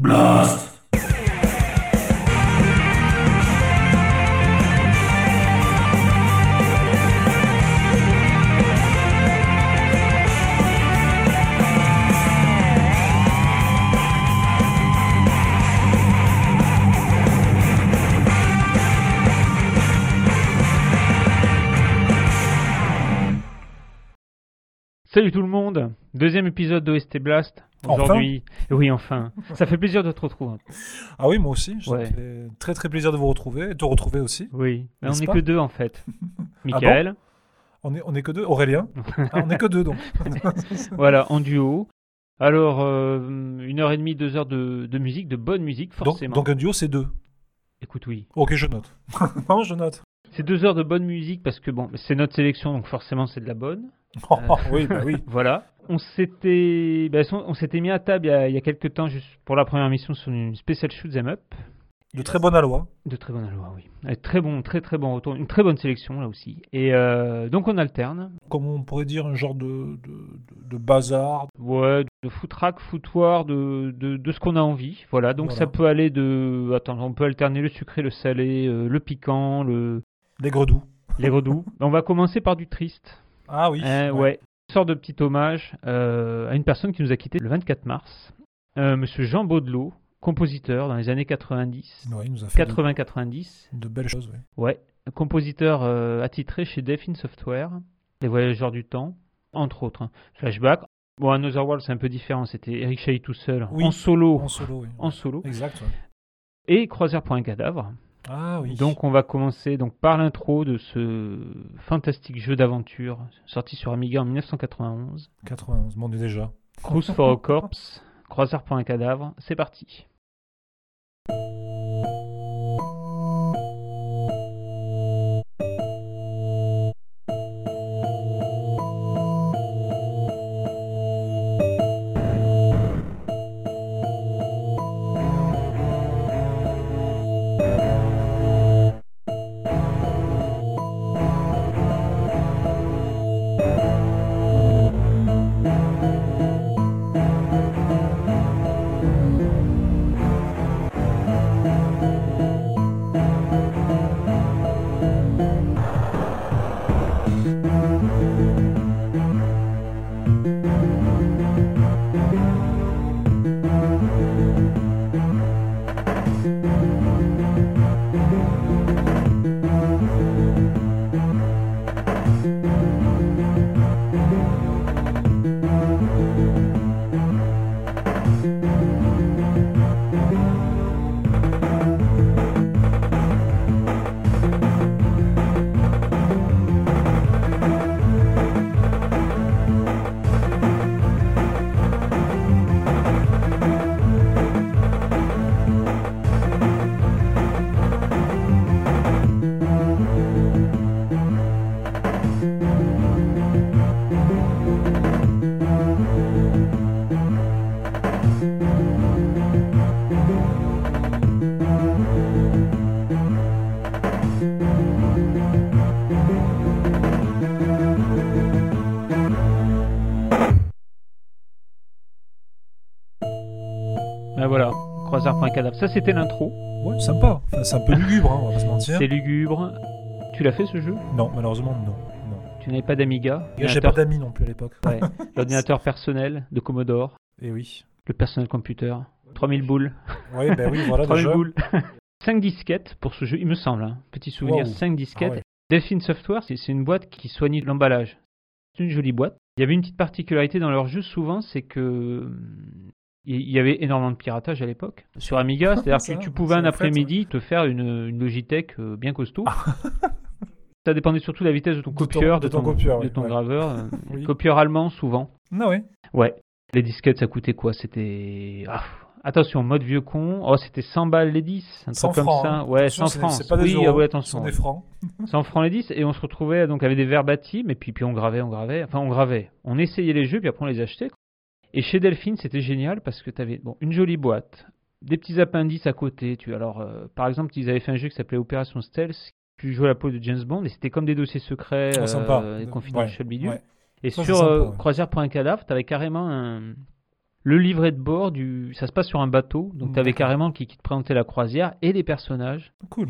Blast Salut tout le monde, deuxième épisode d'OST Blast. Enfin Aujourd'hui, oui enfin, ça fait plaisir de te retrouver. Ah oui, moi aussi. Ça Ouais. fait très très plaisir de vous retrouver et de te retrouver aussi. Oui, mais on n'est que deux en fait. Michael, On est, on est que deux. Aurélien Ah, On est que deux donc. voilà, en duo. Alors, euh, une heure et demie, deux heures de, de musique, de bonne musique donc, forcément. donc un duo, c'est deux. Écoute, oui. Ok, je note. non, je note. C'est deux heures de bonne musique parce que bon, c'est notre sélection, donc forcément c'est de la bonne. Oh, oui, bah oui. Voilà. On s'était, ben, on s'était mis à table il y, a, il y a quelques temps juste pour la première mission sur une spéciale shoot 'em up. De très bonne aloi. De très bonne aloi, oui. Avec très bon, très très bon retour, une très bonne sélection là aussi. Et euh, donc on alterne. Comme on pourrait dire, un genre de, de, de- de bazar. Ouais, de footrack, footoir, de, de, de ce qu'on a envie. Voilà, donc Voilà. ça peut aller de. Attends, on peut alterner le sucré, le salé, euh, le piquant, le Des gredous. l'aigre doux. on va commencer par du triste. Ah oui. Euh, ouais. Une sorte de petit hommage euh, à une personne qui nous a quitté le 24 mars. Euh, Monsieur Jean Baudelot, compositeur dans les années 90, Ouais, il nous a fait de, 80-90. de belles choses. ouais. Ouais, compositeur euh, attitré chez Delphine Software, Les Voyageurs du Temps, entre autres. hein. Flashback. Bon, Another World, c'est un peu différent. C'était Eric Chahi tout seul, Oui, en solo. En solo, oui. En solo. Exact. ouais. Et Croisière pour un cadavre. Ah oui. Donc, on va commencer donc par l'intro de ce fantastique jeu d'aventure sorti sur Amiga en 1991. 91, bon, on est déjà. Cruise for a Corpse, Croisière pour un cadavre. C'est parti. Ça, c'était l'intro. Ouais, sympa. Enfin, c'est un peu lugubre, hein, on va pas se mentir. C'est lugubre. Tu l'as fait ce jeu? Non, malheureusement, non. non. Tu n'avais pas d'Amiga? J'ai pas d'amis non plus à l'époque. Ouais. L'ordinateur personnel de Commodore, Et oui. le personnel computer, 3000 boules. Oui, ben oui, voilà 3000 déjà. boules. 5 disquettes pour ce jeu, il me semble. hein. Petit souvenir, Wow. 5 disquettes. Ah ouais. Delphine Software, c'est une boîte qui soignait l'emballage. C'est une jolie boîte. Il y avait une petite particularité dans leur jeu souvent, c'est que il y avait énormément de piratage à l'époque sur Amiga, c'est-à-dire que tu pouvais un après-midi te faire une, une Logitech euh, bien costaud. Ça dépendait surtout de la vitesse de ton De ton- copieur, de ton copieur, de ton ouais. graveur. euh, Oui. Copieur allemand souvent. Ah ouais. Ouais. Les disquettes, ça coûtait quoi? C'était. Ah, attention, mode vieux con. Oh, c'était 100 balles les 10. Un 100 truc comme francs. ça. hein. Ouais, Attention, 100 c'est- francs. C'est pas des oui, euros. ah ouais, Ce attention. sont des francs. 100 francs les 10. Et on se retrouvait donc avec des verbatims. Et puis, puis on gravait, on gravait. Enfin, on gravait. On essayait les jeux, puis après on les achetait. Et chez Delphine, c'était génial parce que tu avais bon, une jolie boîte, des petits appendices à côté. Tu, alors, euh, par exemple, ils avaient fait un jeu qui s'appelait Opération Stealth. Tu jouais à la peau de James Bond et c'était comme des dossiers secrets, Oh, sympa. euh, des Ouais, confidential bidule. ouais. Et Ça, sur euh, ouais. Croisière pour un cadavre, tu avais carrément un, Le livret de bord, du... ça se passe sur un bateau, donc tu avais carrément qui, qui te présentait la croisière et les personnages. Cool.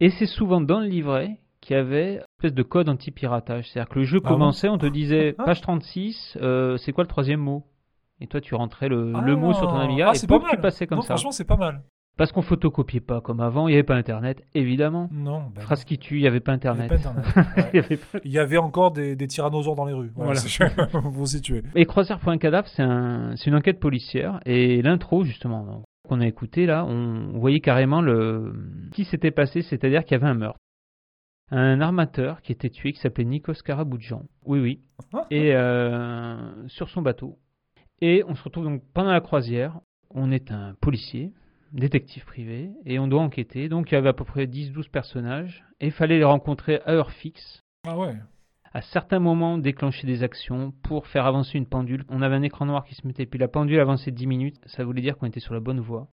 Et c'est souvent dans le livret qu'il y avait une espèce de code anti-piratage. C'est-à-dire que le jeu Ah bon commençait, on te disait page 36, euh, c'est quoi le troisième mot? Et toi, tu rentrais le, le mot sur ton Ah, Amiga ah, et pas pouf, tu passais comme non, ça. Franchement, c'est pas mal. Parce qu'on photocopiait pas comme avant, il n'y avait pas Internet, évidemment. Non, ben, Phrase qui tue, il n'y avait pas il y avait Internet. pas Internet. Il Ouais. y avait pas- Il y avait encore des, des tyrannosaures dans les rues. Voilà, vous situez. Et Croisière pour un cadavre, c'est un, une enquête policière. Et l'intro, justement, qu'on a écouté là, on, voyait carrément le qui s'était passé, c'est-à-dire qu'il y avait un meurtre. Un armateur qui était tué, qui s'appelait Nikos Karaboudjan. Oui, oui. Et euh, sur son bateau. Et on se retrouve donc pendant la croisière. On est un policier, détective privé, et on doit enquêter. Donc il y avait à peu près 10-12 personnages. Et il fallait les rencontrer à heure fixe Ah ouais. à certains moments déclencher des actions pour faire avancer une pendule. On avait un écran noir qui se mettait, puis la pendule avançait de 10 minutes, ça voulait dire qu'on était sur la bonne voie.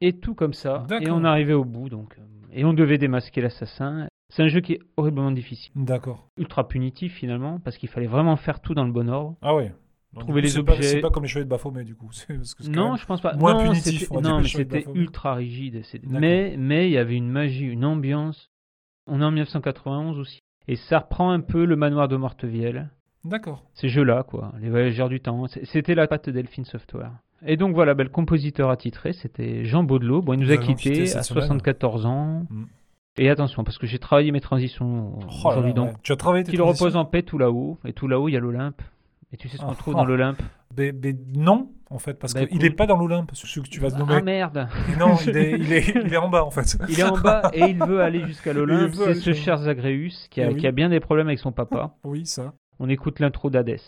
Et tout comme ça, et on arrivait au bout, donc, euh, et on devait démasquer l'assassin. C'est un jeu qui est horriblement difficile, D'accord. ultra punitif finalement, parce qu'il fallait vraiment faire tout dans le bon ordre. Ah ouais. Donc, Trouver coup, les objets. C'est pas comme les chevaliers de Baphomet, du coup. Parce que Non, je pense pas. moins non, punitif, c'était- on va dire, non, que mais c'était ultra rigide. Mais mais il y avait une magie, une ambiance. On est en 1991 aussi, et ça reprend un peu le manoir de Mortevielle. D'accord. ces jeux-là, quoi, les voyageurs du temps. C'était la patte Delphine Software. Et donc voilà, ben, le compositeur attitré, c'était Jean Baudelot. Bon, il nous, a quittés à semaine. 74 ans. Mm. Et attention, parce que j'ai travaillé mes transitions Oh aujourd'hui, là, donc ouais. Tu as travaillé tes qu'il repose en paix tout là-haut. Et tout là-haut, il y a l'Olympe. Et tu sais ce qu'on Ah, trouve ah. dans l'Olympe Ben- ben non, en fait, parce Bah, qu'il n'est pas dans l'Olympe, ce que tu vas te nommer. Ah merde Et non, il est, il, est, il est en bas, en fait. Il est en bas et il veut aller jusqu'à l'Olympe. C'est ce cher Zagreus qui a, Eh oui. qui a bien des problèmes avec son papa. Oui, ça. On écoute l'intro d'Hadès.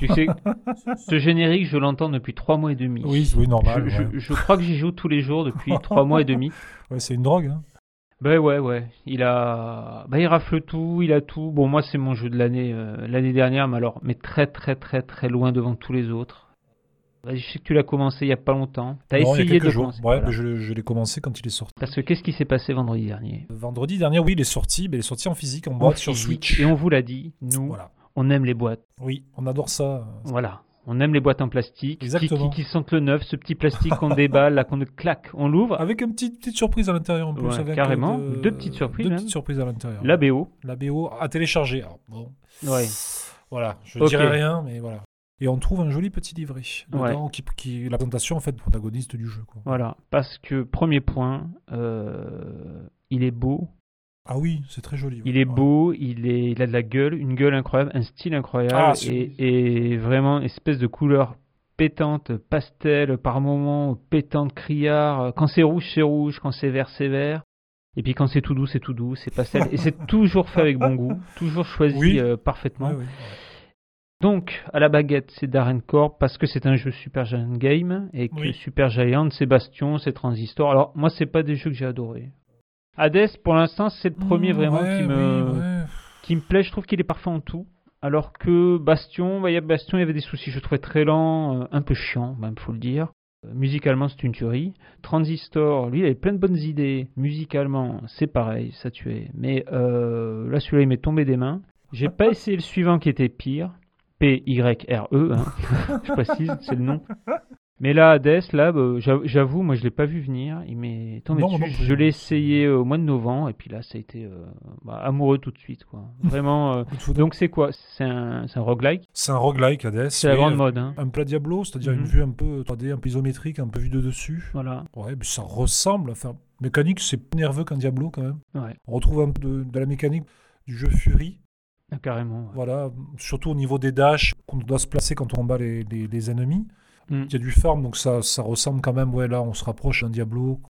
Tu sais, ce générique, je l'entends depuis trois mois et demi. Oui, oui, normal. je, je- ouais. je crois que j'y joue tous les jours depuis trois mois et demi. Ouais, c'est une drogue. hein. Ben ouais, ouais. Il a, bah, il rafle tout, il a tout. Bon, moi, c'est mon jeu de l'année, euh, l'année dernière, mais alors, mais très, très, très, très loin devant tous les autres. Je sais que tu l'as commencé il y a pas longtemps. T'as Non, il y a essayé de jours. commencer. Ouais, voilà. mais je, je l'ai commencé quand il est sorti. Parce que qu'est-ce qui s'est passé vendredi dernier? Vendredi dernier, oui, il est sorti. Mais il est sorti en physique, en En boîte sur. Switch. Et on vous l'a dit, nous, Voilà. On aime les boîtes. Oui, on adore ça. Voilà. On aime les boîtes en plastique Exactement. qui, qui sentent le neuf, ce petit plastique qu'on déballe, là, qu'on claque, on l'ouvre. Avec une petite, petite surprise à l'intérieur en plus. Ouais, avec, carrément. euh, Deux petites surprises, Deux même. petites surprises à l'intérieur. La BO. La BO à télécharger. Alors, bon, Ouais. voilà, je Ok. dirais rien, mais voilà. Et on trouve un joli petit livret Ouais. dedans qui, qui est la présentation en fait protagoniste du jeu. Quoi. Voilà. Parce que, premier point, euh, il est beau. Ah oui, c'est très joli. Il est beau, il, est, il a de la gueule, une gueule incroyable, un style incroyable Ah, et, vraiment une espèce de couleur pétante, pastel par moments, pétante, criard. Quand c'est rouge, c'est rouge, quand c'est vert, c'est vert. Et puis quand c'est tout doux, c'est tout doux, c'est pastel. et c'est toujours fait avec bon goût, toujours choisi Oui. euh, parfaitement. Donc, à la baguette, c'est Darren Corp parce que c'est un jeu Super Giant Game et que. Super Giant, c'est Bastion, c'est Transistor. Alors, moi, c'est pas des jeux que j'ai adorés. Hades, pour l'instant, c'est le premier Mmh, vraiment ouais, qui me oui, ouais. qui me plaît. Je trouve qu'il est parfait en tout. Alors que Bastion, bah, il y a Bastion, il y avait des soucis. Je trouvais très lent, euh, un peu chiant, même faut le dire. Euh, musicalement, c'est une tuerie. Transistor, lui, il avait plein de bonnes idées. Musicalement, c'est pareil, ça tuait. Mais euh, là, celui-là, il m'est tombé des mains. J'ai pas essayé le suivant qui était pire. P-Y-R-E, hein. je précise, c'est le nom. Mais là, Hades, là, bah, j'avoue- moi, je l'ai pas vu venir. Il m'est tombé Non, dessus. non plus. je l'ai essayé euh, au mois de novembre, et puis là, ça a été euh, bah, amoureux tout de suite, quoi. Vraiment. euh, donc, c'est quoi? C'est un, c'est un roguelike? C'est un roguelike Hades. C'est la grande un- mode, hein. Un plat Diablo, c'est-à-dire Mhm. une vue un peu 3D, un peu isométrique, un peu vue de dessus. Voilà. Ouais, mais ça ressemble. Enfin, mécanique, c'est plus nerveux qu'un Diablo quand même. Ouais, On retrouve un peu de, de la mécanique du jeu Fury. ah, carrément. ouais. Voilà, surtout au niveau des dashs, qu'on doit se placer quand on combat les, les- les ennemis. Mm. Il y a du farm, donc ça, ça ressemble quand même. Ouais, là, on se rapproche d'un Diablo.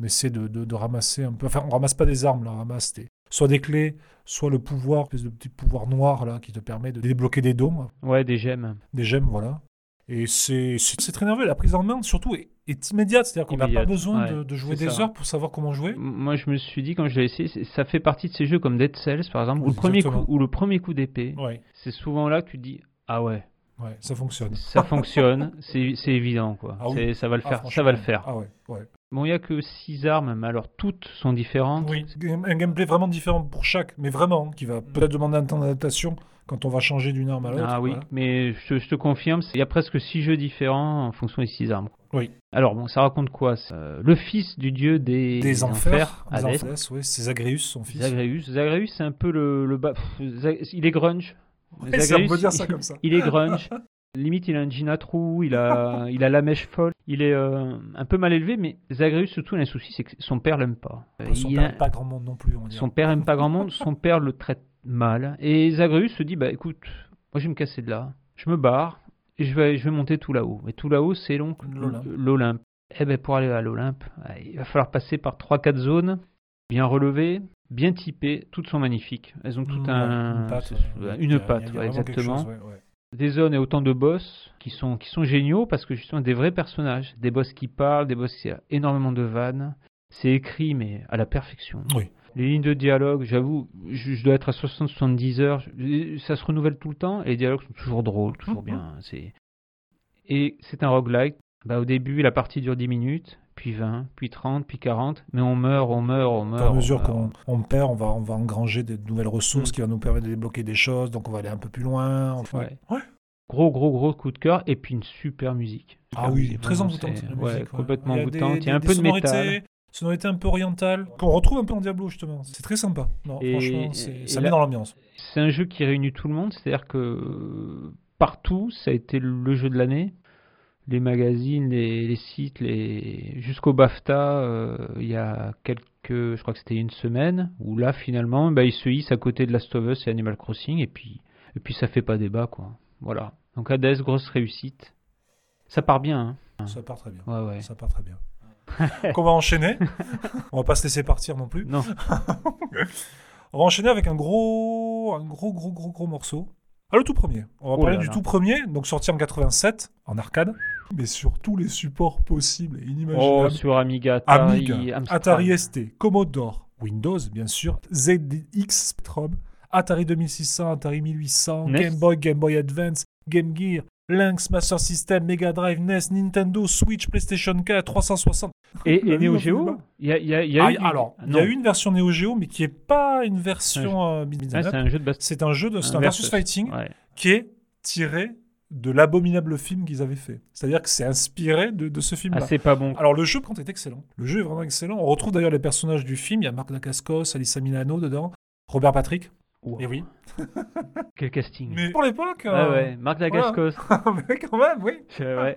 On essaie de, de- de ramasser un peu. Enfin, on ramasse pas des armes, là, on ramasse des- soit des clés, soit le pouvoir, espèce de petit pouvoir noir là, qui te permet de débloquer des dômes, Ouais, des gemmes. des gemmes, voilà. Et c'est très nerveux. La prise en main, surtout, est, est immédiate. C'est-à-dire qu'on n'a pas besoin de, ouais, de jouer des ça. heures pour savoir comment jouer. Moi, je me suis dit, quand je l'ai essayé, ça fait partie de ces jeux comme Dead Cells, par exemple, où le premier coup, où le premier coup d'épée, Ouais, c'est souvent là que tu te dis, ah ouais, ouais, ça fonctionne. ça fonctionne, c'est évident, quoi. Ah oui. Ça va le Ah, faire, ça va le faire. Ah ouais, ouais. Bon, il y a que six armes, mais alors toutes sont différentes. Oui, un gameplay vraiment différent pour chaque, mais vraiment, qui va peut-être demander un temps d'adaptation quand on va changer d'une arme à l'autre. Ah oui, voilà. mais je, je te confirme, il y a presque six jeux différents en fonction des six armes. Oui. Alors bon, ça raconte quoi euh, Le fils du dieu des, Des enfers, des enfers, oui, c'est Zagreus, son fils. Zagreus. Zagreus, c'est un peu le, le bas- il est grunge. Ouais, ça, on peut dire ça comme ça. Il est grunge. Limite, il a un jean à trous, il a, il a la mèche folle. Il est euh, un peu mal élevé, mais Zagreus, surtout, il a un souci, c'est que son père l'aime pas. Euh, Son il père a- n'a pas grand monde non plus, on son père aime pas grand monde, son père le traite mal. Et Zagreus se dit, bah écoute, moi je vais me casser de là, je me barre, et je vais, je vais monter tout là-haut. Et tout là-haut, c'est donc L'Olympe. Eh ben pour aller à l'Olympe, il va falloir passer par 3-4 zones, bien relevées, bien typées, toutes sont magnifiques. Elles ont tout Ouais, un... une patte. une a ouais, exactement. chose, ouais, ouais. Des zones et autant de boss qui sont, qui sont géniaux parce que justement des vrais personnages, des boss qui parlent, des boss qui ont énormément de vannes. C'est écrit mais à la perfection. Oui. Les lignes de dialogue, j'avoue, je, je dois être à 60-70 heures. je- ça se renouvelle tout le temps et les dialogues sont toujours drôles, toujours Mhm. bien. C'est et c'est un roguelike. Bah, au début, la partie dure 10 minutes, puis 20, puis 30, puis 40, mais on meurt, on meurt, on meurt. à mesure qu'on on perd, on va, on va engranger de nouvelles ressources Mm. qui vont nous permettre de débloquer des choses, donc on va aller un peu plus loin. Ouais. Ouais. Gros, gros, gros coup de cœur et puis une super musique. Super Ah oui, musique, très envoûtante. Ouais, complètement Il y a envoûtante. des- Il y a un des peu de métal. Sonorité un peu orientale, qu'on retrouve un peu en Diablo justement. C'est très sympa. Non, Et- franchement, et ça met dans l'ambiance. C'est un jeu qui réunit tout le monde, c'est-à-dire que euh, partout, ça a été le jeu de l'année. Les magazines, les, les sites, les... jusqu'au BAFTA, euh, il y a quelques, je crois que c'était une semaine, où là finalement, bah, ils se hissent à côté de Last of Us et Animal Crossing, et puis, et puis ça fait pas débat, quoi. Voilà. Donc Hades, grosse réussite. Ça part bien, hein. Ça part très bien. Ouais, ouais. Ça part très bien. Donc on va enchaîner. on va pas se laisser partir non plus. Non, On va enchaîner avec un gros, un gros, gros, gros, gros morceau. Ah, le tout premier. On va Oh parler là du là. tout premier, donc sorti en 87 en arcade, mais sur tous les supports possibles et oh, inimaginables. sur Amiga, Atari, Amiga. Atari ST, Commodore, Windows bien sûr, ZX Spectrum, Atari 2600, Atari 1800, NES. Game Boy, Game Boy Advance, Game Gear, Lynx, Master System, Mega Drive, NES, Nintendo, Switch, PlayStation 4, 360. Et, Neo Geo. Il y a, il y a- il y a Ah, eu... alors, il y Non. a eu une version Neo Geo, mais qui est pas une version euh, Ah, up. c'est un jeu de. C'est un jeu de un versus fighting Ouais. qui est tiré de l'abominable film qu'ils avaient fait. C'est-à-dire que c'est inspiré de, de ce Ah, film-là. c'est pas bon. Alors le jeu, par contre, est excellent. Le jeu est vraiment excellent. On retrouve d'ailleurs les personnages du film. Il y a Marc Dacascos, Alissa Milano dedans, Robert Patrick. Wow. Et oui. Quel casting. Mais pour l'époque, Ah euh, ouais, Marc Dacascos. mais quand même, oui. Ouais.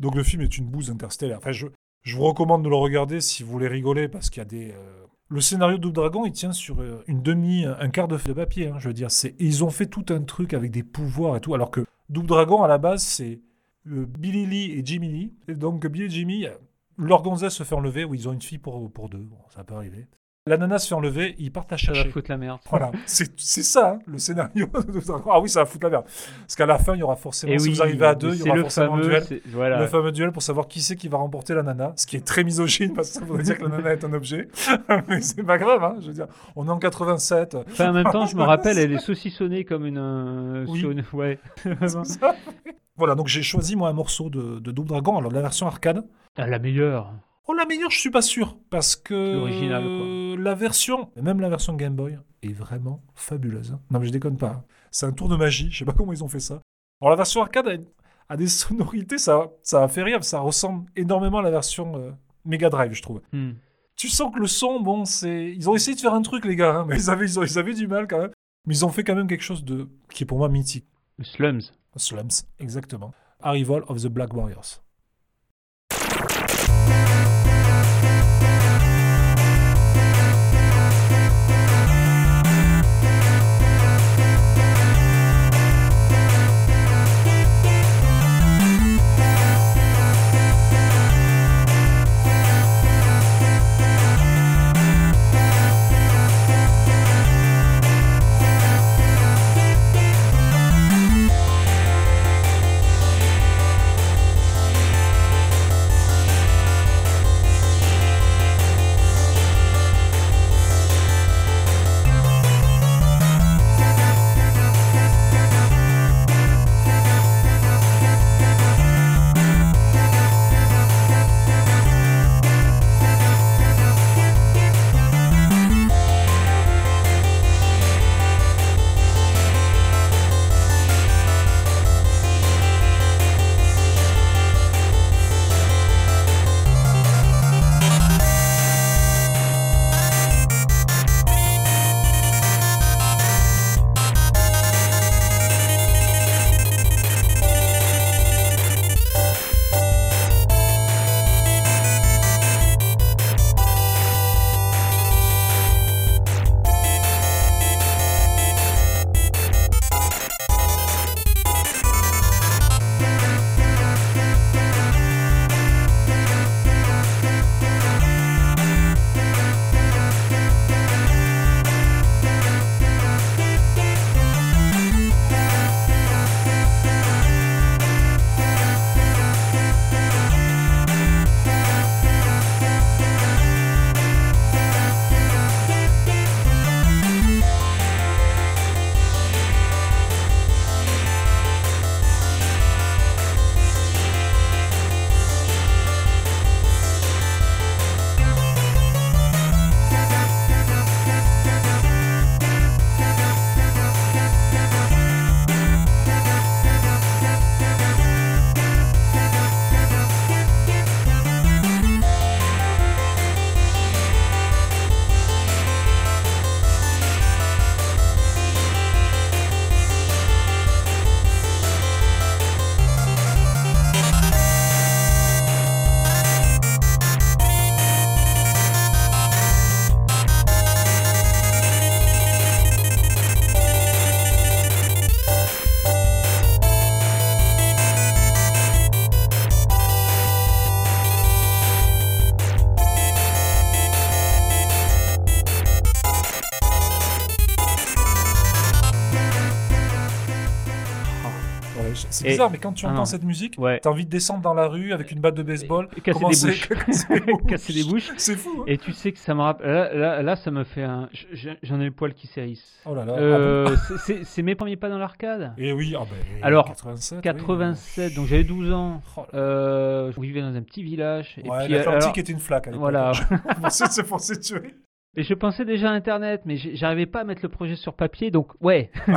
Donc le film est une bouse interstellaire. Enfin, je, je vous recommande de le regarder si vous voulez rigoler parce qu'il y a des. euh, Le scénario Double Dragon, il tient sur euh, une demi, un quart de de papier. hein, je veux dire, c'est ils ont fait tout un truc avec des pouvoirs et tout, alors que Double Dragon à la base c'est euh, Billy Lee et Jimmy Lee. Et donc Billy et Jimmy, leur gonzesse se fait enlever ou ils ont une fille pour pour deux. Bon, ça peut arriver. La nana se fait enlever, ils partent la Ça va chercher. foutre la merde. Voilà, c'est ça hein, le scénario. Ah oui, ça va foutre la merde. Parce qu'à la fin, il y aura forcément, Et si oui, vous arrivez à deux, il y aura le forcément fameux. duel Voilà. le fameux duel pour savoir qui c'est qui va remporter la nana, ce qui est très misogyne parce que ça voudrait dire que la nana est un objet. Mais c'est pas grave, hein, je veux dire, on est en 87. Enfin, en même temps, je me rappelle, elle est saucissonnée comme une. euh, Oui. Ouais. Voilà, donc j'ai choisi moi un morceau de, de Double Dragon, alors la version arcade. Ah, la meilleure. Oh, la meilleure, je suis pas sûr, parce que L'original, quoi. La version, même la version Game Boy, est vraiment fabuleuse. hein. Non, mais je déconne pas. hein. C'est un tour de magie, je sais pas comment ils ont fait ça. Alors la version arcade a, a des sonorités, ça, ça a fait rire, ça ressemble énormément à la version euh, Mega Drive, je trouve. Hmm. tu sens que le son, bon, c'est. Ils ont essayé de faire un truc, les gars, hein, mais ils avaient, ils, ont- ils avaient du mal quand même. Mais ils ont fait quand même quelque chose de. qui est pour moi mythique. Slums. Slums, exactement. Arrival of the Black Warriors. C'est bizarre, mais quand tu Ah entends cette musique, Ouais. t'as envie de descendre dans la rue avec une batte de baseball, Et casser des bouches. casser des bouches. Casser des bouches. C'est fou. hein Et tu sais que ça me rappelle. Là, là, là, ça me fait un. J'en ai le poil qui s'érisse. oh là là. ah bon Euh, c'est- c'est- mes premiers pas dans l'arcade. Et oui, ah ben, Alors, 87. oui. 87, donc j'avais 12 ans. Oh Euh, je vivais dans un petit village. Ouais, puis, l'Atlantique alors- était une flaque à l'époque. voilà. On s'est- on Et je pensais déjà à Internet, mais j'arrivais pas à mettre le projet sur papier, donc ouais.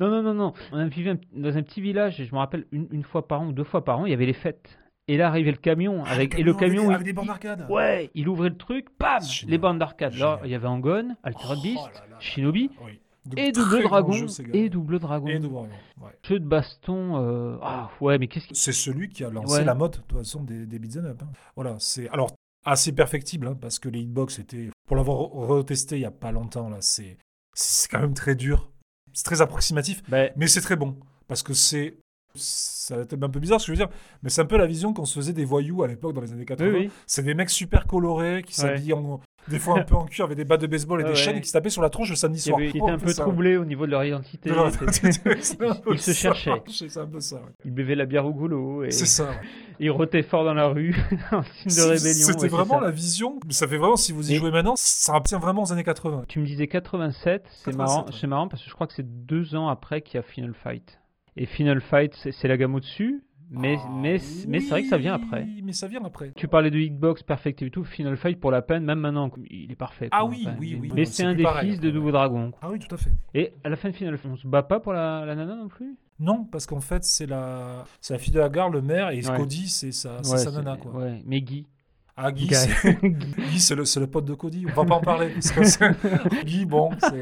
non, non, non, non. On vivait un- dans un petit village, et je me rappelle, une, une fois par an ou deux fois par an, il y avait les fêtes. Et là arrivait le camion, avec, et le camion, avec il- des il- d'arcade. ouais, il ouvrait le truc, bam, les bandes d'arcade. Là, il y avait Angon, Altered Oh Beast, là là là Shinobi, là. Oui. De et Double Dragon, gars. et Double Dragon. Et Double Dragon, ouais. Jeu de baston, euh, ah ouais, mais qu'est-ce que... C'est celui qui a lancé Ouais. la mode, de toute façon, des, des beat'em up. hein. Voilà, c'est alors assez perfectible, hein, parce que les hitbox étaient, pour l'avoir re- retesté il y a pas longtemps, là, c'est c'est quand même très dur. C'est très approximatif, Bah, mais c'est très bon, parce que c'est ça va être un peu bizarre ce que je veux dire, mais c'est un peu la vision qu'on se faisait des voyous à l'époque dans les années 80. oui, oui. C'est des mecs super colorés qui Ouais. s'habillent en- des fois un peu en cuir avec des bas de baseball et Ouais, des ouais. chaînes qui se tapaient sur la tronche le samedi soir. qui Oh, était un peu ça, troublé au niveau de leur identité. Ils se cherchaient. C'est un peu ça. ouais. Ils buvaient la bière au goulot et C'est ça. ils rotaient fort dans la rue en signe de rébellion. C'était ouais, vraiment la vision. Ça fait vraiment, si vous y Et- jouez maintenant, ça appartient vraiment aux années 80. Tu me disais 87, c'est 87, marrant, parce que je crois que c'est deux ans après qu'il y a Final Fight. Et Final Fight, c'est c'est la gamme au-dessus, mais, Ah, mais, mais c'est vrai que ça vient après. oui, Mais ça vient après. Tu parlais de Hitbox, Perfect et tout, Final Fight pour la peine, même maintenant, il est parfait. Ah oui, oui, oui, Mais c'est un des pareil fils de Double Dragon. Ah oui, tout à fait. Et à la fin de Final Fight, on se bat pas pour la, la nana non plus? Non, parce qu'en fait, c'est la, la fille de Hagar, le maire, et Ouais. Cody, c'est sa, Ouais, sa nana, quoi. Ouais, mais Guy. Ah, Guy, Guy. c'est- le, le pote de Cody. On va pas en parler. parce que c'est- Guy, bon, c'est.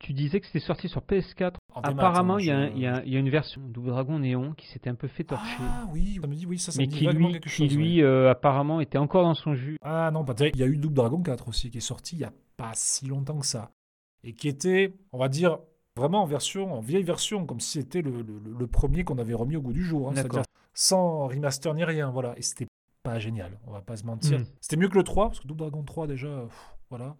Tu disais que c'était sorti sur PS4. en démat, Apparemment, hein, il y, a un- je- il y a- il y a une version Double Dragon Néon qui s'était un peu fait torcher. Ah oui, ça me dit oui, ça, ça mais me dit qui lui, quelque qui chose. ouais. lui euh, apparemment était encore dans son jus. Ah non, pas terrible. Il y a eu Double Dragon 4 aussi qui est sorti il y a pas si longtemps que ça. Et qui était, on va dire, vraiment en version, en vieille version, comme si c'était le, le- le premier qu'on avait remis au goût du jour. hein. D'accord. Sans remaster ni rien. Voilà. Et c'était pas génial, on va pas se mentir. Mm. C'était mieux que le 3, parce que Double Dragon 3 déjà, pff, voilà.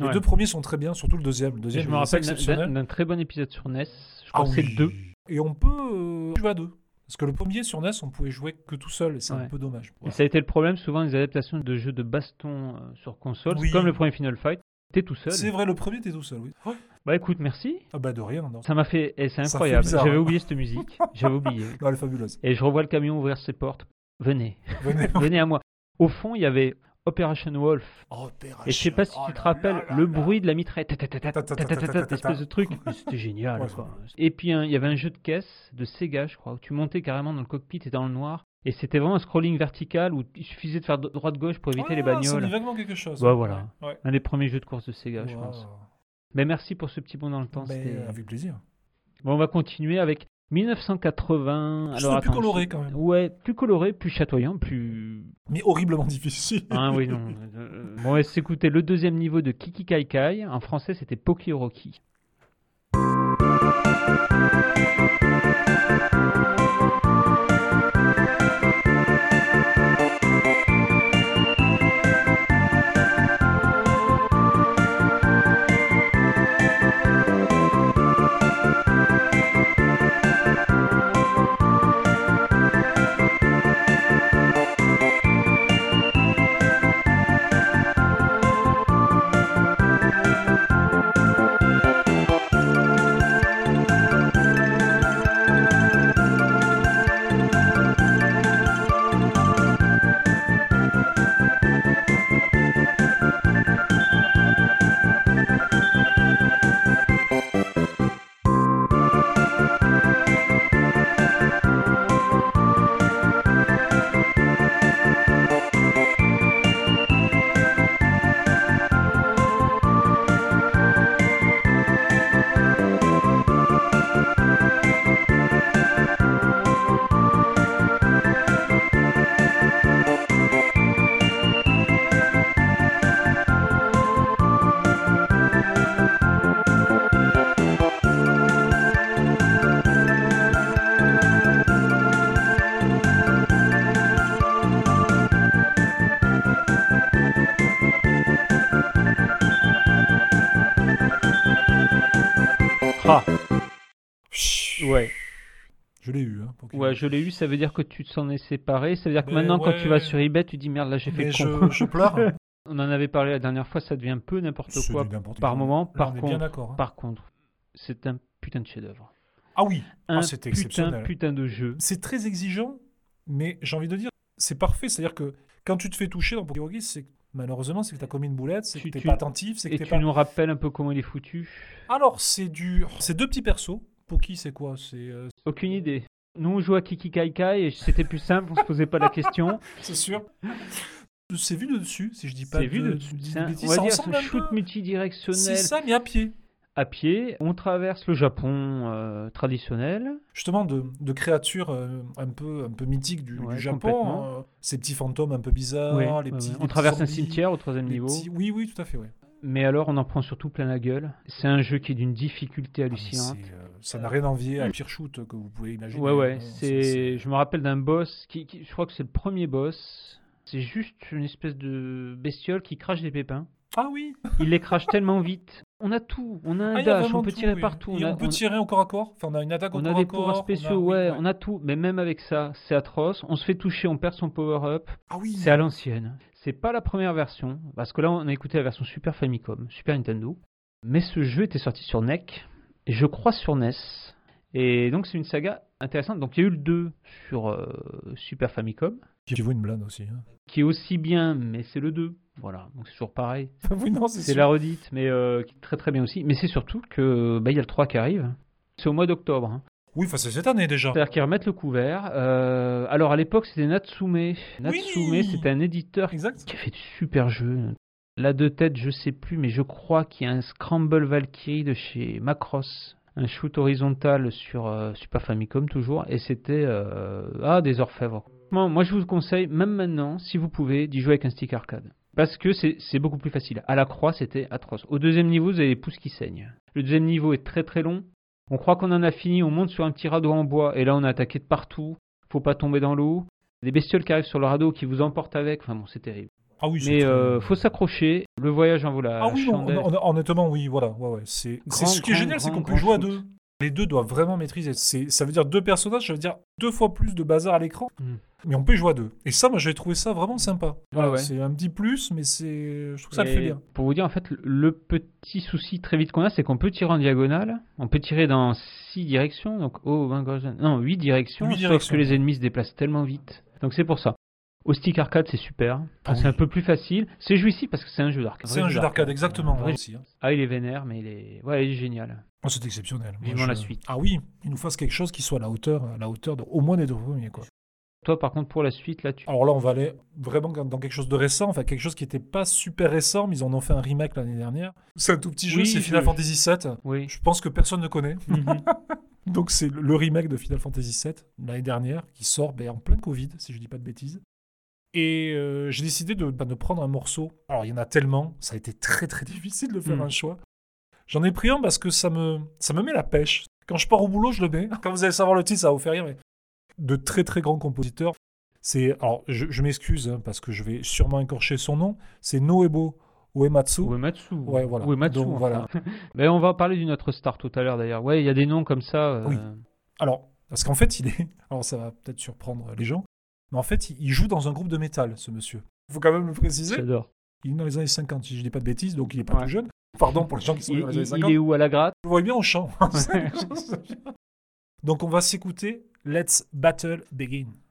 Les Ouais. deux premiers sont très bien, surtout le deuxième. Le deuxième je me rappelle d'un- très bon épisode sur NES. Je crois Ah que c'est oui. le 2. Et on peut euh, jouer à deux. Parce que le premier sur NES, on pouvait jouer que tout seul, et c'est un peu dommage. Et ça a été le problème souvent des adaptations de jeux de baston euh, sur console, Oui. comme le premier Final Fight. T'es tout seul. C'est vrai, le premier, t'es tout seul, oui. Ouais. Bah écoute, merci. Ah bah de rien, non. Ça m'a fait. et c'est incroyable. J'avais hein. oublié cette musique. J'avais oublié. Non, elle est fabuleuse. Et je revois le camion ouvrir ses portes. Venez. Venez. Venez à moi. Au fond, il y avait Operation Wolf. Et je sais pas si Oh tu te rappelles le bruit de la mitraille, espèce de truc. C'était génial. Et puis hein, il y avait un jeu de caisse de Sega, je crois, où tu montais carrément dans le cockpit et dans le noir. Et c'était vraiment un scrolling vertical où il suffisait de faire droite-gauche pour éviter les Ah, bagnoles. vaguement quelque chose. Bah, voilà. Un des premiers jeux de course de Sega, je pense. Mais merci pour ce petit bond dans le temps. Ben, avec plaisir. Bon, on va continuer avec 1980. Je Alors, plus coloré quand même. Ouais, plus coloré, plus chatoyant, plus. Mais horriblement difficile. Ah oui, non. Euh, Bon, on va s'écouter le deuxième niveau de Kiki Kai Kai. En français, c'était Poki Rocky. Ah, ouais. Je l'ai eu. Hein, Pokémon. Ouais, je l'ai eu, ça veut dire que tu t'en es séparé. Ça veut dire que Mais maintenant, quand tu vas sur eBay, tu dis merde, là j'ai fait Mais le con. je, je pleure. On en avait parlé la dernière fois, ça devient un peu n'importe quoi par moment. Là, Par on est bien contre, hein. par contre, c'est un putain de chef-d'œuvre. Ah oui, Un Ah, c'était putain, exceptionnel. putain de jeu. c'est très exigeant, mais j'ai envie de dire, c'est parfait. C'est-à-dire que quand tu te fais toucher dans Pokémon c'est Malheureusement, c'est que tu as commis une boulette, c'est que Tu- tu- pas attentif, c'est que Et tu pas. nous rappelles un peu comment il est foutu Alors, c'est du. C'est deux petits persos. Poki, c'est quoi? C'est euh, Aucune idée. Nous, on joue à Kiki Kai Kai et c'était plus simple, on se posait pas la question. c'est sûr. C'est vu de dessus, si je dis pas C'est vu de de- de c'est un-. On va dire un shoot multidirectionnel C'est ça, mais à pied. À pied. On traverse le Japon euh, traditionnel. Justement, de, de créatures euh, un, peu, un peu mythiques du, Japon. euh, ces petits fantômes un peu bizarres, Oui, les ouais, petits. ouais. les On petits traverse un cimetière au troisième niveau. petits- Oui, oui, tout à fait, ouais. Mais alors, on en prend surtout plein la gueule. C'est un jeu qui est d'une difficulté Ah, hallucinante. ça n'a rien à envier à un pire shoot que vous pouvez imaginer. Ouais, ouais. C'est, je me rappelle d'un boss qui, qui- je crois que c'est le premier boss. C'est juste une espèce de bestiole qui crache des pépins. Ah oui Il les crache tellement vite. On a tout. On a un Ah, a dash, on peut tout, tirer oui. partout. Et On a, on peut on- tirer au corps à corps. Enfin, on a une attaque au corps a à des corps. pouvoirs on a- spéciaux, oui, ouais, on a tout. Mais même avec ça, c'est atroce. On se fait toucher, on perd son power-up. Ah oui C'est à l'ancienne. C'est pas la première version, parce que là on a écouté la version Super Famicom, Super Nintendo. Mais ce jeu était sorti sur NEC, et je crois sur NES. Et donc c'est une saga intéressante. Donc il y a eu le 2 sur euh, Super Famicom, Qui vaut une blinde aussi. hein. qui est aussi bien, mais c'est le 2. Voilà, donc c'est toujours pareil. oui, non, c'est la redite, mais euh, très très bien aussi. Mais c'est surtout que bah, il y a le 3 qui arrive. C'est au mois d'octobre. hein. Oui, enfin, c'est cette année déjà. C'est-à-dire qu'ils remettent le couvert. Euh, alors à l'époque c'était Natsume. Natsume Oui c'était un éditeur Exact. qui a fait de super jeux. Là de tête, je sais plus, mais je crois qu'il y a un Scramble Valkyrie de chez Macross, un shoot horizontal sur euh, Super Famicom toujours, et c'était ah des orfèvres. Moi, moi, je vous conseille, même maintenant, si vous pouvez, d'y jouer avec un stick arcade. Parce que c'est beaucoup plus facile. À la croix, c'était atroce. Au deuxième niveau, vous avez les pouces qui saignent. Le deuxième niveau est très très long. On croit qu'on en a fini, on monte sur un petit radeau en bois, et là on a attaqué de partout. Faut pas tomber dans l'eau. Des bestioles qui arrivent sur le radeau qui vous emportent avec. Enfin bon, c'est terrible. Ah oui, Mais euh, faut s'accrocher. Le voyage en vaut la Ah oui, non, honnêtement, oui, voilà. Ouais, ouais. C'est ce qui est génial, c'est qu'on peut jouer à deux. Les deux doivent vraiment maîtriser. Ça veut dire deux personnages, ça veut dire deux fois plus de bazar à l'écran. Mm. Mais on peut jouer à deux. Et ça, moi, j'ai trouvé ça vraiment sympa. Voilà, ouais. C'est un petit plus, mais c'est, je trouve que ça le fait bien. Pour vous dire, en fait, le- petit souci très vite qu'on a, c'est qu'on peut tirer en diagonale. On peut tirer dans six directions. Donc, oh, non, huit directions. Huit sauf directions. que les ennemis se déplacent tellement vite. Donc, c'est pour ça. Au stick arcade, c'est super. Ah c'est oui. un peu plus facile. C'est jouissif parce que c'est un jeu d'arcade. C'est un jeu d'arcade, exactement. Vrai- aussi, hein. Ah, il est vénère, mais il est, ouais, il est génial. Oh, c'est exceptionnel. Vivement la suite. Ah oui, il nous fasse quelque chose qui soit à la hauteur, à la hauteur de, au moins des deux premiers. Quoi. Toi, par contre, pour la suite, là, tu. Alors là, on va aller vraiment dans quelque chose de récent, enfin quelque chose qui n'était pas super récent, mais ils en ont fait un remake l'année dernière. C'est un tout petit jeu, Oui, c'est je- Final Fantasy VII. Oui. Je pense que personne ne connaît. Mhm. Donc c'est le remake de Final Fantasy VII l'année dernière qui sort ben, en plein Covid, si je dis pas de bêtises. Et euh, j'ai décidé de, bah, de prendre un morceau. Alors il y en a tellement, ça a été très très difficile de faire Mm. un choix. J'en ai pris un parce que ça me, ça me met la pêche. Quand je pars au boulot, je le mets. Quand vous allez savoir le titre, ça va vous faire rire. Mais de très très grands compositeurs. C'est alors je, je m'excuse hein, parce que je vais sûrement écorcher son nom. C'est Noebo Uematsu. Uematsu. Ouais, voilà. Uematsu, Donc, voilà. Mais on va parler d'une autre star tout à l'heure d'ailleurs. Ouais, il y a des noms comme ça. euh, Oui. Alors, parce qu'en fait, il est. Alors, ça va peut-être surprendre les gens. Mais en fait, il- joue dans un groupe de métal, ce monsieur. Il faut quand même le préciser. J'adore. Il est dans les années 50, si je dis pas de bêtises, donc il est pas Ouais. tout jeune. Pardon pour les gens qui sont Il, dans les années il- 50. il est où à la gratte Je le vois bien au chant. donc, on va s'écouter Let's Battle Begin.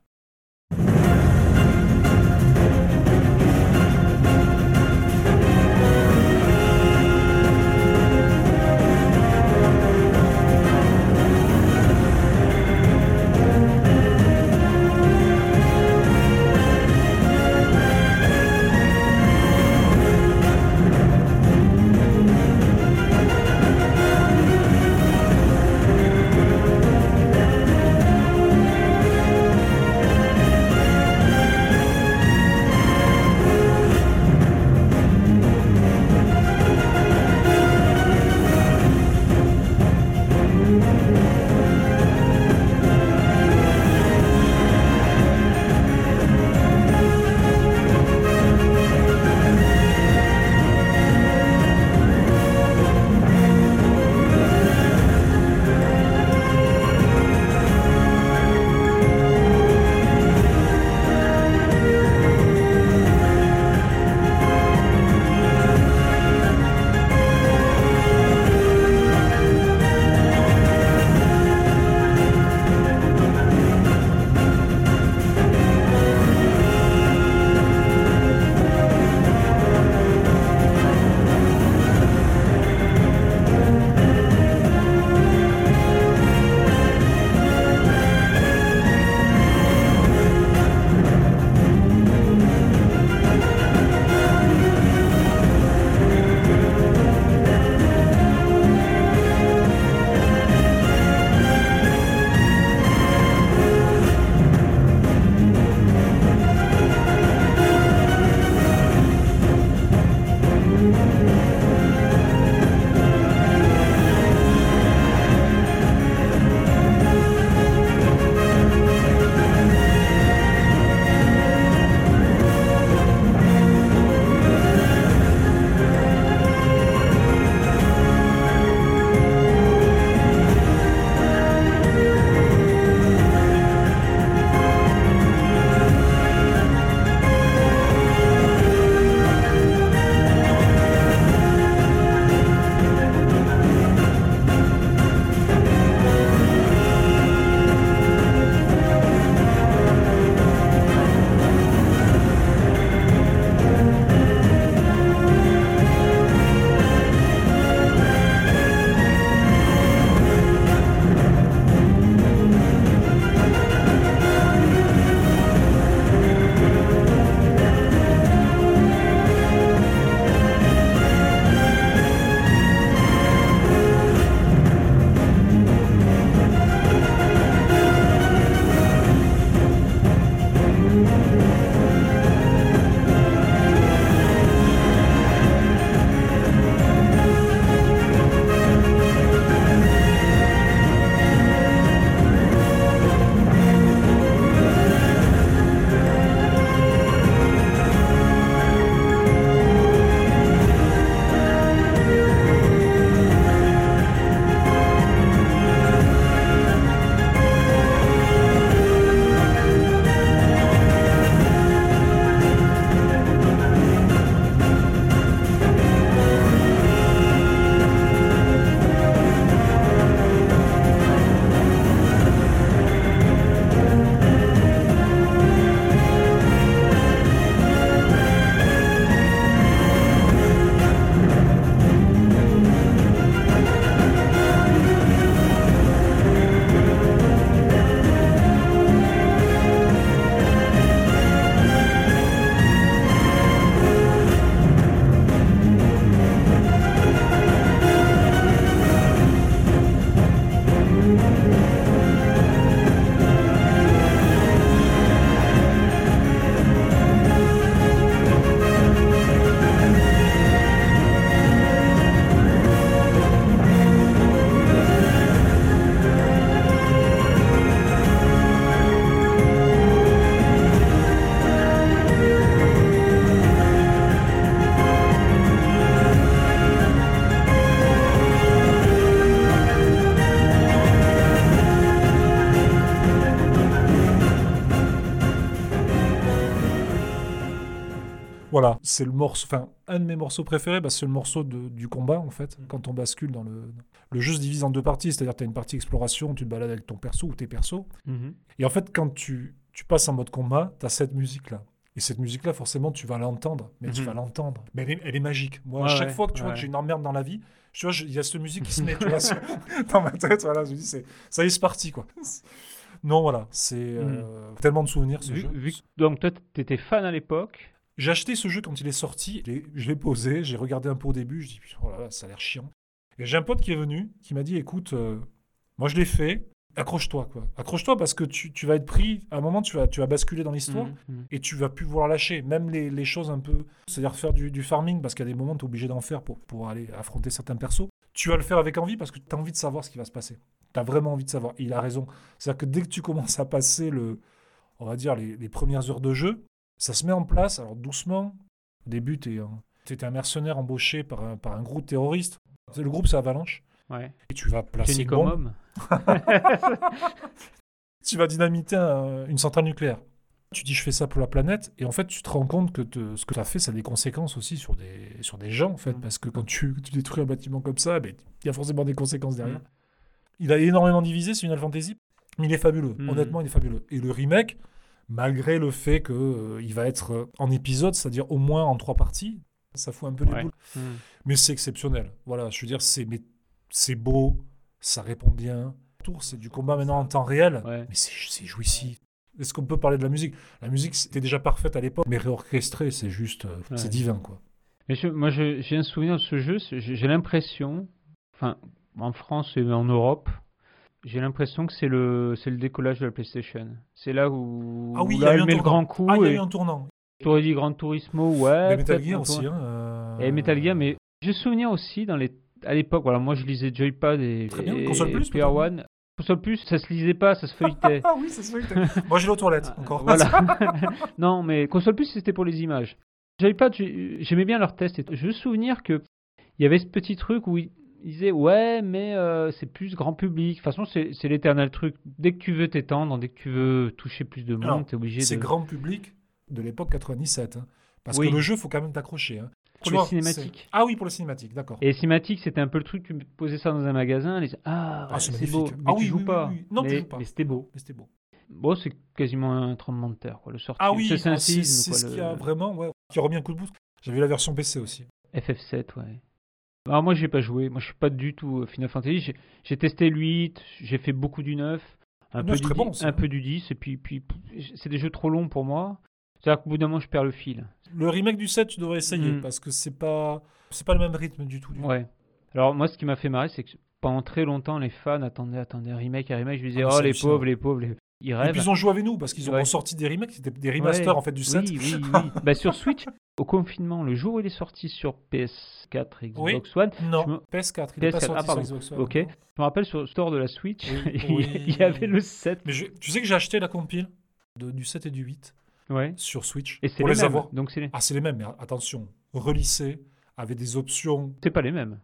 Voilà, c'est le morceau, enfin, un de mes morceaux préférés, bah, c'est le morceau de- du combat, en fait, Mm. quand on bascule dans le. Le jeu se divise en deux parties, c'est-à-dire tu as une partie exploration, tu te balades avec ton perso ou tes persos. Mhm. Et en fait, quand tu, tu passes en mode combat, tu as cette musique-là. Et cette musique-là, forcément, tu vas l'entendre. Mais tu Mhm. vas l'entendre. Mais elle est, elle est magique. Moi, à chaque ouais, fois que tu vois que j'ai une emmerde dans la vie, tu vois, il y a cette musique qui se met tu vois, dans ma tête. Voilà, je me dis, c'est, ça y est, c'est parti, quoi. Non, voilà, c'est euh, tellement de souvenirs, ce Vu- jeu. vu donc toi, t'étais fan à l'époque. J'ai acheté ce jeu quand il est sorti, je l'ai- posé, j'ai regardé un peu au début, je dis Putain, oh là là, ça a l'air chiant. Et j'ai un pote qui est venu, qui m'a dit écoute, euh, moi je l'ai fait, accroche-toi quoi. Accroche-toi parce que tu, tu vas être pris, à un moment tu vas, tu vas basculer dans l'histoire Mhm, mhm. et tu vas plus vouloir lâcher, même les, les choses un peu, c'est-à-dire faire du, du farming parce qu'il y a des moments tu es obligé d'en faire pour, pour aller affronter certains persos. Tu vas le faire avec envie parce que tu as envie de savoir ce qui va se passer. Tu as vraiment envie de savoir. Et il a raison. C'est-à-dire que dès que tu commences à passer le, on va dire les, les premières heures de jeu, ça se met en place, alors doucement. Au début, tu es, un mercenaire embauché par un, par un groupe terroriste. Le groupe, c'est Avalanche. Ouais. Et tu vas placer une bombe. tu vas dynamiter un- une centrale nucléaire. Tu dis je fais ça pour la planète et en fait tu te rends compte que te- ce que tu as fait ça a des conséquences aussi sur des, sur des gens en fait Mm. parce que quand tu, tu détruis un bâtiment comme ça ben, il y a forcément des conséquences derrière. Mm. Il a énormément divisé c'est Final Fantasy mais il est fabuleux Mm. honnêtement il est fabuleux et le remake malgré le fait que euh, il va être euh, en épisode c'est-à-dire au moins en trois parties ça fout un peu les Ouais. boules Mhm. mais c'est exceptionnel. Voilà, je veux dire, c'est mais c'est beau, ça répond bien. Tour, c'est du combat maintenant en temps réel, Ouais. mais c'est c'est jouissif. Est-ce qu'on peut parler de la musique? La musique, c'était déjà parfaite à l'époque, mais réorchestrée, c'est juste, euh, Ouais. c'est divin, quoi. Mais je- moi, je- j'ai un souvenir de ce jeu. j'ai l'impression, enfin, en France et en Europe, j'ai l'impression que c'est le, c'est le décollage de la PlayStation. C'est là où, Ah oui, où il y a eu elle un met le grand coup. Ah, il y a et eu un tournant. tu aurais dit Gran Turismo, ouais. Mais Metal Gear aussi. Hein, euh, Et Metal Gear, mais j'ai souvenir aussi dans les, à l'époque, voilà, moi je lisais Joypad et, Très bien, et console plus, peut-être One. Console plus, ça se lisait pas, ça se feuilletait. Ah oui, ça se fait. Moi, j'ai les aux toilettes, encore. Voilà. non, mais console plus, c'était pour les images. Joypad, j'ai- j'aimais bien leurs tests. Et je me souvenir que il y avait ce petit truc où ils disaient ouais, mais euh, c'est plus grand public. De toute façon, c'est c'est l'éternel truc. Dès que tu veux t'étendre, dès que tu veux toucher plus de monde, t'es obligé c'est de. grand public de l'époque 97. hein. Parce Oui. que le jeu, faut quand même t'accrocher. hein. Pour Tu les cinématiques. c'est- Ah oui, pour les cinématiques, d'accord. Et cinématique, c'était un peu le truc, tu posais ça dans un magasin, les ah, Ah, c'est c'est beau, mais Ah tu oui, joues oui, pas. oui. Non, tu mais, joues pas. mais c'était beau. Mais c'était beau. Bon, c'est quasiment un tremblement de terre, quoi, le sorti. Ah oui, c'est un ah, c'est c'est quoi, ce le- qui a vraiment, ouais, qui a remis un coup de boost. J'avais vu la version PC aussi. FF7, ouais. Alors moi, j'ai pas joué. Moi, je suis pas du tout euh, Final Fantasy. J'ai- testé le 8, j'ai fait beaucoup du 9, un, peu, 9, du très 10, bon, ça. un peu du 10, et puis, c'est des jeux trop longs pour moi. C'est-à-dire qu'au bout d'un moment, je perds le fil. Le remake du 7, tu devrais essayer Mm. parce que c'est pas c'est pas le même rythme du tout. du. Ouais. Alors moi, ce qui m'a fait marrer, c'est que pendant très longtemps, les fans attendaient, attendaient un remake, un remake. Je me disais, Ah, oh les pauvres, les pauvres, les... ils Et puis ils ont joué avec nous parce qu'ils ont Ouais. ressorti des remakes, c'était des remasters Ouais. en fait du 7. Oui, oui, oui. bah, sur Switch, au confinement, le jour où il est sorti sur PS4 et. Xbox One, Non, me- PS4, il est pas PS4, sorti ah, sur Xbox One. Ok. je me rappelle sur le store de la Switch, il y avait le 7. Mais je- tu sais que j'ai acheté la compile de- du 7 et du 8 Ouais. sur Switch Et c'est pour les, les mêmes. avoir. Donc c'est les... Ah, c'est les mêmes, mais attention, relissés avec des options. c'est pas les mêmes.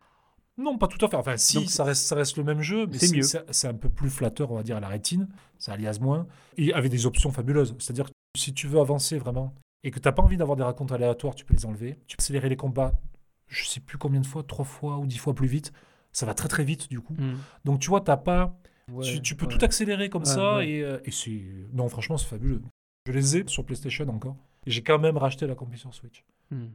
Non, pas tout à fait. Enfin, si, Donc, ça reste, ça reste le même jeu, mais c'est mieux. c'est c'est un peu plus flatteur, on va dire, à la rétine. Ça aliase moins. Et avec des options fabuleuses. C'est-à-dire que si tu veux avancer vraiment et que tu n'as pas envie d'avoir des racontes aléatoires, tu peux les enlever. Tu peux accélérer les combats, je sais plus combien de fois, trois fois ou dix fois plus vite. Ça va très très vite du coup. Hmm. Donc tu vois, t'as pas, Ouais, tu, tu peux ouais. tout accélérer comme Ouais, ça et, euh, et c'est, non franchement c'est fabuleux. Je les ai sur PlayStation encore. Et j'ai quand même racheté la sur Switch. Hmm.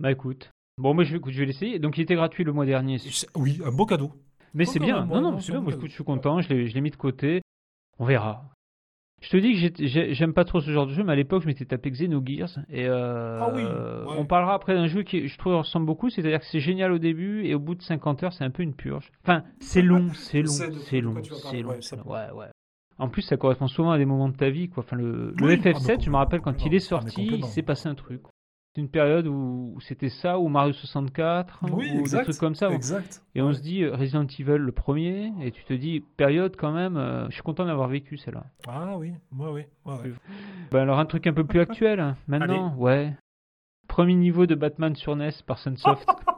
Bah écoute. Bon, moi je vais, écoute, je vais l'essayer. Donc il était gratuit le mois dernier. Oui, un beau cadeau. Mais c'est bien. non, non, c'est bien. Moi je suis content. Je l'ai mis de côté. On verra. Je te dis que j'ai- j'ai- j'aime pas trop ce genre de jeu, mais à l'époque, je m'étais tapé Xenogears. Et euh, Ah oui, ouais. on parlera après d'un jeu qui, je trouve, ressemble beaucoup. C'est-à-dire que c'est génial au début, et au bout de 50 heures, c'est un peu une purge. Enfin, c'est long, c'est long, c'est long, c'est long. ouais. Ouais, ouais. En plus, ça correspond souvent à des moments de ta vie, quoi. Enfin, le, le Oui, FF7, ah, je me rappelle quand il est. Ah, sorti, il s'est passé un truc. Une période où, où c'était ça, ou Mario 64, Oui, ou exact. des trucs comme ça. Exact. Et on Ouais. se dit euh, Resident Evil le premier, et tu te dis période quand même, euh, je suis content d'avoir vécu celle-là. Ah oui, moi oui. ouais, ouais. Bah alors un truc un peu plus actuel, hein, maintenant, ouais. Premier niveau de Batman sur NES par Sunsoft.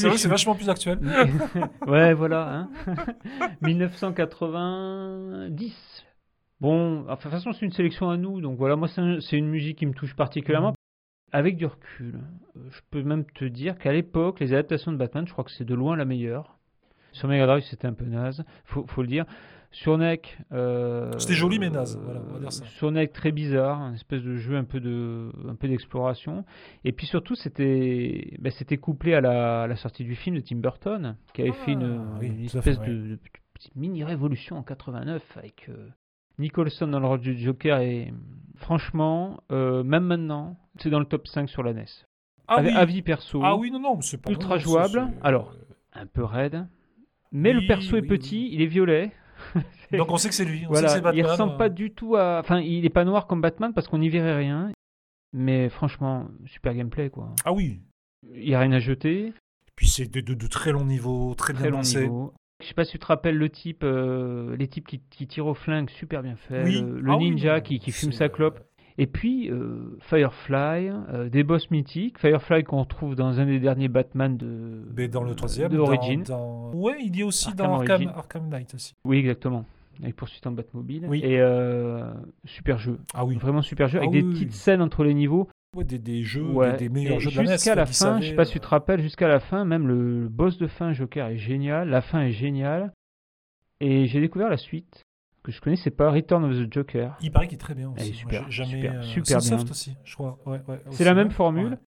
C'est vrai, c'est vachement plus actuel. ouais, voilà. Hein. 1990. Bon, enfin, de toute façon, c'est une sélection à nous, donc voilà, moi, c'est un- c'est une musique qui me touche particulièrement. Avec du recul, euh, je peux même te dire qu'à l'époque, les adaptations de Batman, je crois que c'est de loin la meilleure. Sur Mega Drive, c'était un peu naze, faut, faut le dire. Sur NEC, euh, C'était joli, mais naze, voilà, on va dire ça. Sur NEC, très bizarre, une espèce de jeu un peu de, un peu d'exploration. Et puis surtout, c'était, ben, c'était couplé à la, à la sortie du film de Tim Burton, qui avait fait une, Ah, oui, une tout à fait, espèce de, de petite mini révolution en 89 avec euh, Nicholson dans le rôle du Joker. Et franchement, euh, même maintenant, c'est dans le top 5 sur la NES. Ah Avec- oui. Avis perso, Ah oui, non, non, c'est pas ultra non, jouable. c'est- Alors, un peu raide. Mais le perso est petit, il est violet. Donc on sait que c'est lui. On Voilà, sait que c'est il Batman. ressemble euh. pas du tout à. Enfin, il est pas noir comme Batman parce qu'on n'y verrait rien. Mais franchement, super gameplay quoi. Ah oui. Il y a rien à jeter. Puis c'est de, de- de très long niveau, très bien Très long lancé. niveau. Je sais pas si tu te rappelles le type, euh, les types qui, qui tirent au flingue, super bien fait. Oui. Le, le Ah ninja qui, qui fume sa clope. Et puis euh, Firefly, euh, des boss mythiques. Firefly qu'on retrouve dans un des derniers Batman de. Mais dans le troisième. De Origin. dans- Ouais, il y est aussi Arkham dans Arkham, Origin. Arkham Knight aussi. Oui, exactement. Avec poursuite en Batmobile. Oui. Et euh, super jeu. Ah oui. Vraiment super jeu. Ah avec oui, des oui, petites scènes entre les niveaux. Ouais, des, des jeux, Ouais. des, des meilleurs Et jeux de la NES. Jusqu'à la fin, je sais pas si tu euh, te rappelles, jusqu'à la fin, même le, le boss de fin Joker est génial, la fin est géniale. Et j'ai découvert la suite que je connaissais pas, Return of the Joker. Il paraît qu'il est très bien aussi. Elle est Moi, super, jamais, super, euh, super bien. aussi, je crois. Ouais, ouais, C'est la même formule.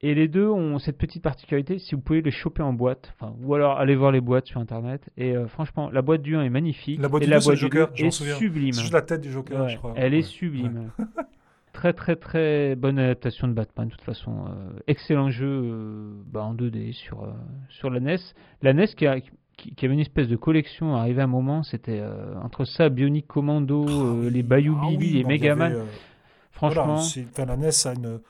Et les deux ont cette petite particularité, si vous pouvez les choper en boîte, enfin, ou alors aller voir les boîtes sur internet. Et euh, franchement, la boîte du 1 est magnifique. La boîte et du la boîte du Joker, 2 je m'en est souviens. sublime. C'est juste la tête du Joker, Ouais, je crois. Elle Ouais. est sublime. très très très bonne adaptation de Batman de toute façon. Euh, excellent jeu euh, bah, en 2D sur, sur la NES. La NES qui, a, qui, qui avait une espèce de collection arrivé à un moment, c'était entre ça, Bionic Commando, les Bayou Ah oui, Billy, il y Megaman. Franchement, Voilà, la NES a une,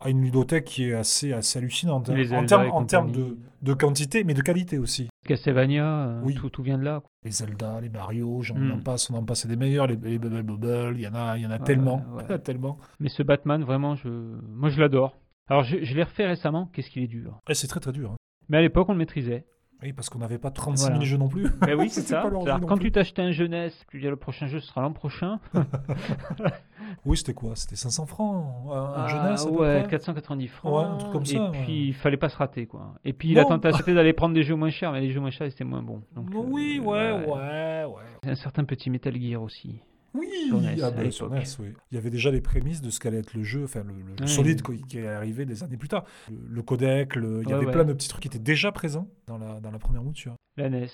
a une ludothèque qui est assez, assez hallucinante. hein. En termes en termes de, de quantité, mais de qualité aussi. Castlevania, euh, Oui. tout, tout vient de là. quoi. Les Zelda, les Mario, j'en Mm. en passe, on en passe, des meilleurs. Les, les Bubble Bubble, il y en a, il y en a tellement. ouais. Tellement. Mais ce Batman, vraiment, je, moi je l'adore. Alors je, je l'ai refait récemment, qu'est-ce qu'il est dur. Et c'est très très dur. hein. Mais à l'époque, on le maîtrisait. Oui, parce qu'on n'avait pas 36 000 Voilà. jeux non plus. Ben oui, c'est C'était ça. Alors, quand plus. tu t'achetais un jeunesse, tu dis le prochain jeu ce sera l'an prochain. Oui, c'était quoi? C'était 500 francs un, Ah, jeunesse à peu ouais, près? 490 francs. Ouais, un truc comme ça, Et ouais. puis il fallait pas se rater quoi. Et puis Non. la tentation c'était d'aller prendre des jeux moins chers, mais les jeux moins chers c'était moins bon. Donc, euh, Oui, ouais, ouais, ouais. Un certain petit Metal Gear aussi. Oui, Sur NES, ah bah, sur l'époque. NES, oui. Il y avait déjà les prémices de ce qu'allait être le jeu, enfin le, solide quoi, qui est arrivé des années plus tard. Le, le codec, le- il y Ouais, avait ouais. plein de petits trucs qui étaient déjà présents dans la, dans la première mouture. La NES.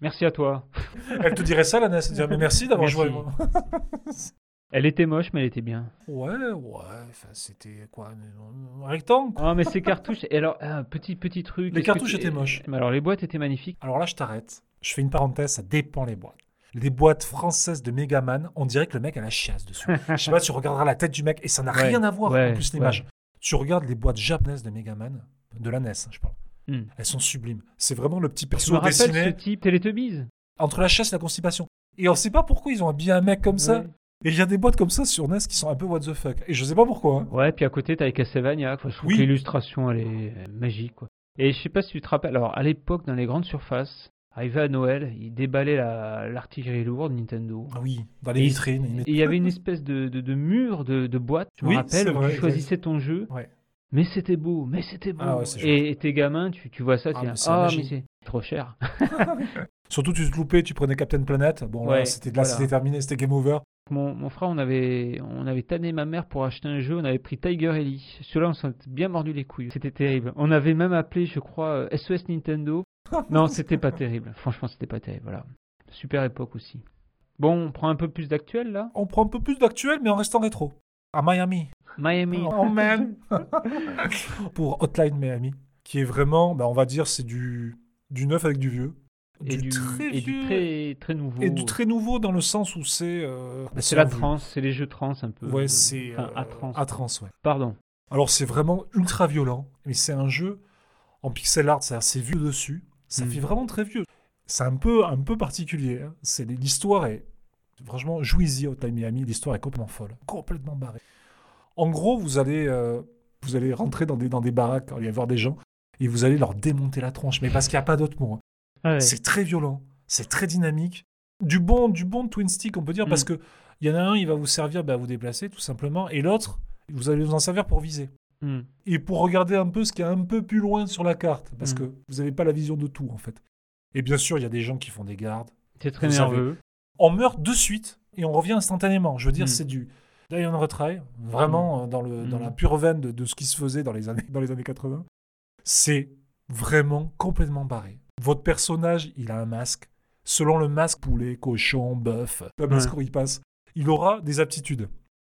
Merci à toi. Elle te dirait ça, la NES Elle te dirait, mais merci d'avoir joué. Elle était moche, mais elle était bien. Ouais, ouais, c'était quoi Un rectangle quoi. Ah, mais ces cartouches. Et alors, un petit petit truc. Les cartouches étaient moches. Mais alors les boîtes étaient magnifiques. Alors là, je t'arrête. Je fais une parenthèse, ça dépend les boîtes. Les boîtes françaises de Megaman, on dirait que le mec a la chiasse dessus. Je sais pas, tu regarderas la tête du mec et ça n'a Ouais, rien à voir ouais, en plus l'image. Tu regardes les boîtes japonaises de Megaman, de la NES, hein, je parle. Hmm. Elles sont sublimes. C'est vraiment le petit Je perso me dessiné ce type Teletubbies? entre la chasse et la constipation. Et on sait pas pourquoi ils ont habillé un mec comme ça. Et il y a des boîtes comme ça sur NES qui sont un peu what the fuck. Et je sais pas pourquoi. hein. Ouais, puis à côté, t'as les Castlevania. Quoi. Je trouve Oui. que l'illustration, elle est magique. Quoi. Et je sais pas si tu te rappelles, alors à l'époque, dans les grandes surfaces, arrivé à Noël, ils déballaient la- l'artillerie lourde Nintendo. Ah oui, dans les Et- vitrines. il y avait une espèce de, de, de mur de, de boîte, je me Oui, rappelle, c'est où tu choisissais ton jeu. Ouais. Mais c'était beau, mais c'était beau. Ah ouais, et, et tes gamins, tu, tu vois ça, tu Ah, c'est Ah, mais c'est trop cher. Surtout, tu te loupais, tu prenais Captain Planet. Bon, là, c'était là, voilà. terminé, c'était game over. Mon, mon frère, on avait, on avait tanné ma mère pour acheter un jeu, on avait pris Tiger Ellie. Celui-là, on s'en bien mordu les couilles. C'était terrible. On avait même appelé, je crois, euh, SOS Nintendo. non, c'était pas terrible. Franchement, c'était pas terrible. Voilà. Super époque aussi. Bon, on prend un peu plus d'actuel là? On prend un peu plus d'actuel, mais en restant rétro. À Miami. Miami. Oh man Pour Hotline Miami, qui est vraiment, bah, on va dire, c'est du, du neuf avec du vieux. et du, très et du très, très nouveau. Et du très nouveau dans le sens où c'est. euh, bah, C'est la trance, c'est les jeux trans un peu. Ouais, c'est. Enfin, euh, à trans. à trans, ouais. Pardon. Alors c'est vraiment ultra violent, mais c'est un jeu en pixel art, c'est assez vieux dessus. Ça Mm. fait vraiment très vieux. C'est un peu, un peu particulier. hein. C'est l'histoire est franchement jouez-y Hotline Miami. L'histoire est complètement folle, complètement barrée. En gros, vous allez, euh, Vous allez rentrer dans des, dans des baraques, il va y avoir des gens, et vous allez leur démonter la tronche. Mais parce qu'il n'y a pas d'autre mot. hein. Ah ouais. C'est très violent, c'est très dynamique. Du bon, du bon twin stick, on peut dire, parce Mm. que il y en a un, il va vous servir bah, à vous déplacer, tout simplement, et l'autre, vous allez vous en servir pour viser. Hmm. Et pour regarder un peu ce qui est un peu plus loin sur la carte, parce Mm. que vous n'avez pas la vision de tout, en fait. Et bien sûr, il y a des gens qui font des gardes. C'est très nerveux. On meurt de suite, et on revient instantanément. Je veux dire, Mm. c'est du die on retry, vraiment euh, dans, le, dans Mm. la pure veine de, de ce qui se faisait dans les années, dans les années 80. C'est vraiment complètement barré. Votre personnage, il a un masque. Selon le masque, poulet, cochon, bœuf, le masque Ouais. où il passe, il aura des aptitudes.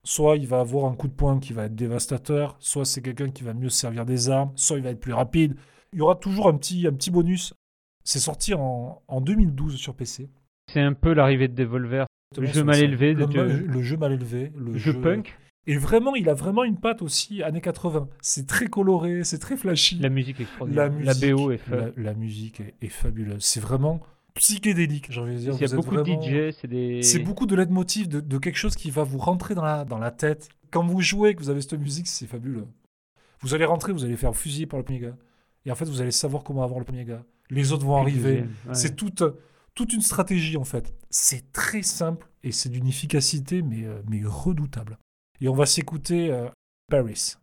Soit il va avoir un coup de poing qui va être dévastateur, soit c'est quelqu'un qui va mieux se servir des armes, soit il va être plus rapide. Il y aura toujours un petit, un petit bonus. C'est sorti en, en 2012 sur PC. C'est un peu l'arrivée de Devolver. Le jeu mal élevé Le, jeu mal élevé. Le Le jeu punk. Et vraiment, il a vraiment une patte aussi années 80. C'est très coloré, c'est très flashy. La musique est extraordinaire. La musique, BO est la, la musique est, est fabuleuse. C'est vraiment psychédélique, j'ai envie de dire. Il y a beaucoup vraiment- de DJ, c'est des. C'est beaucoup de leitmotiv, de, de quelque chose qui va vous rentrer dans la, dans la tête. Quand vous jouez, que vous avez cette musique, c'est fabuleux. Vous allez rentrer, vous allez faire fusiller par le premier gars. Et en fait, vous allez savoir comment avoir le premier gars. Les autres vont arriver. ouais. C'est toute, toute une stratégie en fait. C'est très simple et c'est d'une efficacité mais, euh, mais redoutable. Et on va s'écouter euh, Paris.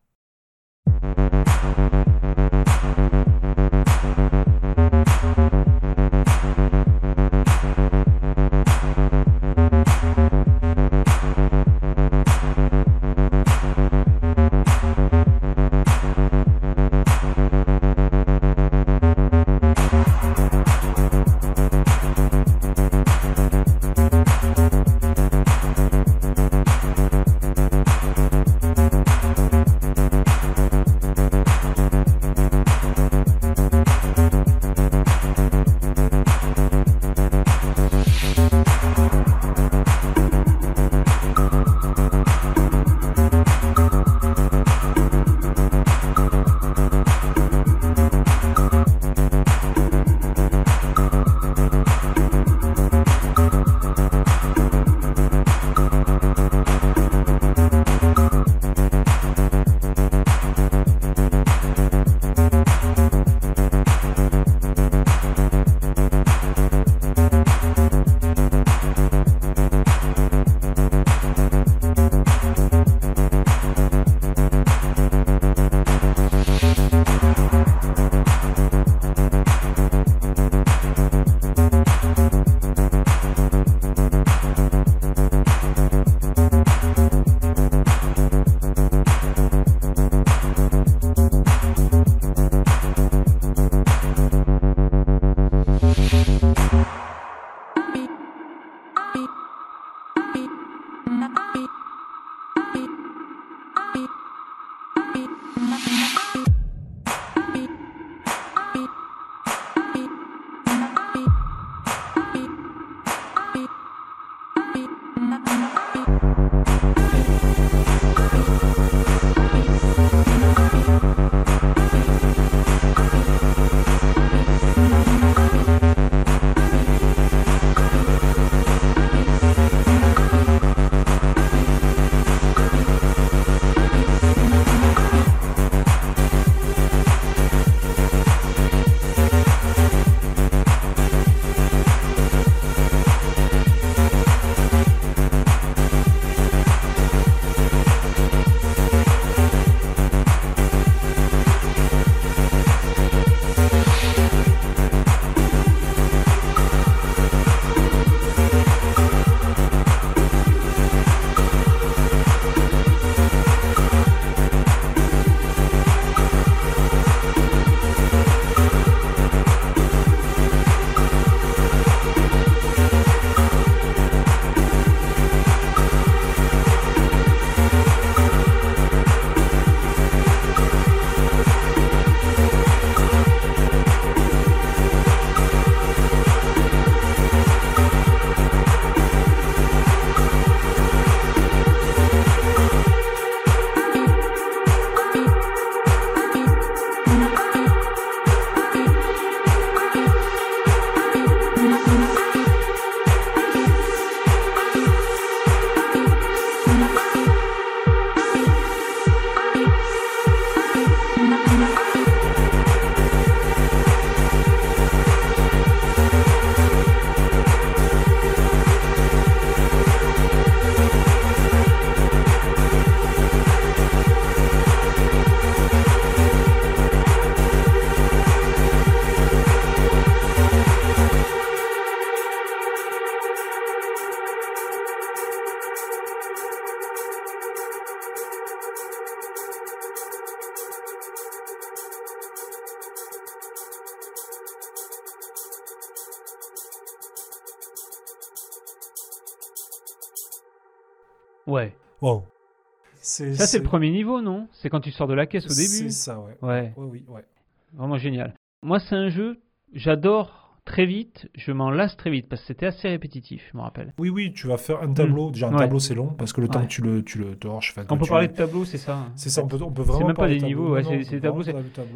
Ça, c'est le premier niveau, non? C'est quand tu sors de la caisse au C'est début. ça, ouais. Ouais, Ouais, oui, ouais. vraiment génial. Moi, c'est un jeu, j'adore très vite, je m'en lasse très vite parce que c'était assez répétitif, je me rappelle. Oui, oui, tu vas faire un tableau. Déjà, un. Ouais. tableau, c'est long parce que le temps Ouais. que tu le, tu le torches. On peut parler de tableau, c'est ça hein. C'est ça, on peut, on peut vraiment même pas des de niveaux, ouais, c'est- c'est tableau.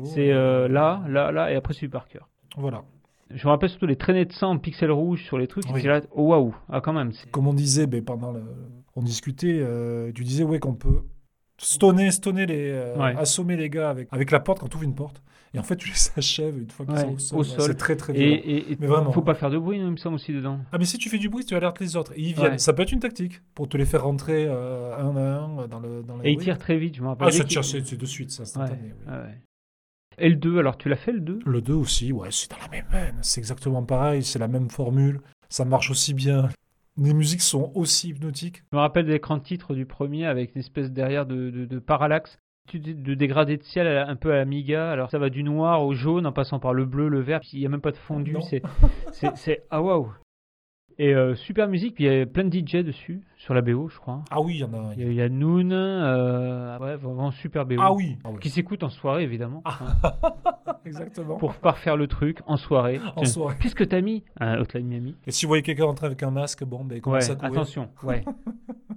C'est euh, là, là, là, et après, c'est par cœur. Voilà. Je me rappelle surtout les traînées de sang en pixels rouges sur les trucs. Oui. C'est là, oh waouh, ah quand même. c'est- Comme on disait ben, pendant le... On discutait, euh, tu disais ouais, qu'on peut stoner, stoner les, euh, Ouais. assommer les gars avec, avec la porte quand tu ouvres une porte. Et en fait, tu les achèves une fois qu'ils Ouais, sont au sol. Ouais. C'est très très Et, violent. et, et Mais vraiment. faut pas faire de bruit, il me semble aussi dedans. Ah mais si tu fais du bruit, tu alertes les autres. Et ils viennent. Ça peut être une tactique pour te les faire rentrer euh, un à un dans le dans les Et il bruits. tire très vite, je me rappelle. Ah, ça tire, c'est de suite, c'est instantané. oui. ouais, ouais. Et le 2, alors tu l'as fait le 2 Le 2 aussi, ouais, c'est dans la même veine. C'est exactement pareil, c'est la même formule. Ça marche aussi bien. Les musiques sont aussi hypnotiques. Je me rappelle l'écran de titre du premier avec une espèce derrière de, de, de parallaxe. De dégradé de ciel un peu à l'Amiga. Alors ça va du noir au jaune en passant par le bleu, le vert. Puis il n'y a même pas de fondu. C'est, ah waouh. Et euh, super musique. Puis il y a plein de DJ dessus sur la BO, je crois. Ah oui, il y en a. Il y a, il y a Noon. euh, ouais, vraiment super BO. Ah oui, ah oui. Qui s'écoute en soirée évidemment. exactement. Pour parfaire le truc en soirée. En soirée. Qu'est-ce que t'as mis Un Hotline Miami? Et si vous voyez quelqu'un rentrer avec un masque, bon, ben Ouais, à attention. Ouais.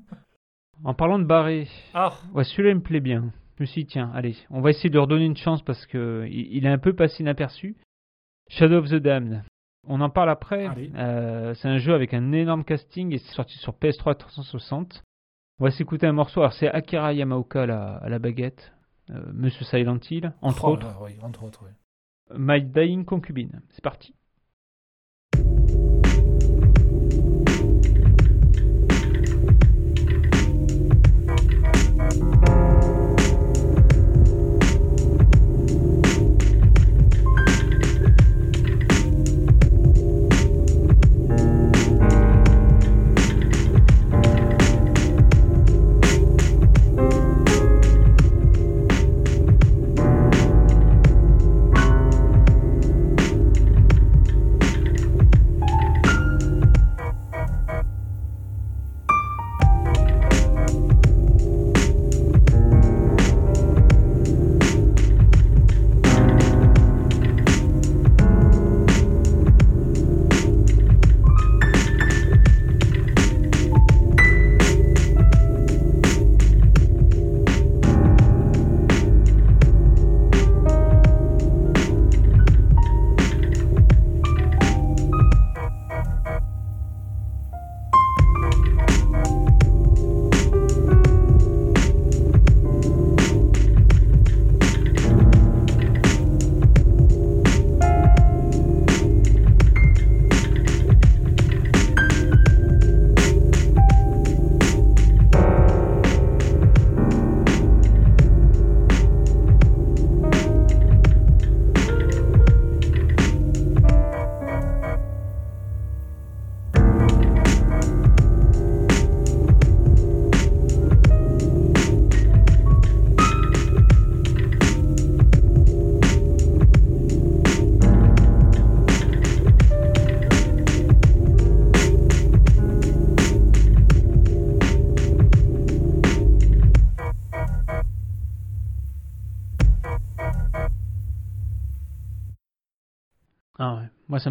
en parlant de barrer. Ah, Ouais, celui-là il me plaît bien. Je me suis dit, tiens, allez, on va essayer de leur donner une chance parce que il, il est un peu passé inaperçu. Shadow of the Damned. On en parle après. Euh, c'est un jeu avec un énorme casting et c'est sorti sur PS3 360. On va s'écouter un morceau. Alors c'est Akira Yamaoka à la, à la baguette, euh, Monsieur Silent Hill, entre Oh, autres. là, oui, entre autres, oui. My Dying Concubine. C'est parti.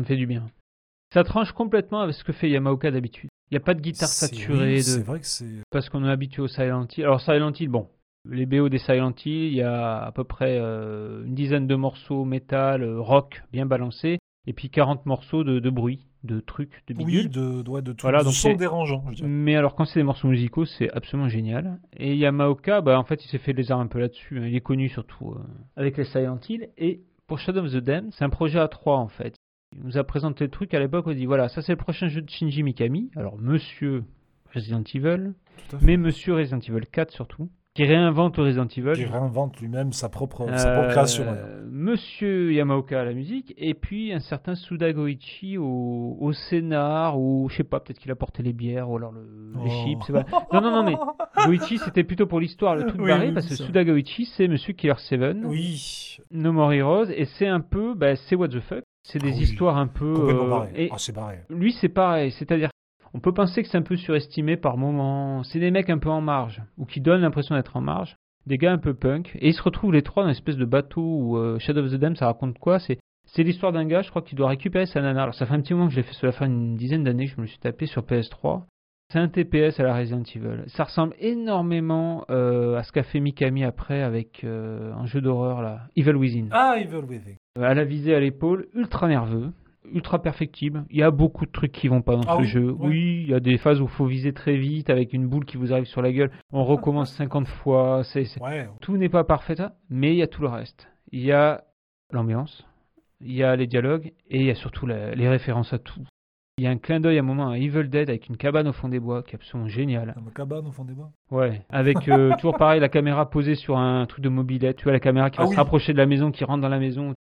Me fait du bien. Ça tranche complètement avec ce que fait Yamaoka d'habitude. Il n'y a pas de guitare C'est- saturée oui, de... C'est vrai que c'est. parce qu'on est habitué au Silent Hill. Alors Silent Hill, bon, les BO des Silent Hill, il y a à peu près euh, une dizaine de morceaux métal, euh, rock, bien balancés, et puis 40 morceaux de, de bruit, de trucs, de Oui, bidules. de, de, ouais, de tout. Voilà, de donc son c'est- dérangeant, je. Mais alors quand c'est des morceaux musicaux, c'est absolument génial. Et Yamaoka, bah, en fait, il s'est fait des arts un peu là-dessus. hein. Il est connu surtout euh, avec les Silent Hill. Et pour Shadow of the Damned, c'est un projet à trois en fait. Il nous a présenté le truc à l'époque, on dit voilà, ça c'est le prochain jeu de Shinji Mikami. Alors Monsieur Resident Evil, mais Monsieur Resident Evil 4 surtout, qui réinvente Resident Evil. Qui réinvente lui-même sa propre, sa propre Euh, création. d'ailleurs. Monsieur Yamaoka à la musique et puis un certain Suda Goichi au, au scénar ou je sais pas peut-être qu'il a porté les bières ou alors le, les Oh. chips c'est pas- non non non mais Goichi c'était plutôt pour l'histoire le truc Oui, barré oui, parce que. Suda Goichi c'est Monsieur Killer Seven Oui, No More Heroes et c'est un peu bah, c'est what the fuck c'est des Ah oui. histoires un peu complètement euh, barré. et Ah, c'est barré. lui c'est pareil c'est-à-dire On peut penser que c'est un peu surestimé par moments. C'est des mecs un peu en marge, ou qui donnent l'impression d'être en marge. Des gars un peu punk. Et ils se retrouvent les trois dans une espèce de bateau où euh, Shadow of the Dam, ça raconte quoi? C'est c'est l'histoire d'un gars, je crois, qui doit récupérer sa nana. Alors ça fait un petit moment que je l'ai fait sur la fin d'une dizaine d'années que je me le suis tapé sur PS3. C'est un TPS à la Resident Evil. Ça ressemble énormément euh, à ce qu'a fait Mikami après avec euh, un jeu d'horreur là, Evil Within. Ah, Evil Within. À la visée à l'épaule, ultra nerveux, ultra perfectible. Il y a beaucoup de trucs qui vont pas dans Ah ce oui, jeu. ouais. Oui, il y a des phases où il faut viser très vite avec une boule qui vous arrive sur la gueule. On recommence 50 fois. C'est- Ouais. Tout n'est pas parfait, hein, mais il y a tout le reste. Il y a l'ambiance, il y a les dialogues et il y a surtout la- les références à tout. Il y a un clin d'œil à un moment à Evil Dead avec une cabane au fond des bois qui est absolument génial. Dans ma cabane au fond des bois. Ouais, avec euh, toujours pareil la caméra posée sur un truc de mobilette, tu vois la caméra qui Ah va oui. se rapprocher de la maison, qui rentre dans la maison.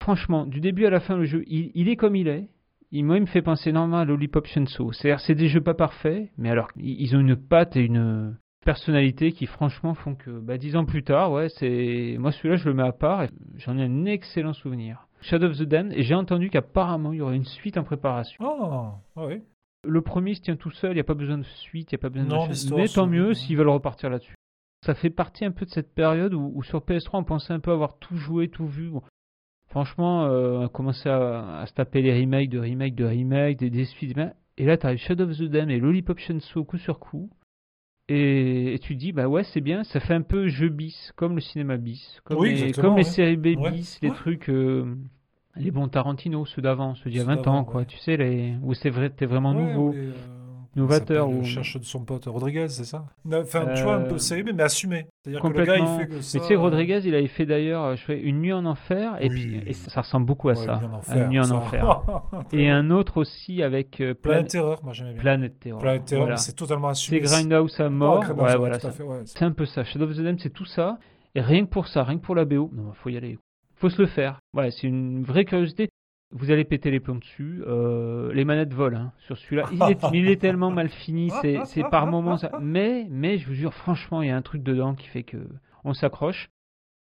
Franchement, du début à la fin le jeu, il, il est comme il est. Il, moi, il me fait penser énormément à Lollipop Chainsaw. C'est-à-dire, c'est des jeux pas parfaits, mais alors ils ont une patte et une personnalité qui franchement font que bah, dix ans plus tard, ouais, c'est moi celui-là je le mets à part et j'en ai un excellent souvenir. Shadow of the Damned et j'ai entendu qu'apparemment il y aurait une suite en préparation. Oh, ah oui. Le premier se tient tout seul, il n'y a pas besoin de suite, il n'y a pas besoin de Non, l'histoire Mais tant mieux ouais. s'ils veulent repartir là-dessus. Ça fait partie un peu de cette période où, où sur PS3 on pensait un peu avoir tout joué, tout vu. Bon. Franchement, euh, on a commencé à, à se taper les remakes de remakes de remakes, des, des suites. ben, Et là, tu as Shadow of the Dam et Lollipop Chainsaw coup sur coup. Et, et tu te dis, bah ouais, c'est bien, ça fait un peu jeu bis, comme le cinéma bis, comme, Oui, les, comme les séries B Ouais, bis, les ouais. trucs, euh, les bons Tarantino, ceux d'avant, ceux d'il y a Ceux 20 ans, quoi. Tu sais, les, où c'est vrai, t'es vraiment nouveau. euh, Novateur il ou- cherche de son pote Rodriguez, c'est ça? Enfin, tu vois, un peu Euh, série, mais assumé. C'est-à-dire que le gars, Complètement. il fait que ça. Mais tu sais, Rodriguez, il avait fait d'ailleurs euh, je fais une nuit en enfer, et Oui. puis et ça, ça ressemble beaucoup à Ouais, ça, Une nuit en enfer, ça. et un autre aussi avec euh, Planète Plan- Terreur, moi j'aimais bien. Planète Terreur, Voilà. c'est totalement C'est assumé. Grindhouse à Oh, mort. Ouais, voilà, c'est un peu ça. Shadow of the Dam, c'est tout ça, et rien que pour ça, rien que pour la BO, non, faut y aller. Faut se le faire. Voilà, c'est une vraie curiosité. Vous allez péter les plombs dessus. Euh, les manettes volent hein, sur celui-là. Il est, il est tellement mal fini, c'est par moments. ça- Mais, mais je vous jure, franchement, il y a un truc dedans qui fait que on s'accroche.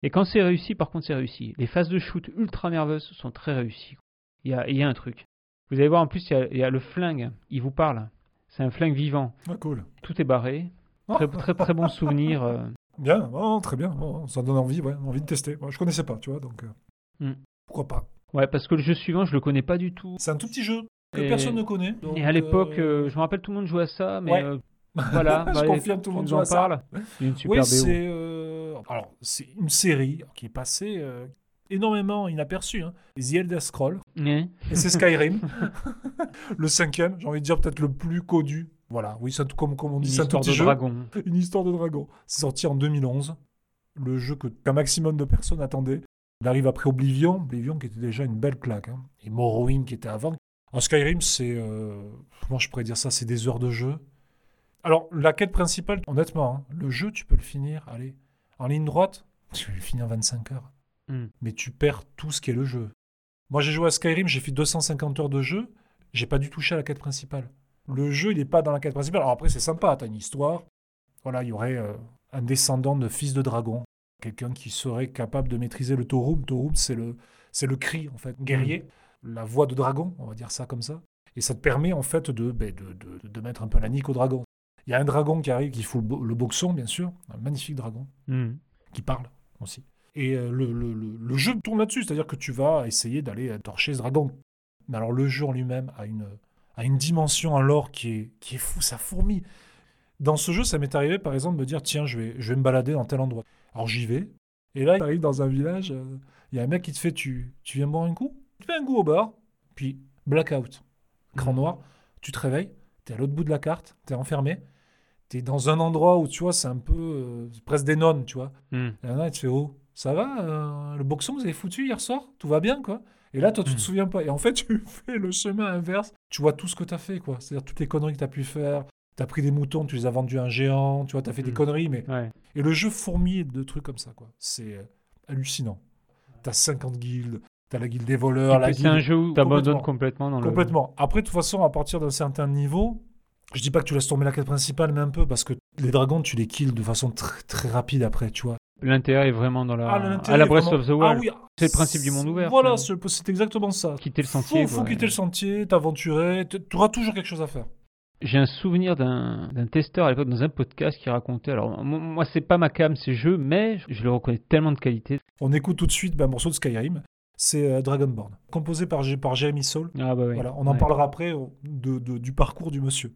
Et quand c'est réussi, par contre, c'est réussi. Les phases de shoot ultra nerveuses sont très réussies. Il y a, il y a un truc. Vous allez voir, en plus, il y a, il y a le flingue. Il vous parle. C'est un flingue vivant. Ah, cool. Tout est barré. Très, très, très bon souvenir. euh. Bien, oh, très bien. Oh, ça donne envie, ouais, envie de tester. Moi, je connaissais pas, tu vois, donc euh, Hmm. pourquoi pas. Ouais, parce que le jeu suivant, je le connais pas du tout. C'est un tout petit jeu que Et- personne ne connaît. donc, Et à l'époque, euh, euh, je me rappelle, tout le monde jouait à ça, mais Ouais. euh, voilà. Je bah, confirme, tout le monde joue à ça. parle. Il y a une super Oui, c'est euh, alors c'est une série qui est passée énormément inaperçue. Hein. The Elder Scrolls Ouais. et c'est Skyrim, le cinquième. J'ai envie de dire peut-être le plus connu. Voilà, oui, tout- comme, comme on Une dit, c'est un tout histoire petit de jeu. dragon. Une histoire de dragon. C'est sorti en 2011. Le jeu que qu'un maximum de personnes attendaient. Il arrive après Oblivion. Oblivion qui était déjà une belle claque. hein. Et Morrowind qui était avant. En Skyrim, c'est. euh, Comment je pourrais dire ça C'est des heures de jeu. Alors, la quête principale, honnêtement, hein, le jeu, tu peux le finir, allez, en ligne droite, tu peux le finir en 25 heures. Hmm. Mais tu perds tout ce qu'est le jeu. Moi, j'ai joué à Skyrim, j'ai fait 250 heures de jeu, j'ai pas dû toucher à la quête principale. Le jeu, il n'est pas dans la quête principale. Alors après, c'est sympa, t'as une histoire. Voilà, il y aurait euh, un descendant de fils de dragon, quelqu'un qui serait capable de maîtriser le Torum. Torum, c'est le, c'est le cri, en fait, guerrier, la voix de dragon, on va dire ça comme ça. Et ça te permet, en fait, de, ben, de, de, de mettre un peu la nique au dragon. Il y a un dragon qui arrive, qui fout le, bo- le boxon, bien sûr, un magnifique dragon Hmm. qui parle aussi. Et euh, le, le- le- le jeu tourne là-dessus, c'est-à-dire que tu vas essayer d'aller euh, torcher ce dragon. Mais alors le jeu en lui-même a une, a une dimension, un lore qui est, qui est fou, ça fourmille. Dans ce jeu, ça m'est arrivé par exemple de me dire tiens, je vais, je vais me balader dans tel endroit. Alors j'y vais, et là, tu arrives dans un village, euh, il y a un mec qui te fait tu, tu viens boire un coup? Tu fais un coup au bar, puis blackout, écran Mhm. noir, tu te réveilles, tu es à l'autre bout de la carte, tu es enfermé, tu es dans un endroit où tu vois, c'est un peu euh, presque des nonnes, tu vois. Hmm. Et là, il te fait Oh, ça va euh, Le boxon vous avez foutu hier soir? Tout va bien, quoi Et là, toi, tu te Mm. souviens pas. Et en fait, tu fais le chemin inverse. Tu vois tout ce que tu as fait, quoi. C'est-à-dire toutes les conneries que tu as pu faire. Tu as pris des moutons, tu les as vendus à un géant. Tu vois, tu as fait des Mm. conneries. Mais... Ouais. Et le jeu fourmille de trucs comme ça, quoi. C'est euh, hallucinant. Tu as 50 guildes. Tu as la guilde des voleurs, la c'est un jeu où t'abandonnes complètement dans le. Complètement. Après, de toute façon, à partir d'un certain niveau, je dis pas que tu laisses tomber la quête principale, mais un peu, parce que les dragons, tu les kills de façon très, très rapide après, tu vois. L'intérêt est vraiment dans la. Ah, à la Breath vraiment- of the Wild. Ah oui, C'est le principe du monde ouvert, Voilà, c'est exactement ça. Quitter le sentier. Faut, faut quitter le sentier, t'aventurer, tu auras toujours quelque chose à faire. J'ai un souvenir d'un d'un testeur à l'époque dans un podcast qui racontait. Alors, mo- moi, c'est pas ma cam, ces jeux, mais je le reconnais tellement de qualité. On écoute tout de suite bah, un morceau de Skyrim, c'est euh, Dragonborn, composé par, par Jeremy Soule. Ah, bah oui. Voilà, on en Ouais. parlera après euh, de- de- du parcours du monsieur.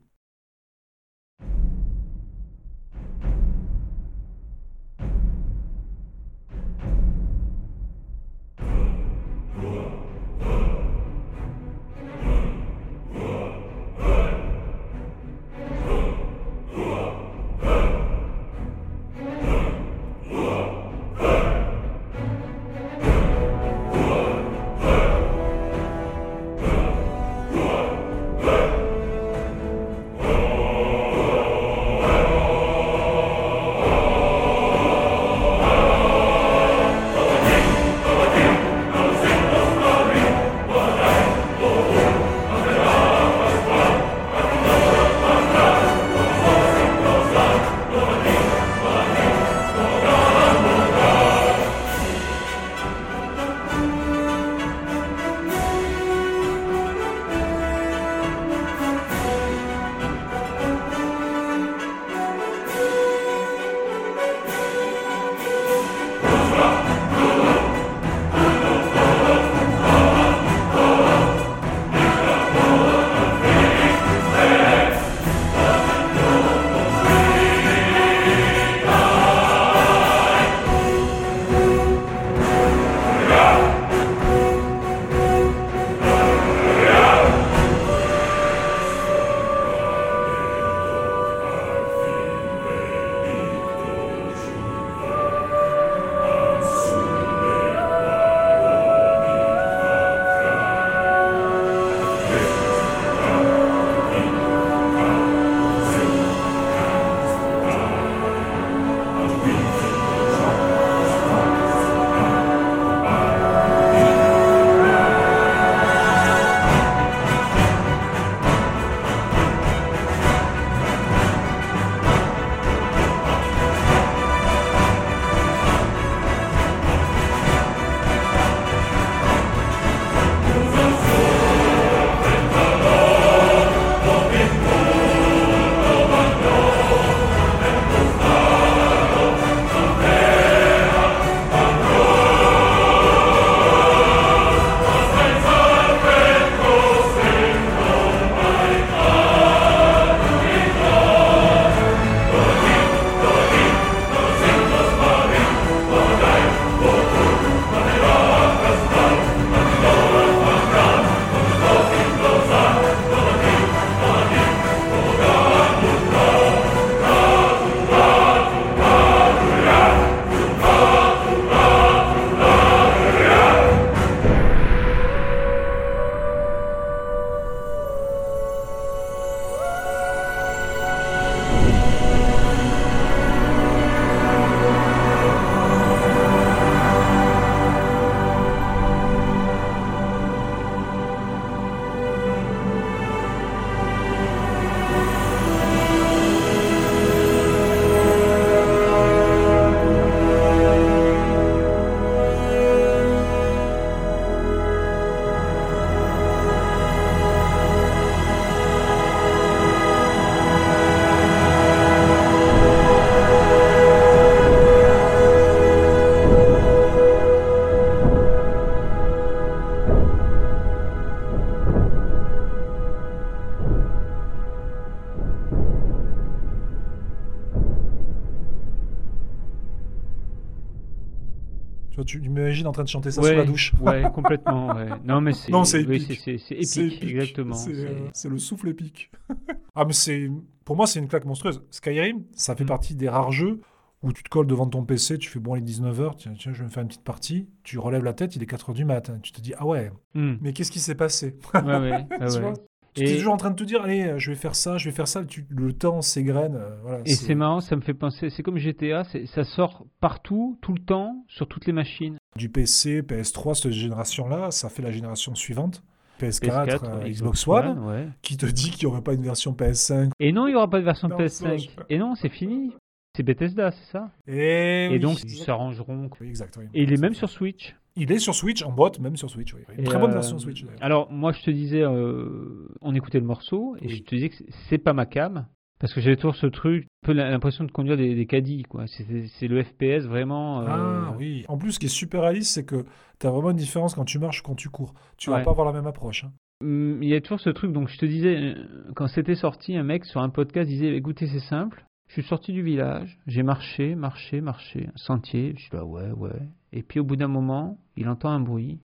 M'imagines en train de chanter ça sous Ouais, la douche. Ouais, complètement. ouais. Non, mais c'est oui, épique. c'est- épique, exactement. C'est euh, c'est le souffle épique. ah, mais c'est. Pour moi, c'est une claque monstrueuse. Skyrim, ça fait Mm. partie des rares jeux où tu te colles devant ton PC, tu fais bon, il est 19h, tiens, tiens, je vais me faire une petite partie. Tu relèves la tête, il est 4h du matin. Tu te dis, ah ouais, Hmm. mais qu'est-ce qui s'est passé? Ouais, ouais, ah ouais. Tu es toujours en train de te dire, allez, euh, je vais faire ça, je vais faire ça. Tu- le temps s'égrène. euh, voilà, Et c'est marrant, ça me fait penser, c'est comme GTA, ça sort partout, tout le temps, sur toutes les machines. Du PC, PS3, cette génération-là, ça fait la génération suivante. PS4, PS4, euh, Xbox One, ouais. qui te dit qu'il n'y aurait pas une version PS5. Et non, il n'y aura pas de version Non, PS5. ça, je- Et non, c'est fini. C'est Bethesda, c'est ça? Et, Et oui, donc, ils s'arrangeront. Oui, exact, oui. Et il est même sur Switch. Il est sur Switch, en boîte, même sur Switch. Oui. Une très bonne euh, version Switch. Alors, moi, je te disais, euh, on écoutait le morceau, et Oui. je te disais que c'est- pas ma cam, parce que j'avais toujours ce truc, un peu l'impression de conduire des, des caddies, quoi. C'est- le FPS vraiment. euh, Ah oui. En plus, ce qui est super réaliste, c'est que tu as vraiment une différence quand tu marches ou quand tu cours. Tu vas Ouais. pas avoir la même approche. hein. Hum, Il y a toujours ce truc, donc je te disais, quand c'était sorti, un mec sur un podcast disait écoutez, c'est simple, je suis sorti du village, j'ai marché, marché, marché, un sentier, je suis là, ouais, ouais. Et puis au bout d'un moment, il entend un bruit,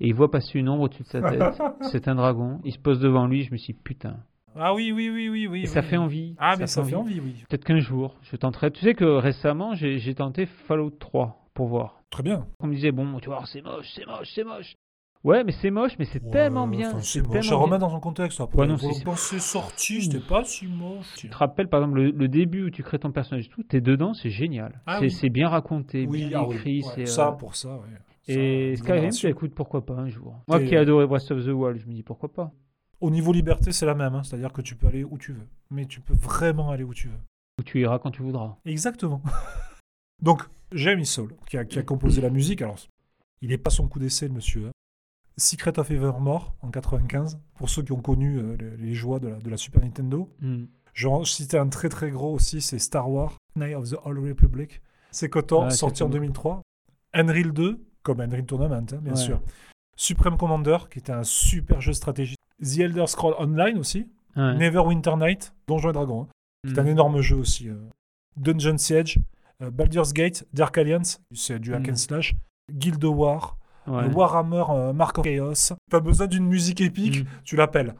et il voit passer une ombre au-dessus de sa tête, c'est un dragon, il se pose devant lui, je me suis dit putain. Ah oui, oui, oui, oui, oui. Et ça oui. fait envie. Ah, mais ça fait envie, oui. Peut-être qu'un jour, je tenterai. Tu sais que récemment, j'ai j'ai tenté Fallout 3 pour voir. Très bien. On me disait, bon, tu vois, c'est moche, c'est moche, c'est moche. Ouais, mais c'est moche, mais c'est Ouais, tellement bien. enfin, c'est moche. Ça remet dans son contexte. Après, Ouais, non, c'est- quand c'est sorti, c'était pas si moche. Tu te rappelles, par exemple, le, le début où tu crées ton personnage et tout, t'es dedans, c'est génial. Ah c'est oui. c'est bien raconté, Oui, bien ah oui. écrit. Ouais, c'est, Ça, euh, pour ça, ouais. Et Ça, Skyrim, tu écoutes, pourquoi pas un jour. Moi qui ai adoré Breath of the Wild, je me dis pourquoi pas. Au niveau liberté, c'est la même. hein. C'est-à-dire que tu peux aller où tu veux. Mais tu peux vraiment aller où tu veux. Ou tu iras quand tu voudras. Exactement. Donc, Jamie Soul, qui a, qui a composé la musique, alors, il n'est pas son coup d'essai, le monsieur. hein. Secret of Evermore, en 95, pour ceux qui ont connu euh, les, les joies de la, de la Super Nintendo. Hmm. Je en citer un très très gros aussi, c'est Star Wars, Night of the Old Republic. C'est Kotor, Ah, sorti en cool. 2003. Unreal 2, comme Unreal Tournament, hein, bien Ouais. sûr. Supreme Commander, qui était un super jeu stratégique. The Elder Scroll Online aussi. Ouais. Neverwinter Night, Donjons et Dragons. hein. C'est un Hmm. énorme jeu aussi. euh. Dungeon Siege, euh, Baldur's Gate, Dark Alliance, c'est du hack and slash, Guild War, Ouais. le Warhammer euh, Mark of Chaos. T'as besoin d'une musique épique, Mm. tu l'appelles.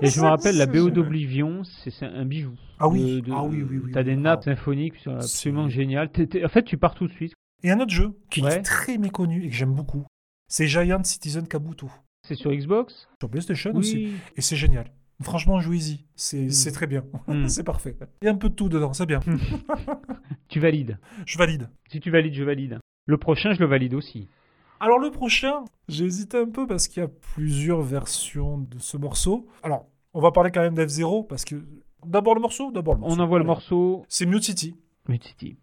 Et je me rappelle, la BO d'Oblivion, c'est un bijou. Ah oui, De- de- ah oui, oui, oui. T'as oui. des nappes Ah. symphoniques qui sont absolument géniales. En fait, tu pars tout de suite. Et un autre jeu qui Ouais. est très méconnu et que j'aime beaucoup, c'est Giant Citizen Kabuto. C'est sur Xbox? Sur PlayStation aussi. Et c'est génial. Franchement, jouez-y. C'est Mm. c'est très bien. Mm. c'est parfait. Il y a un peu de tout dedans, c'est bien. Tu valides. Je valide. Si tu valides, je valide. Le prochain, je le valide aussi. Alors le prochain, j'ai hésité un peu parce qu'il y a plusieurs versions de ce morceau. Alors, on va parler quand même d'F0 parce que d'abord le morceau, d'abord le morceau. On envoie le morceau. C'est Mute City. Mute City.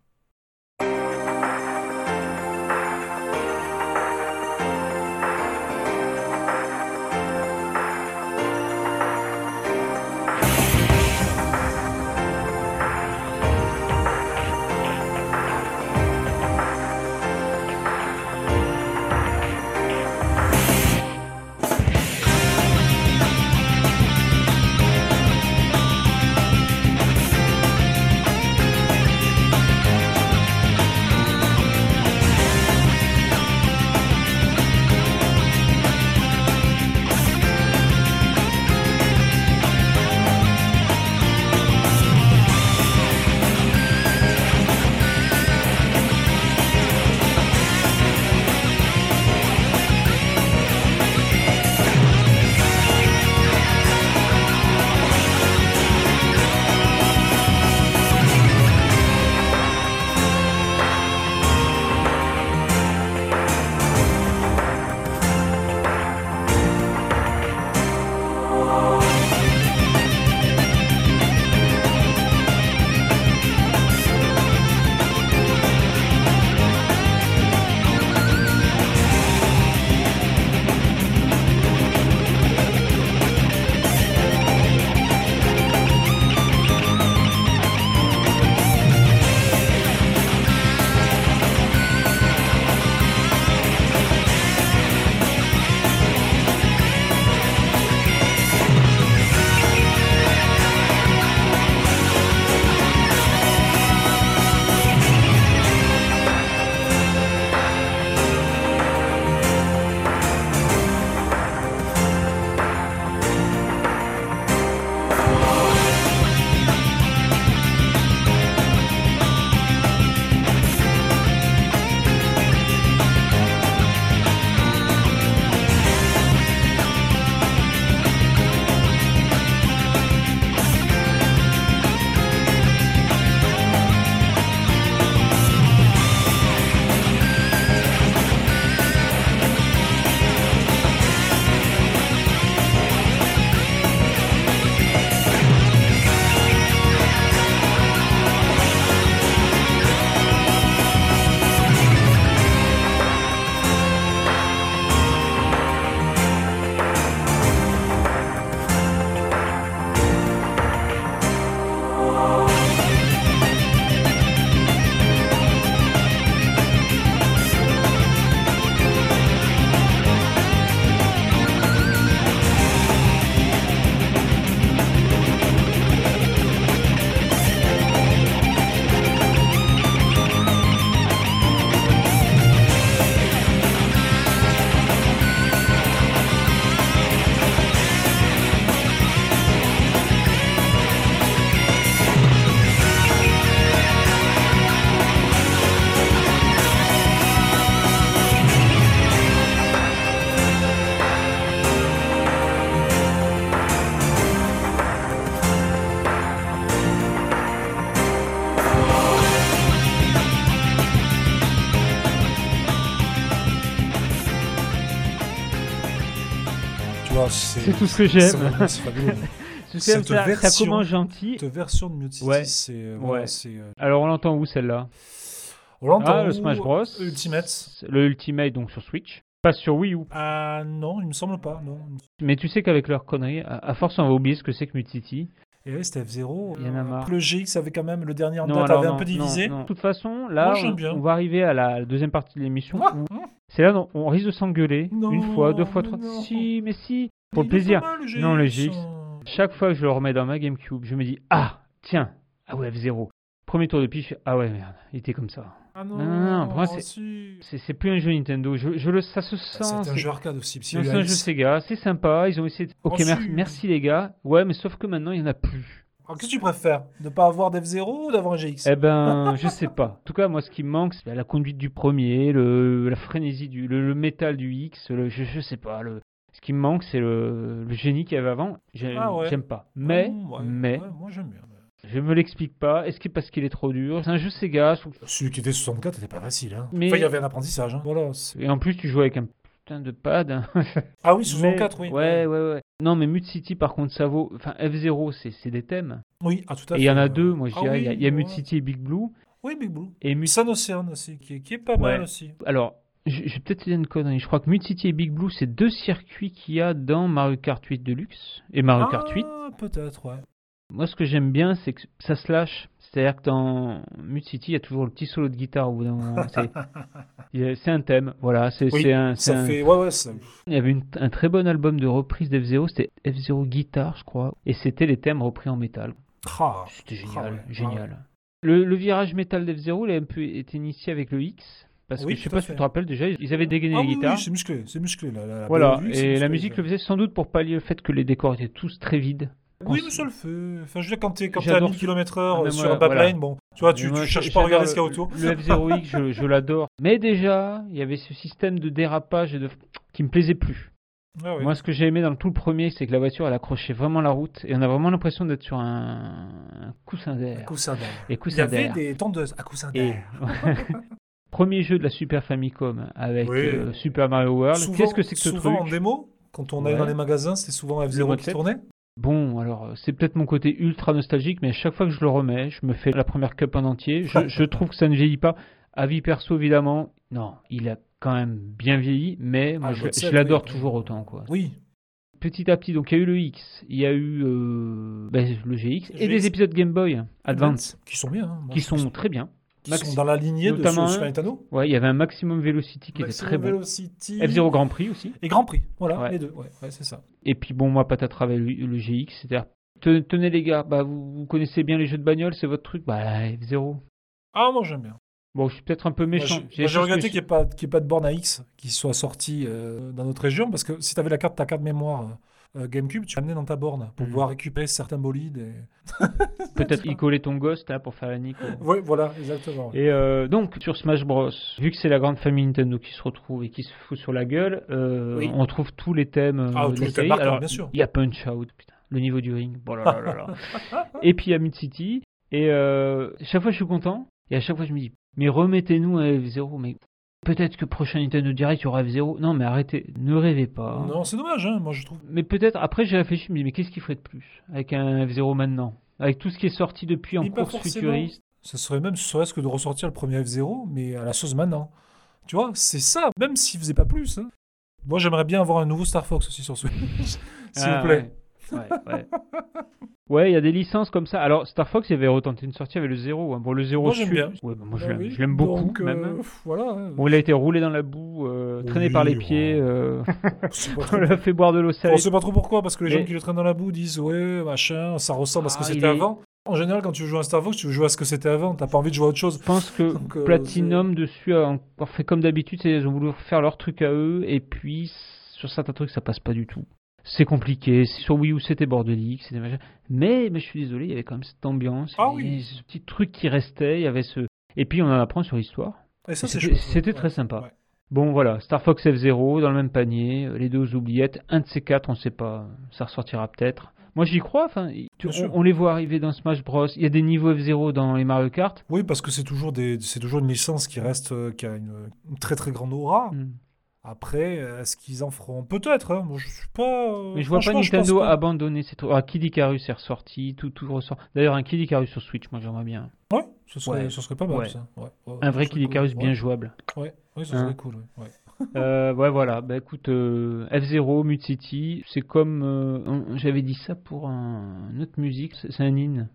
C'est C'est tout ce que j'aime. C'est fabuleux. Cette ça, ça version- commence gentil. Cette version de Mute City, Ouais. c'est. euh, Ouais. c'est, euh, Alors on l'entend où celle-là? On l'entend. Ah, le Smash Bros. Ultimate. Le Ultimate donc sur Switch. Pas sur Wii U. Ah non, il me semble pas. Non. Mais tu sais qu'avec leur connerie, à, force on va oublier ce que c'est que Mute City. Et oui, c'était F0. Il y en a marre. Le GX avait quand même le dernier en Non, date alors avait non, un peu divisé. non. De toute façon, là, on, va arriver à la deuxième partie de l'émission. Ah, où hum. C'est là on risque de s'engueuler une fois, deux fois, trois. Si, mais si, pour le plaisir. mal, le Non, le GX. GX. Chaque fois que je le remets dans ma GameCube, je me dis ah tiens ah ouais F0. Premier tour de pige, ah ouais merde, il était comme ça. Ah non, Non, non, non, pour moi, c'est- si. C'est plus un jeu Nintendo, je, je le ça se sent. C'est un jeu arcade aussi. c'est a un eu jeu. Sega, c'est sympa, ils ont essayé. de- Ok, Oh, merci, merci les gars. Ouais, mais sauf que maintenant il y en a plus. Alors, qu'est-ce que tu préfères? De pas avoir d'F0 ou d'avoir un GX Eh ben, je sais pas. En tout cas, moi, ce qui me manque, c'est la conduite du premier, le, la frénésie du, le, le métal du X. Le, je, je sais pas. Le, ce qui me manque, c'est le, le génie qu'il y avait avant. J'aime Ah ouais. j'aime pas. Mais, ouais, mais, moi j'aime bien. je me l'explique pas. Est-ce que parce qu'il est trop dur? C'est un jeu Sega. je trouve- Celui qui était 64 n'était pas facile. Hein. Mais- Enfin, il y avait un apprentissage. Hein. Voilà. Et en plus, tu joues avec un putain de pad. hein. Ah oui, 64, Mais- oui. Ouais, ouais, ouais. Non, mais Mute City, par contre, ça vaut. Enfin, F0, c'est des thèmes. Oui, ah, tout à Et fait. il y en a deux, moi, je Ah dirais. Il y a- y a, Mute ouais. City et Big Blue. Oui, Big Blue. Et Mute Sun Ocean aussi, qui est, qui est pas mal aussi. Alors, je, vais peut-être dire une connerie. Je crois que Mute City et Big Blue, c'est deux circuits qu'il y a dans Mario Kart 8 Deluxe et Mario Kart 8. Ah, peut-être, ouais. Moi, ce que j'aime bien, c'est que ça se lâche. C'est-à-dire que dans Mute City, il y a toujours le petit solo de guitare au bout d'un moment. C'est- un thème, voilà. C'est Oui, un, Ça un- fait. Ouais, ouais, ça... Il y avait une- un très bon album de reprise d'F0, c'était F0 Guitar, je crois. Et c'était les thèmes repris en métal. Ah, C'était Ah génial, ouais, génial. Le, le virage métal d'F0, il a un peu été initié avec le X. Parce Oui, que je sais pas si tu te rappelles déjà, ils avaient dégainé Ah les oui, guitares. oui, c'est musclé, c'est musclé. La, Voilà, et musclé, la musique le faisait sans doute pour pallier le fait que les décors étaient tous très vides. Oui, mais ça le fait. Enfin, je veux dire, quand t'es quand t'es à J'adore 1000 ce- km/h Ah, sur moi, un backline, voilà. bon, tu vois, tu, moi, tu cherches pas à regarder ce qu'il y a autour. Le, le F0X, je, je l'adore. Mais déjà, il y avait ce système de dérapage et de... qui me plaisait plus. Ah oui. Moi, ce que j'ai aimé dans le tout le premier, c'est que la voiture, elle accrochait vraiment la route et on a vraiment l'impression d'être sur un, un coussin d'air. coussin d'air. Et Il y coussin avait des tondeuses à coussin Et d'air. premier jeu de la Super Famicom avec Oui. euh, Super Mario World. Souvent- Qu'est-ce que c'est que ce Souvent truc en démo, quand on allait Ouais. dans les magasins, c'était souvent Le F0 mode qui 7. tournait. Bon, alors euh, c'est peut-être mon côté ultra nostalgique, mais à chaque fois que je le remets, je me fais la première cup en entier. Je, je trouve que ça ne vieillit pas. Avis perso, évidemment, non, il a quand même bien vieilli, mais moi, Ah, je, le mode je 7, l'adore oui. toujours autant. quoi. Oui. Petit à petit, donc il y a eu le X, il y a eu euh, ben, le GX, et des épisodes Game Boy Advance Qui sont bien. hein. Moi, qui sont très bien. Qui Maxi- sont dans la lignée de Super Nintendo. Ouais, il y avait un Maximum Velocity qui Maximum était très bon. Velocity. F-Zero Grand Prix aussi. Et Grand Prix. Voilà, Ouais. les deux. Ouais, ouais, c'est ça. Et puis bon, moi, patatras avec le, le GX, c'est-à-dire, te- tenez les gars, bah, vous, vous connaissez bien les jeux de bagnole, c'est votre truc, bah F-Zero. Ah, moi j'aime bien. Bon, je suis peut-être un peu méchant. j'ai- regretté qu'il n'y ait pas de borne à X qui soit sortie euh, dans notre région parce que si tu avais la carte, ta carte mémoire euh, GameCube, tu l'amenais dans ta borne pour Mhm. pouvoir récupérer certains bolides. Et... Peut-être y coller ton ghost là pour faire la nique. au- Ouais, voilà, exactement. Et euh, donc sur Smash Bros, vu que c'est la grande famille Nintendo qui se retrouve et qui se fout sur la gueule, euh, Oui. on trouve tous les thèmes euh, Ah, tous les thèmes marquants, Alors, bien sûr. Il y a Punch Out, putain, le niveau du ring. Bon là là là là. et puis il y a Mid City. Et euh, chaque fois je suis content. Et à chaque fois je me dis, mais remettez-nous un F0. Mais peut-être que prochain Nintendo Direct il y aura F0. Non mais arrêtez, ne rêvez pas. Non, c'est dommage, hein, moi je trouve. Mais peut-être après j'ai réfléchi, mais qu'est-ce qu'il ferait de plus avec un F0 maintenant? Avec tout ce qui est sorti depuis en Mais course futuriste. Ce serait même serait-ce que de ressortir le premier F0, mais à la sauce maintenant. Tu vois, c'est ça, même s'il faisait pas plus. hein. Moi j'aimerais bien avoir un nouveau Star Fox aussi sur Switch, s'il Ah, vous plaît. Ouais, ouais. ouais. Ouais, il y a des licences comme ça. Alors, Star Fox, il avait retenté une sortie avec le 0. Bon, le 0 Moi, j'aime Sud- bien. Ouais, bah, moi, je Bah l'aime oui, je l'aime beaucoup, donc, euh, même. hein. Voilà. hein. Bon, il a été roulé dans la boue, euh, traîné Oui, par les ouais. pieds. euh, on l'a fait boire de l'eau On salée. sait pas trop pourquoi, parce que les Mais- gens qui le traînent dans la boue disent ouais, machin, ça ressemble à ce que Ah, c'était est- avant. En général, quand tu veux jouer à Star Fox, tu veux jouer à ce que c'était avant, t'as pas envie de jouer à autre chose. Je pense que Donc, euh, Platinum dessus a encore fait comme d'habitude. c'est- Ils ont voulu faire leur truc à eux. Et puis, sur certains trucs, ça passe pas du tout. C'est compliqué. Sur Wii U, c'était bordélique. C'était. Mais, mais je suis désolé, il y avait quand même cette ambiance. Ah il y avait oui. Ce petit truc qui restait. Il y avait ce. Et puis, on en apprend sur l'histoire. Et ça, c'est C'était Ouais. très sympa. Ouais. Bon voilà, Star Fox F0 dans le même panier, les deux aux oubliettes, un de ces quatre, on sait pas, ça ressortira peut-être. Moi j'y crois, enfin, on, on les voit arriver dans Smash Bros. Il y a des niveaux F0 dans les Mario Kart. Oui, parce que c'est toujours, des, toujours une licence qui reste, euh, qui a une, une très très grande aura. Hmm. Après, est-ce qu'ils en feront? Peut-être. Hein. Moi, je suis pas. euh, Mais je vois pas Nintendo pas. abandonner ces trucs. Ah, Kid Icarus est ressorti, tout, tout ressort. D'ailleurs, un Kid Icarus sur Switch, moi j'aimerais bien. Ouais, ce serait, Ouais. ce serait pas mal Ouais. ça. Ouais, Un vrai Kid Icarus cool. bien jouable. Ouais, ouais, ça Hein. serait cool. Ouais. ouais. Euh, ouais, voilà. Bah écoute, euh, F0, Mute City, c'est comme. euh, J'avais dit ça pour un, une autre musique, c'est un in.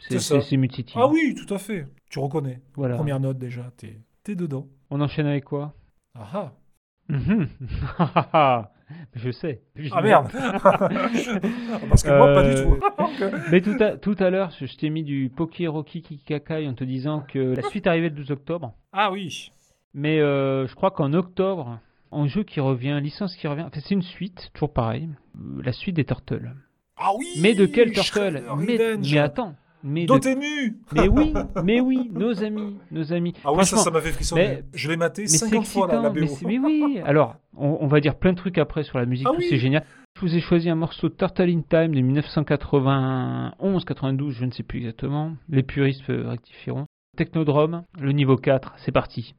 C'est Mute City. Ah oui, tout à fait. Tu reconnais. Voilà. Première note déjà, t'es es dedans. On enchaîne avec quoi? Ah ah. Mhm. Je sais. Ah merde Parce que moi, pas du Euh, tout. Donc, euh, Mais tout à, tout à l'heure, je, t'ai mis du Poké Rocky Kikakai en te disant que la suite arrivait le 12 octobre. Ah oui. Mais euh, je crois qu'en octobre, un jeu qui revient, licence qui revient, enfin, c'est une suite, toujours pareil, euh, la suite des Turtles. Ah oui Mais de quel Turtle? Mais attends, mais, de- Dotemu mais oui, mais oui, nos amis, nos amis. Ah oui, ça, ça m'a fait frissonner. mais- Je l'ai maté mais c'est 50 fois là, la BO. mais, oui. Alors, on, on va dire plein de trucs après sur la musique, Ah oui. c'est génial. Je vous ai choisi un morceau de Turtle in Time de 1991-92, je ne sais plus exactement. Les puristes euh, rectifieront. Technodrome, le niveau 4, c'est parti.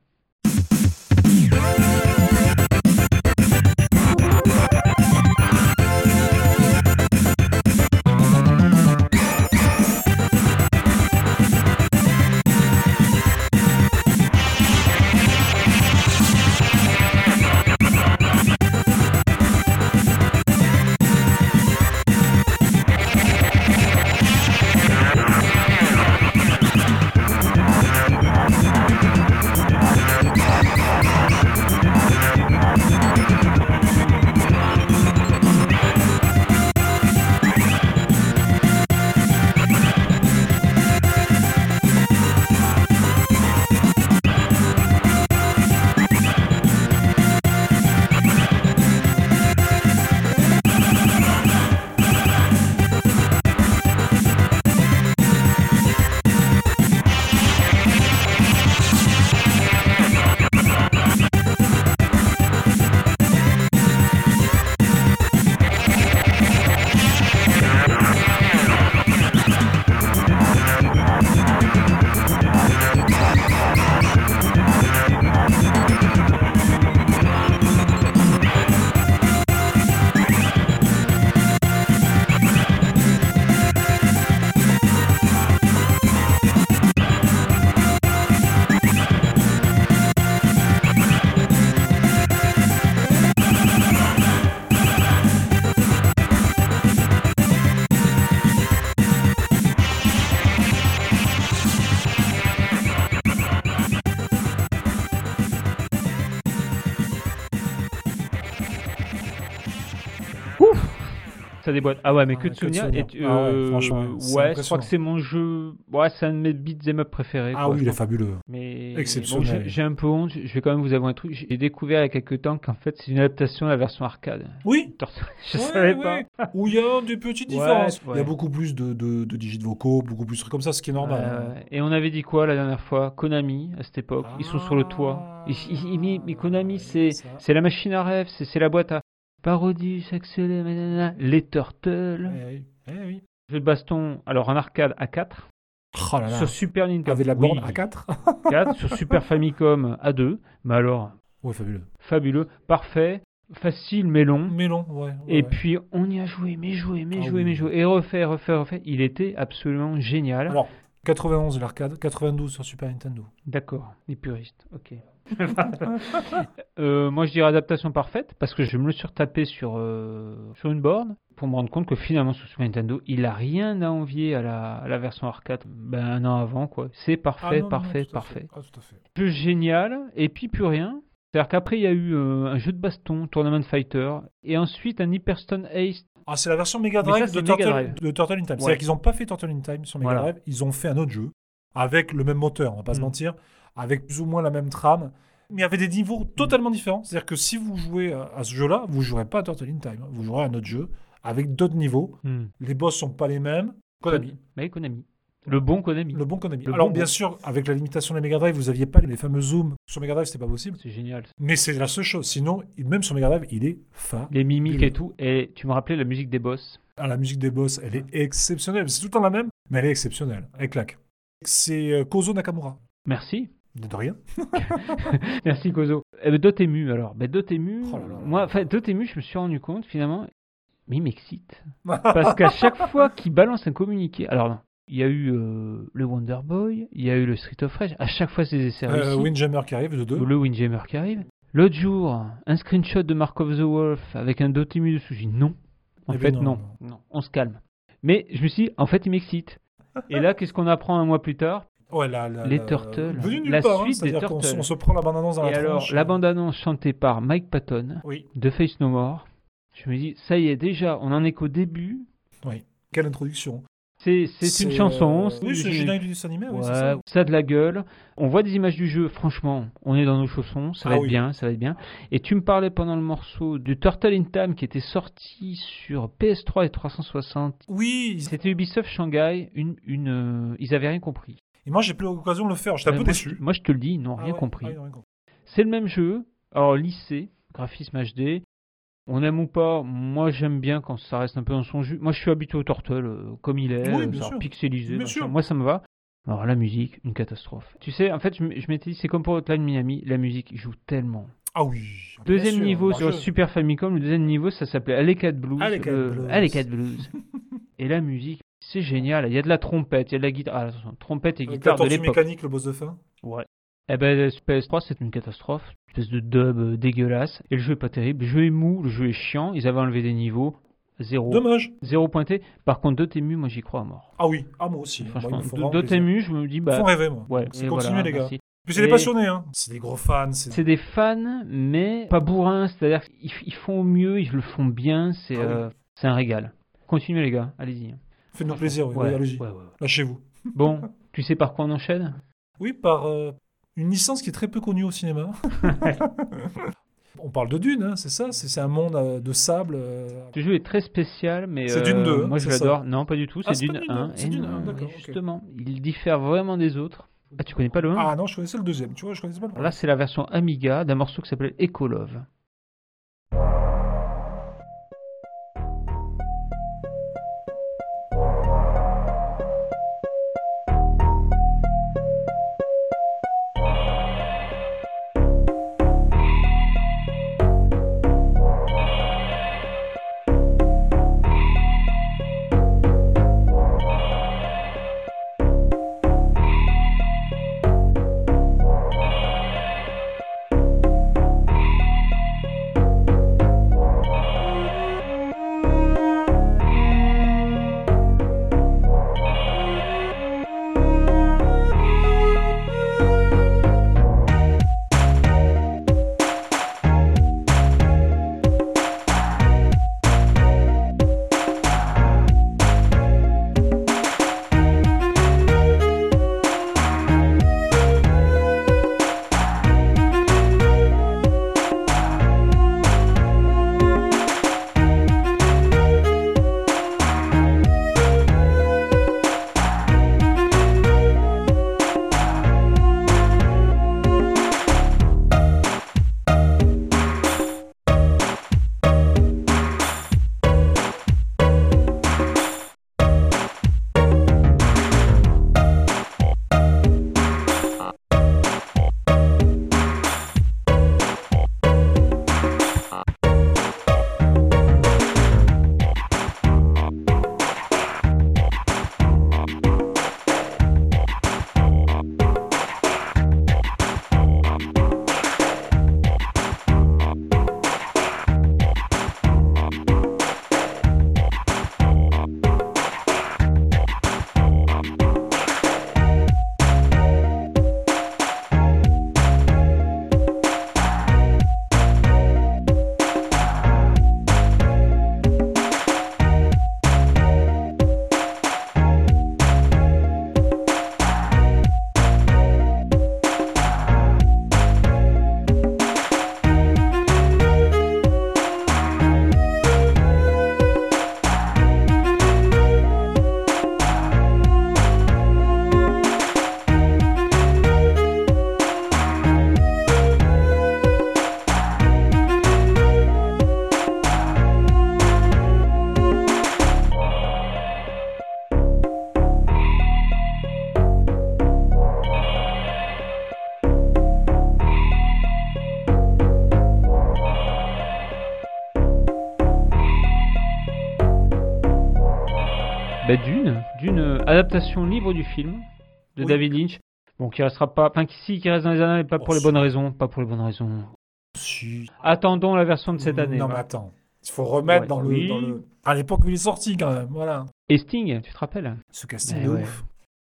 Ça déboîte. Ah ouais, mais Ah, que de souvenirs. Ah ouais, euh, franchement, ouais, je crois que c'est mon jeu. Ouais, c'est un de mes beats up préférés. Ah oui, il est fabuleux. Mais Exceptionnel. j'ai- un peu honte. Je vais quand même vous avouer un truc. J'ai découvert il y a quelques temps qu'en fait, c'est une adaptation de la version arcade. Oui, Je savais pas. où il y a des petites différences. Il y a beaucoup plus de, de, de digits vocaux, beaucoup plus de trucs comme ça, ce qui est normal. Hein. et on avait dit quoi la dernière fois? Konami, à cette époque. Ils sont sur le toit. Ils- mais, Konami, c'est la machine à rêve, c'est c'est la boîte à parodie, s'accélère, les Turtles. Eh oui, eh oui. Jeu de baston, alors en arcade à 4. Oh là là. Sur Super Nintendo. Avec la oui, borne à 4 4. Sur Super Famicom à 2. Mais alors, Ouais, fabuleux. fabuleux, parfait, facile mais long. Mélon, ouais. ouais, Et ouais. puis on y a joué, mais joué, mais Ah joué, oui. mais joué. Et refait, refait, refait. Il était absolument génial. Alors, 91 l'arcade, 92 sur Super Nintendo. D'accord, les puristes, ok. Euh, moi je dirais adaptation parfaite parce que je me le retapé sur, euh, sur une borne pour me rendre compte que finalement sur Super Nintendo il a rien à envier à la, à la version arcade ben, un an avant quoi. C'est Ah, parfait, non, parfait, non, parfait. fait. Ah. Jeu génial et puis plus rien. C'est-à-dire qu'après il y a eu euh, un jeu de baston, Tournament Fighter, et ensuite un Hyperstone Ace. Ah, c'est la version Mega Drive, de, Turtle, in Time. Ouais. C'est-à-dire qu'ils n'ont pas fait Turtle in Time sur Mega Voilà. Drive, ils ont fait un autre jeu avec le même moteur, on va pas se Mm. mentir, avec plus ou moins la même trame. Mais il y avait des niveaux totalement différents. C'est-à-dire que si vous jouez à, ce jeu-là, vous jouerez pas à Turtle in Time. hein. Vous jouerez à un autre jeu avec d'autres niveaux. Hmm. Les boss sont pas les mêmes. Konami. Mais Konami. Le bon Konami. Le bon Konami. Le Alors, bon bien bon. sûr, avec la limitation des Mega Drive, vous aviez pas les fameux zooms. Sur Mega Drive, c'était pas possible. C'est génial. Mais c'est la seule chose. Sinon, même sur Mega Drive, il est fa. Les mimiques et tout. Et tu me rappelais la musique des boss. Ah, la musique des boss, elle est exceptionnelle. C'est tout le temps la même, mais elle est exceptionnelle. Elle claque. C'est euh, Kozo Nakamura. Merci. De rien. Merci Kozo. Eh ben, Dotemu alors. Ben, Dotemu, Oh là là. moi, enfin Dotemu, je me suis rendu compte finalement, mais il m'excite. Parce qu'à chaque fois qu'il balance un communiqué, alors non, il y a eu euh, le Wonder Boy, il y a eu le Street of Rage, à chaque fois c'est des essais Euh, réussis. Windjammer qui arrive de 2. Ou le Windjammer qui arrive. L'autre jour, un screenshot de Mark of the Wolf avec un Dotemu dessous. J'ai dit non. En Eh fait, ben non, non, non. On se calme. Mais je me suis dit, en fait, il m'excite. Et là, qu'est-ce qu'on apprend un mois plus tard? Ouais, la, la- Les Turtles. La part, hein, suite des c'est-à-dire qu'on s- Turtles. on se prend la bande-annonce dans Et la alors, tronche. la bande-annonce chantée par Mike Patton Oui, de Face No More. Je me dis, ça y est, déjà, on en est qu'au début. quelle introduction. C'est c'est une chanson. euh, Oui, c'est générique du dessin animé, oui, Ouais, c'est ça. ça a de la gueule. On voit des images du jeu, franchement, on est dans nos chaussons, ça va Ah être oui. bien, ça va être bien. Et tu me parlais pendant le morceau du Turtle in Time qui était sorti sur PS3 et 360. Oui, C'était Ubisoft Shanghai, une, une, euh, ils avaient rien compris. Et moi j'ai plus l'occasion de le faire, j'étais un Euh, peu moi, déçu. je- Moi je te le dis, ils n'ont Ah rien ouais, compris. ah, ils ont rien compris. C'est le même jeu, alors lycée, graphisme HD. On aime ou pas, moi j'aime bien quand ça reste un peu dans son jus. Moi je suis habitué au Turtle euh, comme il est, Oui, euh, bien genre sûr. pixelisé, sûr. moi ça me va. Alors la musique, une catastrophe. Tu sais, en fait je, m'étais dit, c'est comme pour Hotline Miami, la musique joue tellement. Ah oui. Deuxième sûr, niveau sur jeu. Super Famicom, le deuxième niveau ça s'appelait Alecat Blues. Alley Cat euh, Blues. Alley Cat Blues. et la musique, c'est génial. Il y a de la trompette, il y a de la guitare. Ah, attention, trompette et la guitare de l'époque. mécanique, le boss de fin. Ouais. Eh ben, PS3, c'est une catastrophe. Une espèce de dub euh, dégueulasse. Et le jeu est pas terrible. Le jeu est mou, le jeu est chiant. Ils avaient enlevé des niveaux. Zéro. Dommage. Zéro pointé. Par contre, Dotemu, moi, j'y crois à mort. Ah oui, ah moi aussi. Franchement, plaisir. Dotemu, je me dis, Ils bah. font rêver, moi. Ouais, C'est continuer, voilà, les gars. merci. Puis c'est des passionnés, hein. C'est des gros fans. C'est... Des fans, mais pas bourrins. C'est-à-dire qu'ils ils font au mieux, ils le font bien. C'est Ah oui. euh, c'est un régal. Continuez, les gars. Allez-y. Faites-nous plaisir, oui. Ouais, allez-y. ouais, ouais, ouais. Lâchez-vous. Bon, tu sais par quoi on enchaîne? Oui, par euh, une licence qui est très peu connue au cinéma. On parle de Dune, hein, c'est ça? C'est c'est un monde euh, de sable. euh, Ce jeu est très spécial, mais C'est euh, Dune 2, moi je c'est ça l'adore. Non, pas du tout, Ah, c'est Dune Dune 1. 2, c'est Dune non, 1, d'accord. Justement, il diffère vraiment des autres. Ah, tu connais pas le 1 Ah non, je connaissais le deuxième. Tu vois, je connaissais pas le Là, c'est la version Amiga d'un morceau qui s'appelle Ecolove. Dune, euh, adaptation libre du film de Oui. David Lynch. Bon, qui restera pas, enfin, qui, si, qui reste dans les mais pas Oh, pour les si. bonnes raisons, pas pour les bonnes raisons. Si. Attendons la version de cette année. Non, mais voilà. attends. Il faut remettre Ouais. dans, le, dans le. À l'époque où il est sorti, quand même. Voilà. Et Sting, tu te rappelles? Ce casting Eh de ouais. ouf.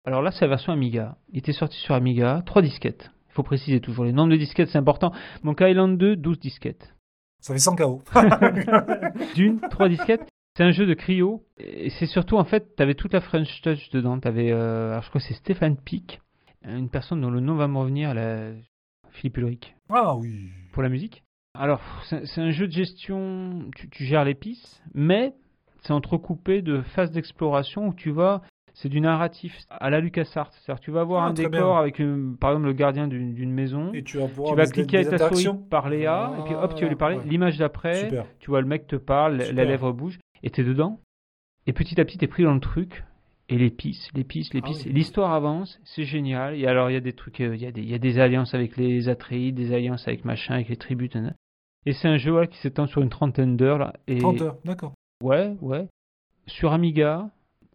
Alors là, c'est la version Amiga. Il était sorti sur Amiga, 3 disquettes. Il faut préciser toujours les nombres de disquettes, c'est important. Donc Island 2, 12 disquettes. Ça fait 100 KO. D'une, 3 disquettes. C'est un jeu de cryo. Et c'est surtout, en fait, tu avais toute la French Touch dedans. Tu avais, alors je crois que c'est Stéphane Pic, une personne dont le nom va me revenir, la... Philippe Ulrich, ah oui. pour la musique. Alors, c'est un jeu de gestion, tu, tu gères pistes, mais c'est entrecoupé de phases d'exploration où tu vas, c'est du narratif à la LucasArts. C'est-à-dire tu vas voir Ah, un décor bien. avec, une- par exemple, le gardien d'une maison. Et tu vas Tu vas cliquer avec ta souris, parler à, et puis hop, tu vas lui parler. Ouais. L'image d'après, Super. tu vois le mec te parle, la- la Super. lèvre bouge, et t'es dedans. Et petit à petit, t'es pris dans le truc. Et les pistes, les pistes, les Ah oui. L'histoire avance, c'est génial. Et alors, il y a des trucs, euh, il y, a des- il y a des alliances avec les Atreides, des alliances avec machin, avec les tribus. Et c'est un jeu voilà, qui s'étend sur une trentaine d'heures. Et 30 heures, d'accord. Ouais, ouais. Sur Amiga,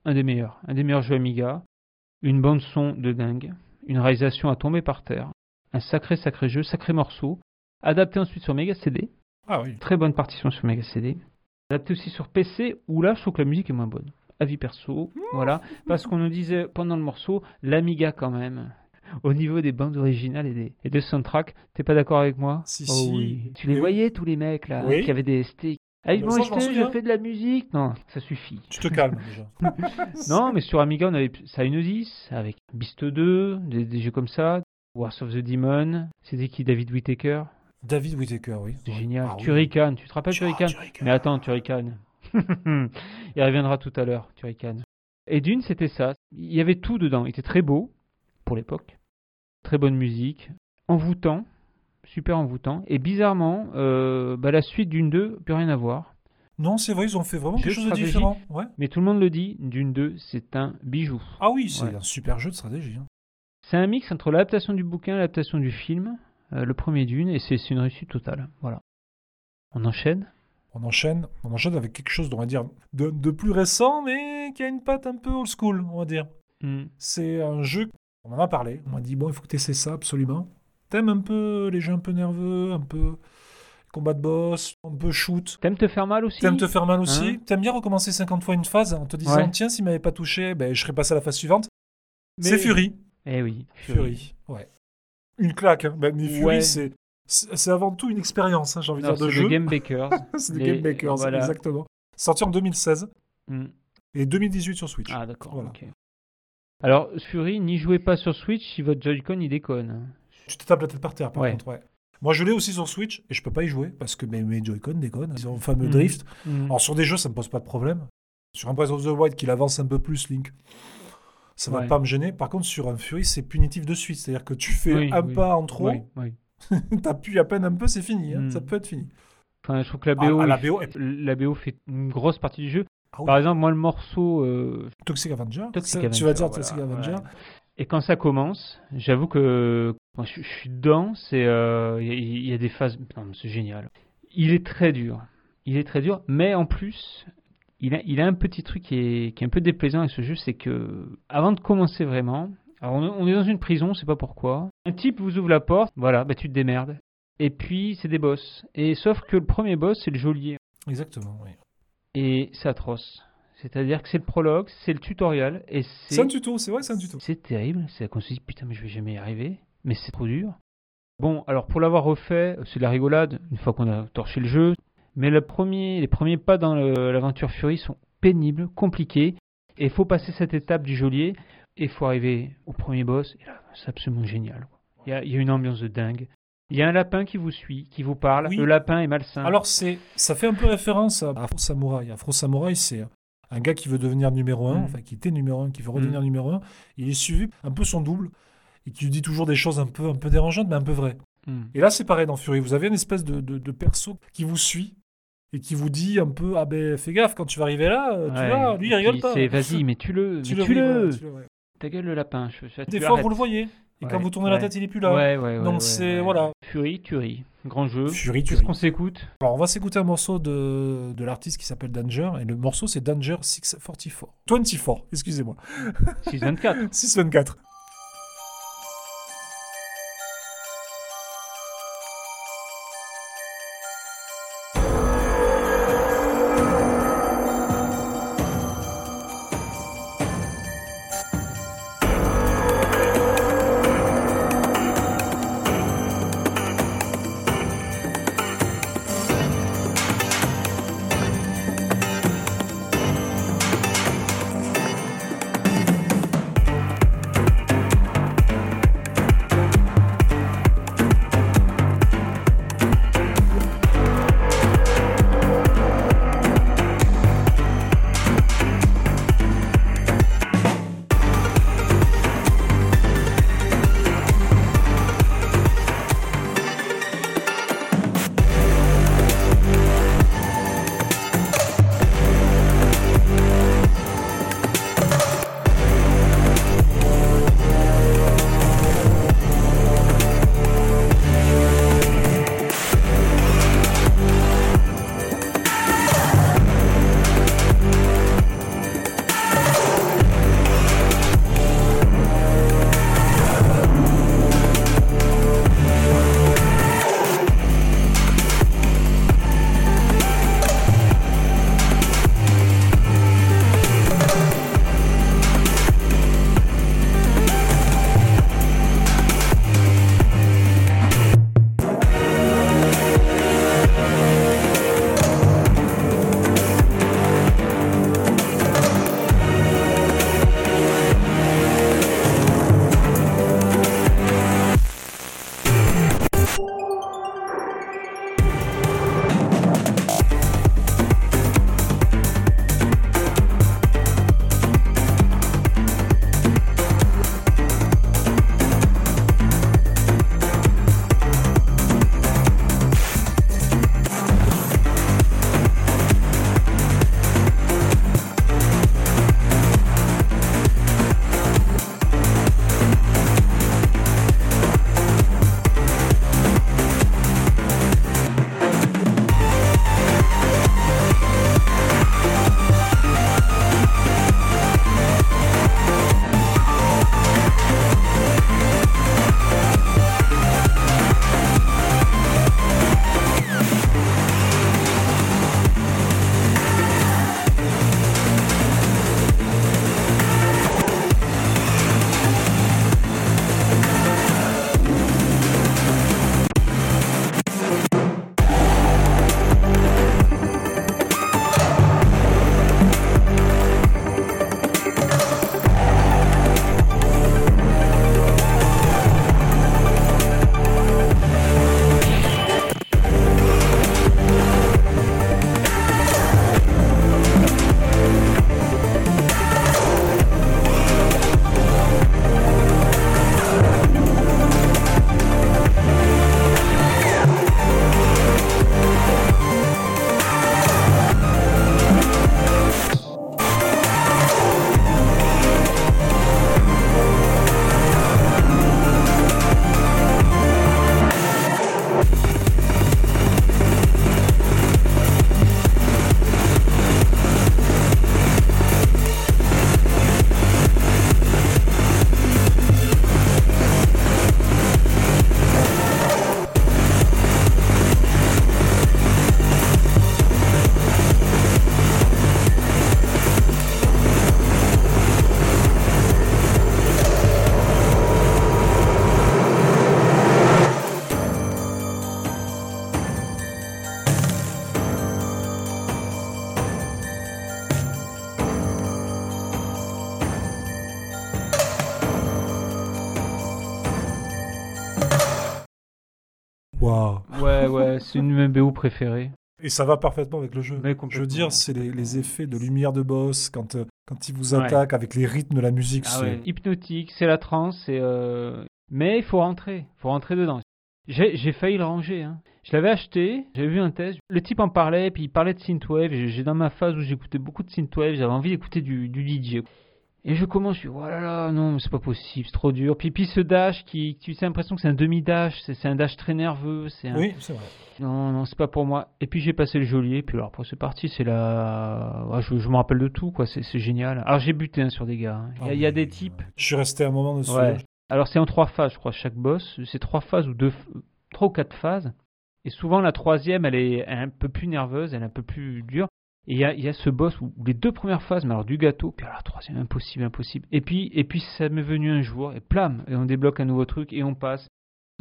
un des meilleurs. Un des meilleurs jeux Amiga. Une bande son de dingue. Une réalisation à tomber par terre. Un sacré, sacré jeu, sacré morceau. Adapté ensuite sur Mega CD. Ah oui. Très bonne partition sur Mega CD. Adapté aussi sur PC, où là, je trouve que la musique est moins bonne. Avis perso, voilà. Parce qu'on nous disait pendant le morceau, l'Amiga quand même. Au niveau des bandes originales et des, et des soundtracks, t'es pas d'accord avec moi Si, Oh si. oui. Tu les voyais tous les mecs là, Oui. qui avaient des sticks. Ah, ils m'ont ça, je acheté, fais de la musique. Non, ça suffit. Tu te calmes déjà. Non, mais sur Amiga, on avait Psygnosis, avec Beast 2, des, des jeux comme ça. Wars of the Demon. C'était qui David Whittaker David Whittaker, oui. C'est génial. Ah oui. Turrican, tu te rappelles Turrican Turrican. Mais attends, Turrican. Il reviendra tout à l'heure, Turrican. Et Dune, c'était ça. Il y avait tout dedans. Il était très beau, pour l'époque. Très bonne musique. Envoûtant. Super envoûtant. Et bizarrement, euh, bah, la suite Dune 2, plus rien à voir. Non, c'est vrai, ils ont fait vraiment Jeu quelque chose de différent. Ouais. Mais tout le monde le dit, Dune 2, c'est un bijou. Ah oui, c'est Ouais. un super jeu de stratégie. hein. C'est un mix entre l'adaptation du bouquin et l'adaptation du film, euh, le premier Dune, et c'est une réussite totale. Voilà. On enchaîne On enchaîne, on enchaîne avec quelque chose, on va dire, de, de plus récent, mais qui a une patte un peu old school, on va dire. Hmm. C'est un jeu, on en a parlé, on m'a dit, bon, il faut que tu essaies ça absolument. T'aimes un peu les jeux un peu nerveux, un peu combat de boss, un peu shoot. T'aimes te faire mal aussi T'aimes te faire mal aussi. Hein T'aimes bien recommencer 50 fois une phase en te disant, Ouais. tiens, s'il m'avait pas touché, ben, je serais passé à la phase suivante. Mais- C'est Fury. Eh oui, Fury. Ouais. Une claque, hein. Mais Fury, Ouais. c'est. C'est c'est avant tout une expérience, hein, j'ai envie de dire, de c'est jeu. le Game Bakers. c'est des Les- Game Bakers, voilà. exactement. Sorti en 2016 Hmm. et 2018 sur Switch. Ah d'accord, Voilà. Alors, Fury, n'y jouez pas sur Switch si votre Joy-Con il déconne. Tu te tapes la tête par terre, par Ouais. contre, ouais. Moi, je l'ai aussi sur Switch et je peux pas y jouer parce que mes, mes Joy-Con déconnent. Ils ont le fameux Mhm. drift. Hmm. Alors, sur des jeux, ça me pose pas de problème. Sur un Breath of the Wild qu'il avance un peu plus, Link, ça va Ouais. pas me gêner. Par contre, sur un Fury, c'est punitif de suite. C'est-à-dire que tu fais Oui, un oui. pas en trop, Oui, oui. t'appuies à peine un peu, c'est fini. hein. Mhm. Ça peut être fini. Enfin, je trouve que la Ah, BO, ah, la BO est- la BO fait une grosse partie du jeu. Ah. Par exemple, moi, le morceau euh, Toxic Avenger. Toxic Ça, Tu vas Avenger, dire voilà, Toxic Avenger. Et quand ça commence, j'avoue que moi, je, je suis dedans. C'est euh, y, il y a des phases. non, C'est génial. Il est très dur. Il est très dur, mais en plus, il a, il a un petit truc qui est, qui est un peu déplaisant avec ce jeu, c'est que avant de commencer vraiment, alors on, est dans une prison, on sait pas pourquoi. Un type vous ouvre la porte, voilà, bah tu te démerdes. Et puis c'est des boss. Et sauf que le premier boss, c'est le geôlier. Exactement, oui. Et c'est atroce. C'est-à-dire que c'est le prologue, c'est le tutoriel, et C'est un tuto, c'est vrai, c'est un tuto. c'est terrible, c'est qu'on se dit putain mais je vais jamais y arriver, mais c'est trop dur. Bon, alors pour l'avoir refait, c'est de la rigolade une fois qu'on a torché le jeu, mais le premier, les premiers pas dans l'aventure Fury sont pénibles, compliqués, et il faut passer cette étape du geôlier, et il faut arriver au premier boss, et là c'est absolument génial. Il y a, il y a une ambiance de dingue. Il y a un lapin qui vous suit, qui vous parle, Oui. le lapin est malsain. Alors, c'est, ça fait un peu référence à Afro Samurai. Afro Samurai, c'est un gars qui veut devenir numéro 1, Mm. enfin qui était numéro 1, qui veut redevenir numéro 1. Il est suivi un peu son double et qui lui dit toujours des choses un peu, un peu dérangeantes, mais un peu vraies. Hmm. Et là, c'est pareil dans Fury. Vous avez une espèce de, de, de perso qui vous suit et qui vous dit un peu Ah ben, fais gaffe, quand tu vas arriver là, euh, tu Ouais. vois, lui, il rigole pas. c'est vas-y, mais tue-le, Tu mais le tue-le, le- ouais. ta gueule le lapin. Je, je- Des fois, vous le voyez. Et Ouais, quand vous tournez la tête, il est plus là. Ouais, ouais, ouais. Donc c'est voilà. Fury, Tuerie. Grand jeu. Fury, Qu'est-ce qu'on s'écoute? Alors on va s'écouter un morceau de, de l'artiste qui s'appelle Danger et le morceau c'est Danger 644. 24, excusez-moi. 624. 624. c'est une BO préférées. Et ça va parfaitement avec le jeu. Je veux dire, c'est les, les effets de lumière de boss quand, euh, quand il vous Ouais. attaque avec les rythmes de la musique. Ah ouais, hypnotique, c'est la transe, euh, mais il faut rentrer, faut rentrer dedans. J'ai failli le ranger. Hein. Je l'avais acheté, j'avais vu un test. Le type en parlait, puis il parlait de synthwave. J'ai dans ma phase où j'écoutais beaucoup de synthwave, j'avais envie d'écouter du, du DJ. Et je commence, je suis, oh là là, non, mais c'est pas possible, c'est trop dur. Puis, puis ce dash, qui, tu as l'impression que c'est un demi-dash, c'est un dash très nerveux. C'est un- Oui, c'est vrai. Non, non, c'est pas pour moi. Et puis j'ai passé le geôlier, puis alors après c'est parti, c'est la. Je, je me rappelle de tout, quoi, c'est génial. Alors j'ai buté hein, sur des gars. hein. Il y a, il y a des types. Je suis resté un moment dessus. Ouais. Alors c'est en trois phases, je crois, chaque boss. C'est trois phases ou deux, trois ou quatre phases. Et souvent la troisième, elle est un peu plus nerveuse, elle est un peu plus dure. Et il y a, il y a ce boss où, où les deux premières phases, mais alors du gâteau, puis alors la troisième, impossible, impossible. Et puis, et puis ça m'est venu un jour, et plam, et on débloque un nouveau truc, et on passe.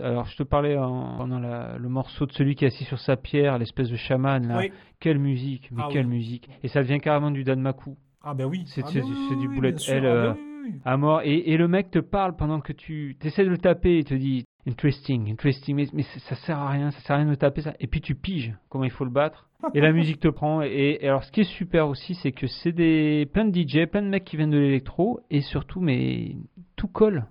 Alors je te parlais en- pendant la- le morceau de celui qui est assis sur sa pierre, l'espèce de chaman là. Oui. Quelle musique, mais Ah quelle oui. musique. Et ça devient carrément du Danmaku. Ah ben oui. C'est- Ah ben du- oui, c'est du oui, bullet hell, Ah ben euh, à mort. Et, et le mec te parle pendant que tu essaies de le taper. Il te dit interesting, interesting, mais, mais ça- ça sert à rien, ça sert à rien de taper ça. Et puis tu piges comment il faut le battre. Et la musique te prend. Et, et alors ce qui est super aussi, c'est que c'est des plein de DJ, plein de mecs qui viennent de l'électro et surtout, mais tout colle.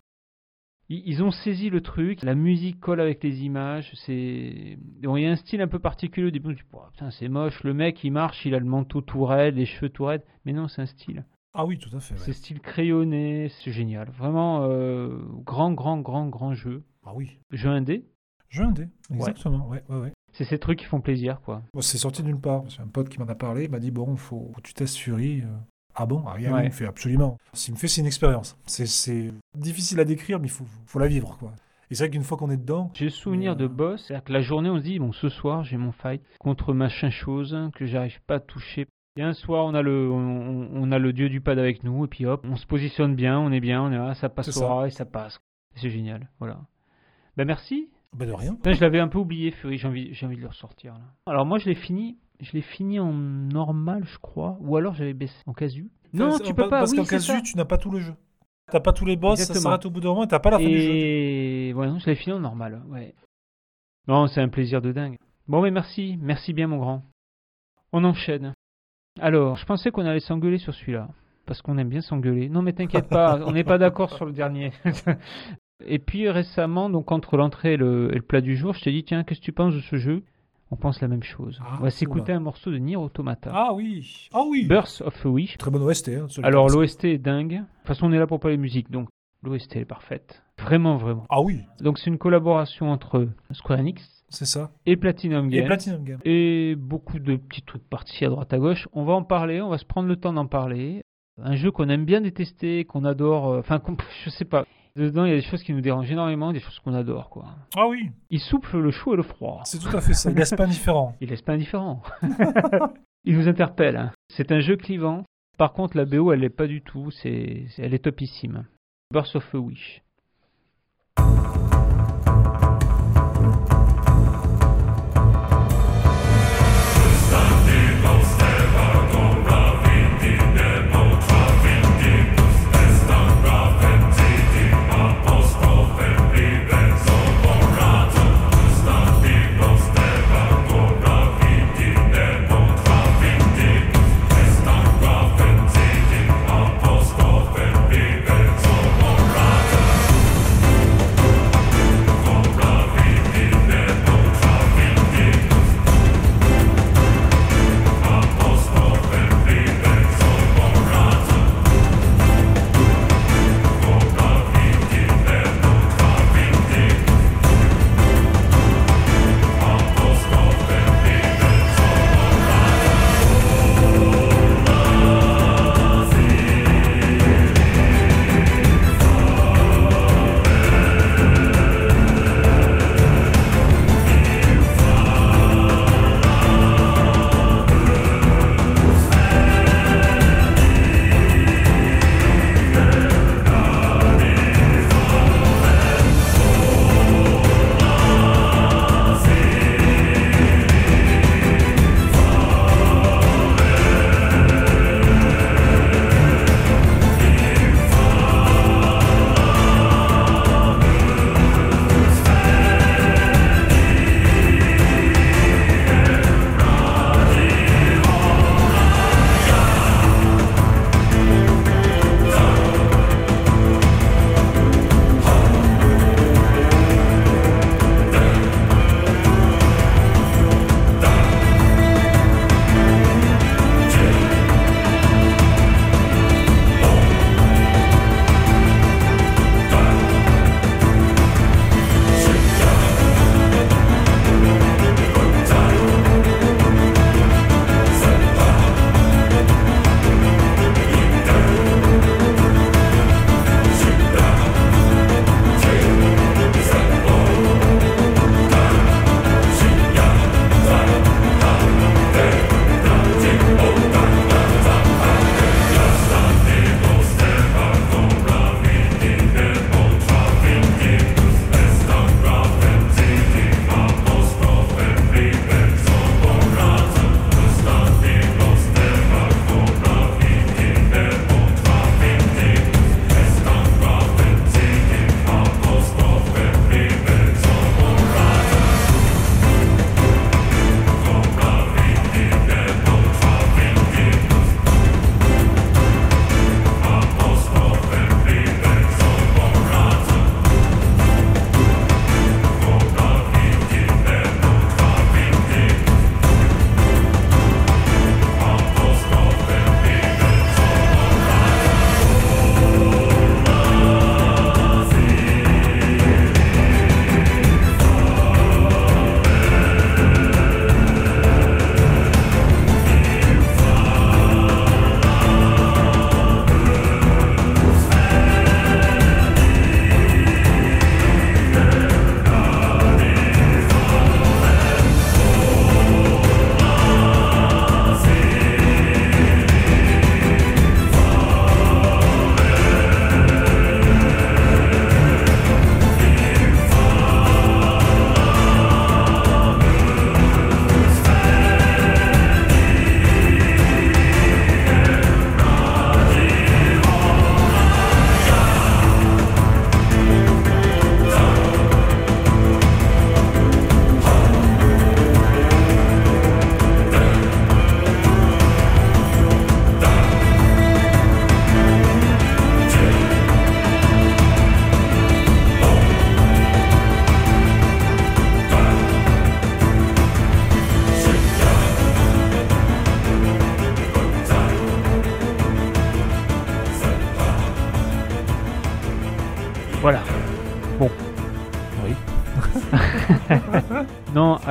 Ils, ils ont saisi le truc, la musique colle avec les images. C'est bon, il y a un style un peu particulier. Au début, tu dis, Oh, putain, c'est moche. Le mec, il marche, il a le manteau tout raide, les cheveux tout raides. Mais non, c'est un style. Ah oui, tout à fait. ouais. C'est style crayonné, c'est génial. Vraiment, euh, grand, grand, grand, grand jeu. Ah oui. Jeu indé, Jeu indé, exactement. Ouais, ouais, ouais. c'est ces trucs qui font plaisir, quoi. Bon, c'est sorti d'une part. C'est un pote qui m'en a parlé. Il m'a dit bon, faut que tu testes Fury. euh. Ah bon? Ah, oui, Ouais. Il me fait absolument. S'il me fait, c'est une expérience. C'est- difficile à décrire, mais il faut, faut la vivre, quoi. Et c'est vrai qu'une fois qu'on est dedans, J'ai le souvenir de euh, boss, c'est-à-dire que la journée, on se dit, bon, ce soir, j'ai mon fight contre machin chose que j'arrive pas à toucher. Et un soir, on a le, on, on a le dieu du pad avec nous, et puis hop, on se positionne bien, on est bien, on est là, ça passe C'est au ça. ras et ça passe. C'est génial, voilà. Ben merci. ben de rien. Putain, je l'avais un peu oublié, Fury, j'ai envie, j'ai envie de le ressortir. Là. Alors moi, je l'ai fini, je l'ai fini en normal, je crois, ou alors j'avais baissé en casu. Non, tu peux pas. Parce oui, qu'en ça. casu, tu n'as pas tout le jeu. T'as pas tous les boss, ça Exactement. s'arrête au bout d'un moment et t'as pas la fin du jeu. Et ouais, non, je l'ai fini en normal. Ouais. Non, c'est un plaisir de dingue. Bon, mais merci, merci bien, mon grand. On enchaîne. Alors, je pensais qu'on allait s'engueuler sur celui-là, parce qu'on aime bien s'engueuler. Non, mais t'inquiète pas, on n'est pas d'accord sur le dernier. et puis récemment, donc entre l'entrée et le, et le plat du jour, je t'ai dit tiens, qu'est-ce que tu penses de ce jeu? On pense la même chose. Ah, on va s'écouter un morceau de Nier Automata. Ah oui. Ah oui. Birth of a Wish. Très bonne OST. Hein. Alors l'OST est dingue. De toute façon, on est là pour parler musique, donc l'OST est parfaite. Vraiment, vraiment. Ah oui, Donc c'est une collaboration entre Square Enix c'est ça. et Platinum Et Games. Platinum Game. Et beaucoup de petits trucs partis à droite à gauche. On va en parler, on va se prendre le temps d'en parler. Un jeu qu'on aime bien détester, qu'on adore, euh, enfin, qu'on- je sais pas. Dedans, il y a des choses qui nous dérangent énormément, des choses qu'on adore, quoi. Ah oui, Il souffle le chaud et le froid. c'est tout à fait ça. Il laisse pas indifférent. Il laisse pas indifférent. il nous interpelle. hein. C'est un jeu clivant. Par contre, la BO, elle l'est pas du tout. C'est, elle est topissime. Birth of a Wish.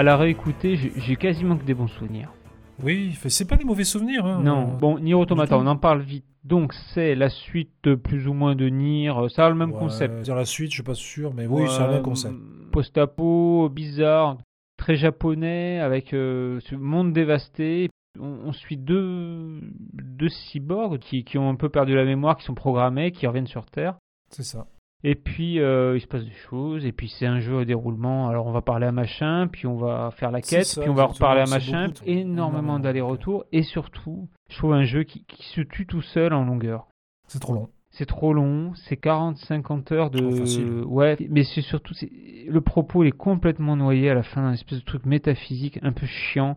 À la réécouter, j'ai quasiment que des bons souvenirs. Oui, c'est pas des mauvais souvenirs. Hein. Non, bon, Nier Automata, on en parle vite. Donc, c'est la suite euh, plus ou moins de Nier. euh, Ça a le même Ouais, concept. Dire la suite, je suis pas sûr, mais oui, c'est le même concept. Post-apo, bizarre, très japonais, avec euh, ce monde dévasté. On, on suit deux, deux cyborgs qui, qui ont un peu perdu la mémoire, qui sont programmés, qui reviennent sur Terre. C'est ça. Et puis, euh, il se passe des choses, et puis c'est un jeu à déroulement. Alors, on va parler à machin, puis on va faire la quête, ça, puis on va reparler à machin. beaucoup Énormément d'allers-retours, et surtout, je trouve un jeu qui, qui se tue tout seul en longueur. C'est trop long. C'est trop long, c'est 40-50 heures de. Facile. Ouais, mais c'est surtout. Le propos il est complètement noyé à la fin d'un espèce de truc métaphysique un peu chiant.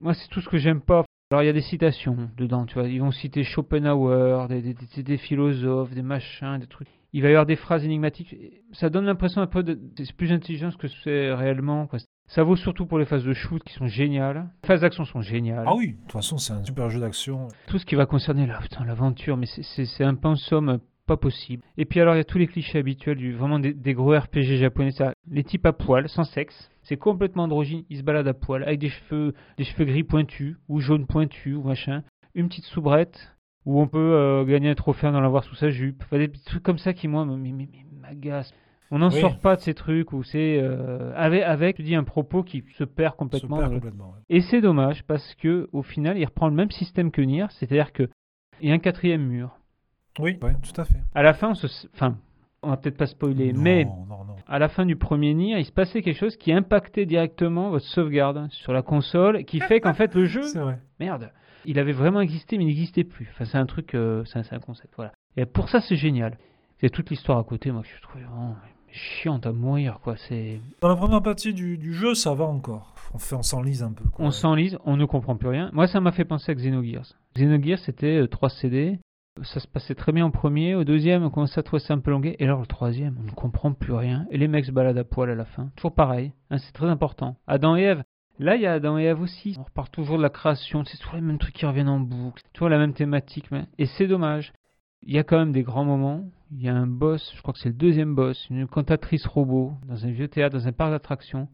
Moi, c'est tout ce que j'aime pas. Alors, il y a des citations dedans, tu vois. Ils vont citer Schopenhauer, des, des, des- des philosophes, des machins, des trucs. Il va y avoir des phrases énigmatiques. Ça donne l'impression un peu de. C'est plus intelligent que c'est réellement, quoi. Ça vaut surtout pour les phases de shoot qui sont géniales. Les phases d'action sont géniales Ah oui, de toute façon, c'est un super jeu d'action. tout ce qui va concerner l'aventure, mais c'est- un pensum pas possible. Et puis alors il y a tous les clichés habituels du vraiment des, des gros RPG japonais, ça, les types à poil, sans sexe, c'est complètement androgyne, ils se baladent à poil avec des cheveux, des cheveux gris pointus ou jaunes pointus ou machin, une petite soubrette où on peut euh, gagner un trophée dans l'avoir sous sa jupe, enfin, des petits trucs comme ça qui moi m'agacent. On n'en Oui. sort pas de ces trucs où c'est euh, avec, avec, je dis, un propos qui se perd complètement. Se perd dans le- complètement. ouais. et c'est dommage parce que au final, il reprend le même système que Nier, c'est-à-dire que il y a un quatrième mur. Oui, ouais, tout à fait. À la fin, on se, enfin, on va peut-être pas spoiler, non, mais non, non. à la fin du premier Nier, il se passait quelque chose qui impactait directement votre sauvegarde sur la console, qui fait qu'en fait le jeu, merde, il avait vraiment existé, mais il n'existait plus. Enfin, c'est un truc, euh, c'est un, concept, voilà. Et pour ça, c'est génial. C'est toute l'histoire à côté, moi, que je trouvais vraiment chiante à mourir, quoi. C'est, Dans la première partie du, du jeu, ça va encore. On fait, on s'enlise un peu. quoi. On s'enlise, on ne comprend plus rien. Moi, ça m'a fait penser à Xenogears. Xenogears, c'était 3 CD. Ça se passait très bien au premier. Au deuxième, on commençait à trouver ça un peu longué. Et alors, le troisième, on ne comprend plus rien. Et les mecs se baladent à poil à la fin. Toujours pareil. hein, c'est très important. Adam et Ève. Là, il y a Adam et Ève aussi. On repart toujours de la création. C'est toujours les mêmes trucs qui reviennent en boucle. Toujours la même thématique. mais- Et c'est dommage. Il y a quand même des grands moments. Il y a un boss, je crois que c'est le deuxième boss, une cantatrice robot, dans un vieux théâtre, dans un parc d'attractions.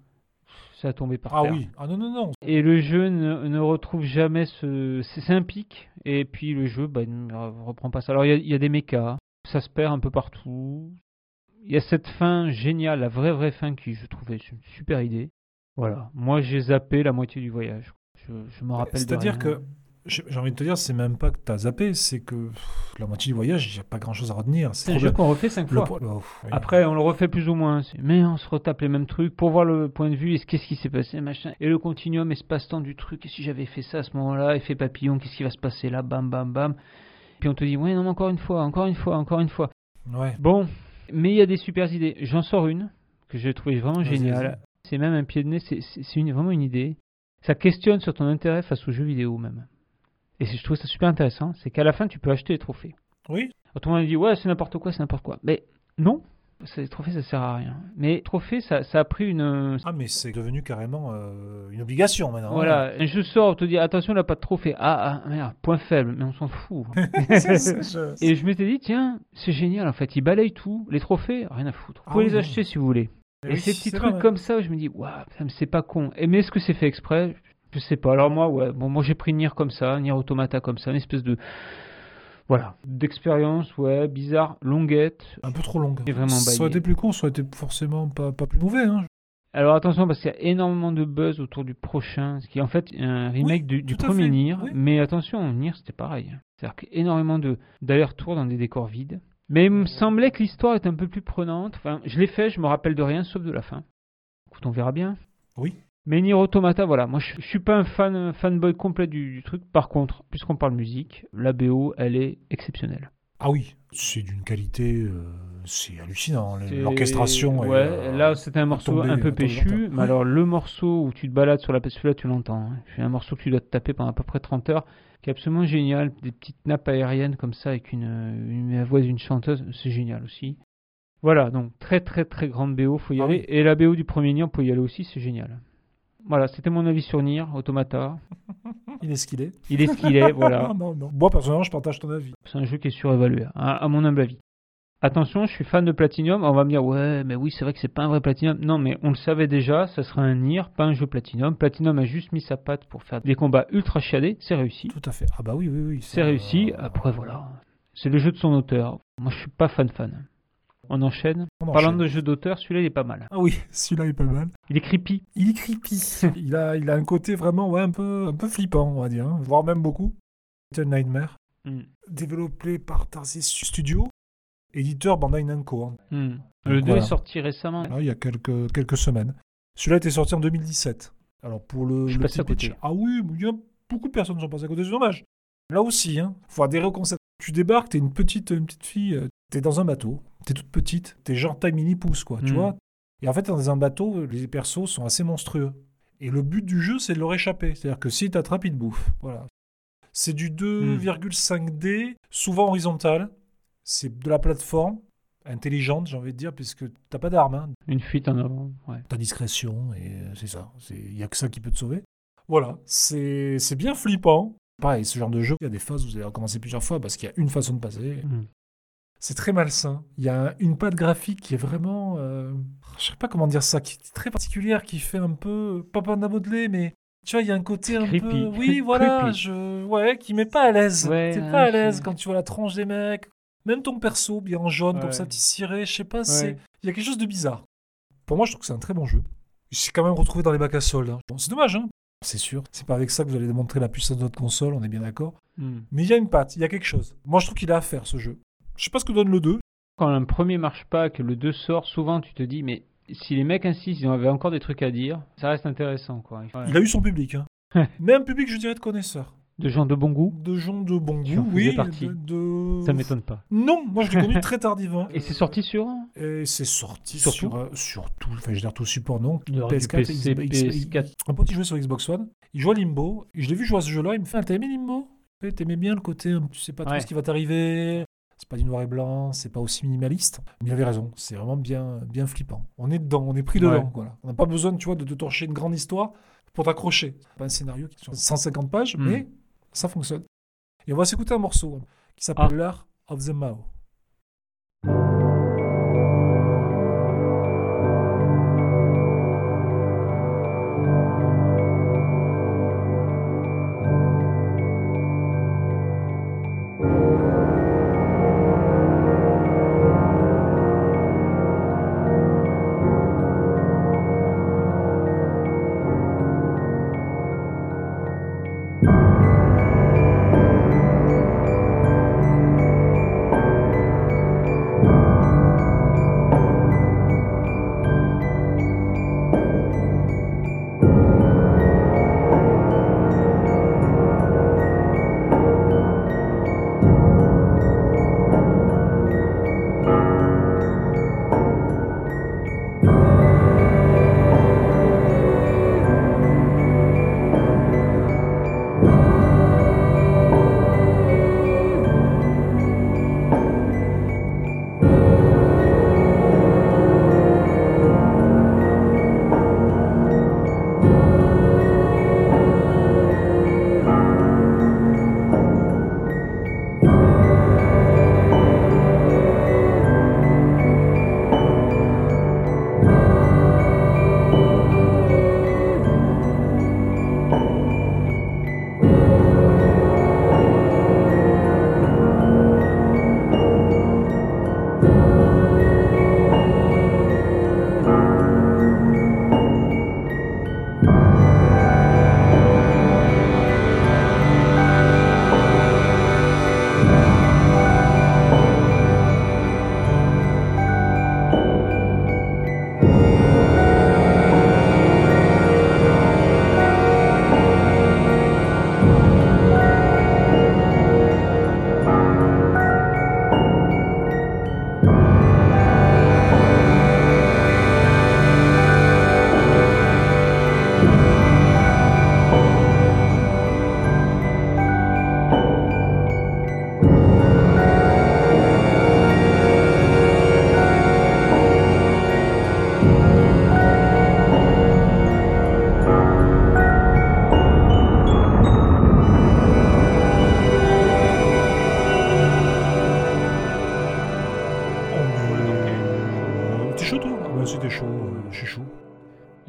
Ça a tombé par Ah terre. oui. Ah non, non, non. Et le jeu ne, ne retrouve jamais ce. C'est un pic. Et puis le jeu bah, ne re- reprend pas ça. Alors il y a, il y a des mechas. Ça se perd un peu partout. Il y a cette fin géniale, la vraie vraie fin qui je trouvais une super idée. Voilà. Moi j'ai zappé la moitié du voyage. Je, je me rappelle C'est-à-dire que j'ai envie de te dire, c'est même pas que t'as zappé, c'est que pff, la moitié du voyage, il n'y a pas grand-chose à retenir. c'est un trop jeu bien. qu'on refait cinq fois. po- oh, oui. Après, on le refait plus ou moins. Mais on se retape les mêmes trucs pour voir le point de vue et ce- qu'est-ce qui s'est passé, machin. Et le continuum, espace-temps du truc. Et si j'avais fait ça à ce moment-là, effet papillon, qu'est-ce qui va se passer là, bam, bam, bam. Puis on te dit, ouais, non, mais encore une fois, encore une fois, encore une fois. Ouais. Bon, mais il y a des super idées. J'en sors une que j'ai trouvé vraiment géniale. C'est même un pied de nez, c'est- une- vraiment une idée. Ça questionne sur ton intérêt face aux jeux vidéo même. Et je trouve ça super intéressant, c'est qu'à la fin, tu peux acheter les trophées. Oui. Autrement, on dit, ouais, c'est n'importe quoi, c'est n'importe quoi. Mais non, ces trophées, ça sert à rien. Mais trophée, ça, ça a pris une. Ah, mais c'est devenu carrément euh, une obligation maintenant. hein. Voilà, un jeu sort, on te dit, attention, il n'a pas de trophée. Ah, ah, merde, point faible, mais on s'en fout. Je- Et je m'étais dit, tiens, c'est génial, en fait, ils balayent tout. Les trophées, rien à foutre. Vous Ah pouvez oui, les acheter si vous voulez. Et oui, ces petits trucs vrai. comme ça, je me dis, waouh, c'est pas con. Et mais est-ce que c'est fait exprès? Je sais pas. Alors moi, ouais, bon, moi j'ai pris Nier comme ça, Nier Automata comme ça, une espèce de. Voilà, d'expérience, ouais, bizarre, longuette. Un peu trop longue. Et vraiment ça aurait été plus court, ça aurait été forcément pas, pas plus mauvais. Hein. Alors attention, parce qu'il y a énormément de buzz autour du prochain, ce qui est en fait un remake du, premier Nier. oui. Mais attention, Nier c'était pareil. C'est-à-dire qu'énormément de- d'allers-retours dans des décors vides. Mais il me semblait que l'histoire était un peu plus prenante. Enfin, je l'ai fait, je me rappelle de rien, sauf de la fin. Écoute, on verra bien. Oui. Mais Nier Automata, voilà, moi je, je suis pas un fan fanboy complet du, du truc. Par contre, puisqu'on parle musique, la BO, elle est exceptionnelle. Ah oui, c'est d'une qualité, euh, c'est hallucinant. C'est- L'orchestration. est, Ouais, euh, là c'était un morceau un peu tomber péchu, mais alors le morceau où tu te balades sur la piste là tu l'entends. hein. C'est un morceau que tu dois te taper pendant à peu près 30 heures, qui est absolument génial. Des petites nappes aériennes comme ça avec une, une la voix d'une chanteuse, c'est génial aussi. Voilà, donc très très très grande BO, faut y Ah aller. oui. Et la BO du premier Nier, on peut y aller aussi, c'est génial. Voilà, c'était mon avis sur Nier, Automata. Il est ce qu'il est. Il est ce qu'il est, voilà. Non, non, non. Moi, personnellement, je partage ton avis. C'est un jeu qui est surévalué, à, à mon humble avis. Attention, je suis fan de Platinum. On va me dire, ouais, mais oui, c'est vrai que c'est pas un vrai Platinum. Non, mais on le savait déjà, ça sera un Nier, pas un jeu Platinum. Platinum a juste mis sa patte pour faire des combats ultra chiadés, c'est réussi. Tout à fait. Ah bah oui, oui, oui. C'est réussi. Après, voilà. C'est le jeu de son auteur. Moi, je suis pas fan fan. On enchaîne. On Parlant enchaîne. de jeu d'auteur, celui-là, il est pas mal. Ah oui, celui-là est pas mal. Il est creepy. Il est creepy. il, a, il a un côté vraiment ouais, un, peu, un peu flippant, on va dire, hein, voire même beaucoup. Little Nightmare, Hmm. développé par Tarsis Studio, éditeur Bandai Namco. hein. Hmm. Le 2 Voilà. est sorti récemment. Là, il y a quelques, quelques semaines. Celui-là était sorti en 2017. Alors pour le, Je le petit pitch-. Ah oui, mais il y a beaucoup de personnes sont passées à côté, c'est dommage. Là aussi, hein, faut adhérer au concept. Tu débarques, t'es une petite, une petite fille, euh, t'es dans un bateau, t'es toute petite, t'es genre taille mini pouce, quoi, tu Mm. vois. Et en fait, dans un bateau, les persos sont assez monstrueux. Et le but du jeu, c'est de leur échapper. C'est-à-dire que s'ils t'attrapent, ils te bouffent. Voilà. C'est du 2,5D, souvent horizontal. C'est de la plateforme, intelligente, j'ai envie de dire, puisque t'as pas d'armes. hein Une fuite en avant. Ouais. ta discrétion, et euh, c'est ça. Il n'y a que ça qui peut te sauver. Voilà, c'est bien flippant. Pareil, ce genre de jeu, il y a des phases où vous allez recommencer plusieurs fois parce qu'il y a une façon de passer. Hmm. C'est très malsain. Il y a une patte graphique qui est vraiment. euh, je sais pas comment dire ça, qui est très particulière, qui fait un peu. Pas Panda modelé, mais. Tu vois, il y a un côté un Creepy. peu. Oui, voilà, je... ouais, qui met pas à l'aise. Ouais, T'es pas à l'aise quand tu vois la tronche des mecs. Même ton perso, bien en jaune, comme ça, petit ciré, je sais pas, c'est. Il y a quelque chose de bizarre. Pour moi, je trouve que c'est un très bon jeu. Il s'est quand même retrouvé dans les bacs à soldes. hein. Bon, c'est dommage, hein. C'est sûr. C'est pas avec ça que vous allez démontrer la puissance de votre console, on est bien d'accord. Hmm. Mais il y a une patte, il y a quelque chose. Moi, je trouve qu'il a à faire ce jeu. Je sais pas ce que donne le 2. Quand un premier marche pas, que le 2 sort, souvent tu te dis, mais si les mecs insistent, ils avaient encore des trucs à dire, ça reste intéressant. quoi. Ouais. Il a eu son public. Hein. Mais un public, je dirais, de connaisseurs. De gens de bon goût, De gens de bon goût, oui. partie. De, ça m'étonne pas. Non, moi, je l'ai connu très tardivement. Et c'est sorti sur Et c'est sorti Sur sur, tout euh, sur tout, enfin je veux dire tout support non. Il y aura du PS4, PC, Xbox- PS4. Un pote il jouait sur Xbox One, il jouait à Limbo, et je l'ai vu jouer à ce jeu-là, il me fait ah, T'as aimé Limbo? T'aimais bien le côté, tu sais pas trop ce qui va t'arriver, c'est pas du noir et blanc, c'est pas aussi minimaliste. Mais il avait raison, c'est vraiment bien, bien flippant. On est dedans, on est pris dedans. Ouais. Voilà. On n'a pas besoin tu vois, de te torcher une grande histoire pour t'accrocher. C'est Pas un scénario qui est sur 150 pages, Mm. mais ça fonctionne. Et on va s'écouter un morceau qui s'appelle Ah. L'Art of the Mao.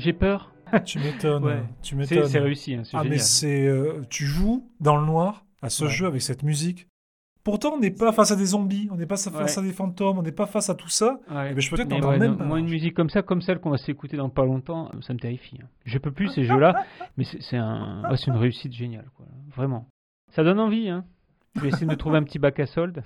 J'ai peur. Tu m'étonnes. Ouais. Tu m'étonnes. c'est réussi, hein, Ah, mais c'est. euh, tu joues dans le noir à ce Ouais. jeu avec cette musique. Pourtant, on n'est pas face à des zombies, on n'est pas face Ouais. à des fantômes, on n'est pas face à tout ça. Ouais. Eh ben, je peux peut-être Mais ouais, même non, pas. moi, une musique comme ça, comme celle qu'on va s'écouter dans pas longtemps, ça me terrifie. hein. Je peux plus ces jeux-là, mais c'est un, une réussite géniale, quoi. Vraiment. Ça donne envie, hein. Je vais essayer de me trouver un petit bac à solde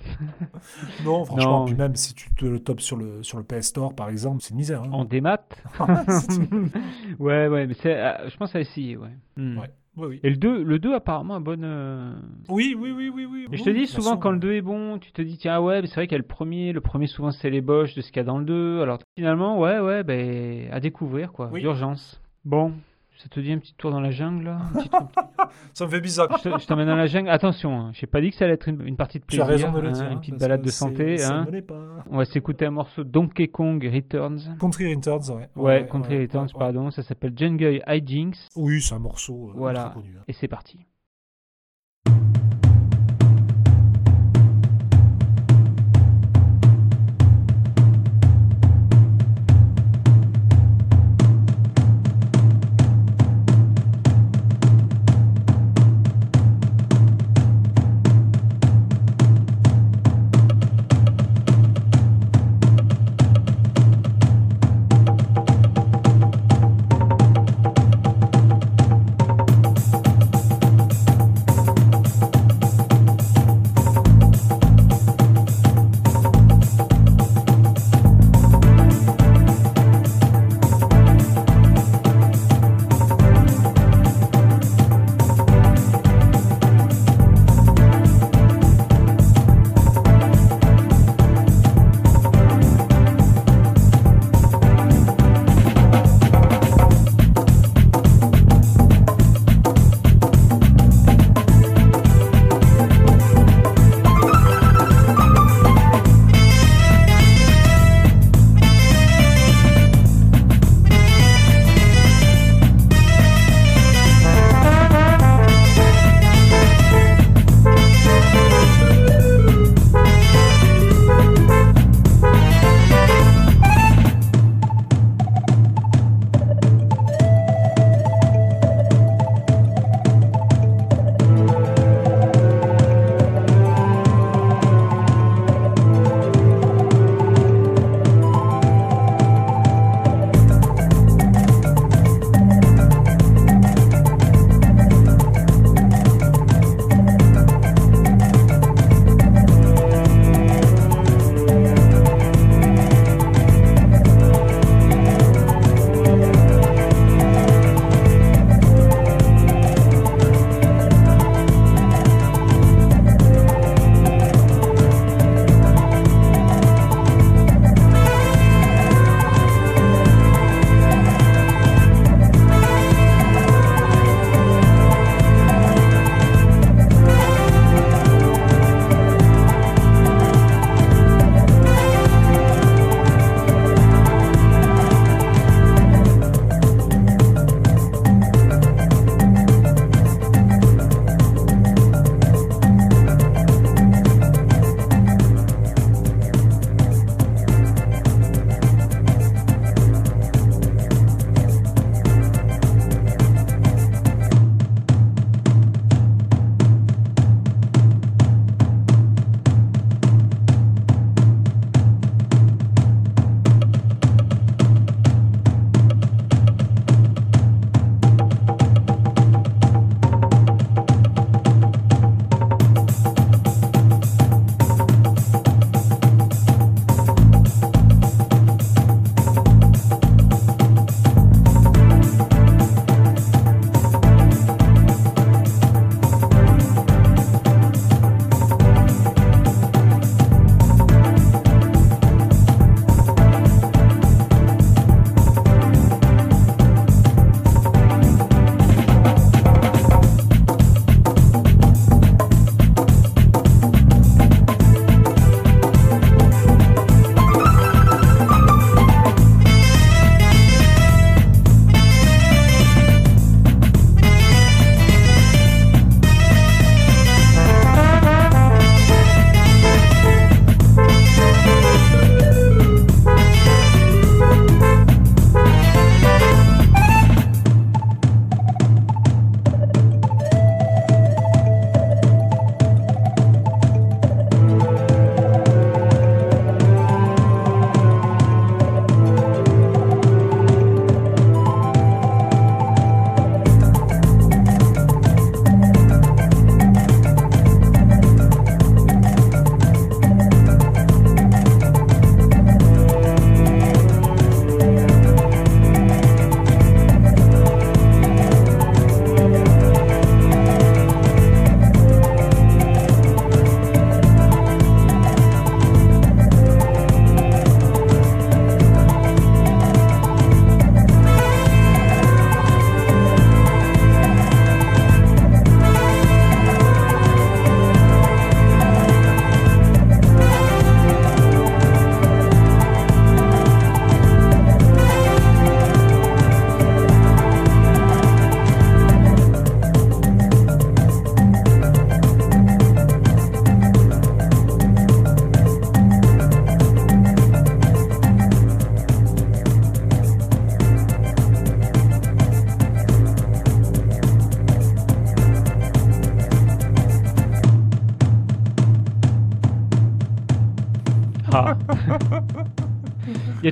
Non, franchement, Non. puis même si tu te le topes sur le, sur le PS Store, par exemple, c'est une misère. hein. en démat. ouais, ouais, mais euh, je pense à essayer, ouais. Hmm. Ouais. Oui, oui. Et le 2, le 2 apparemment a bonne. euh, Oui, oui, oui, oui, oui. Mais je te dis souvent façon, quand le 2 est bon, tu te dis tiens ouais, mais c'est vrai qu'il y a le premier, le premier souvent c'est l'ébauche de ce qu'il y a dans le 2. Alors finalement ouais ouais ben à découvrir quoi, Oui. d'urgence. Bon, ça te dit un petit tour dans la jungle là, un petit truc- Ça me fait bizarre. je te- je t'emmène dans la jungle. Attention, hein, j'ai pas dit que ça allait être une, une partie de Tu plaisir, as raison de le hein, dire. une petite balade de santé. Ça hein. pas. On va s'écouter un morceau Donkey Kong Returns. Country Returns, ouais. Ouais, Country ouais, Returns, ouais, pardon, ça s'appelle Jungle Hijinks Oui, c'est un morceau euh, Voilà. ultra connu. hein. et c'est parti.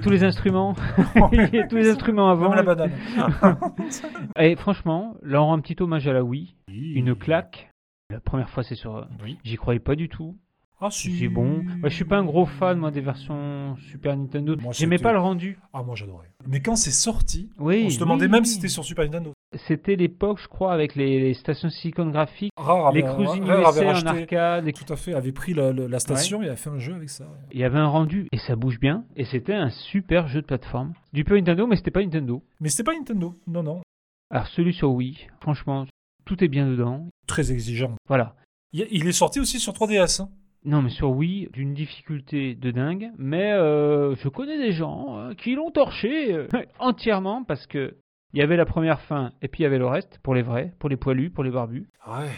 Tous les instruments. Il y a tous les instruments avant. Même la banane. Et franchement, là on rend un petit hommage à la Wii. Une claque. La première fois c'est sur... Oui. J'y croyais pas du tout. Ah si. C'est bon. Ouais, je suis pas un gros fan moi des versions Super Nintendo. Moi, J'aimais c'était- pas le rendu. Ah moi j'adorais. Mais quand c'est sorti, Oui. on se demandait oui, même oui. si c'était sur Super Nintendo. C'était l'époque, je crois, avec les, les stations Silicon Graphics, Rare les Cruising Rare avait USA en racheté- arcade. et- Tout à fait, avait pris la, la- la station et a fait un jeu avec ça. Il y avait un rendu et ça bouge bien. Et c'était un super jeu de plateforme. Du peu Nintendo, mais c'était pas Nintendo. Mais c'était pas Nintendo. Non, non. Alors celui sur Wii, franchement, tout est bien dedans. Très exigeant. Voilà. Il, il est sorti aussi sur 3DS. hein. Non, mais sur Wii, d'une difficulté de dingue. Mais euh, je connais des gens euh, qui l'ont torché euh, entièrement parce que il y avait la première fin et puis il y avait le reste pour les vrais, pour les poilus, pour les barbus. Ouais.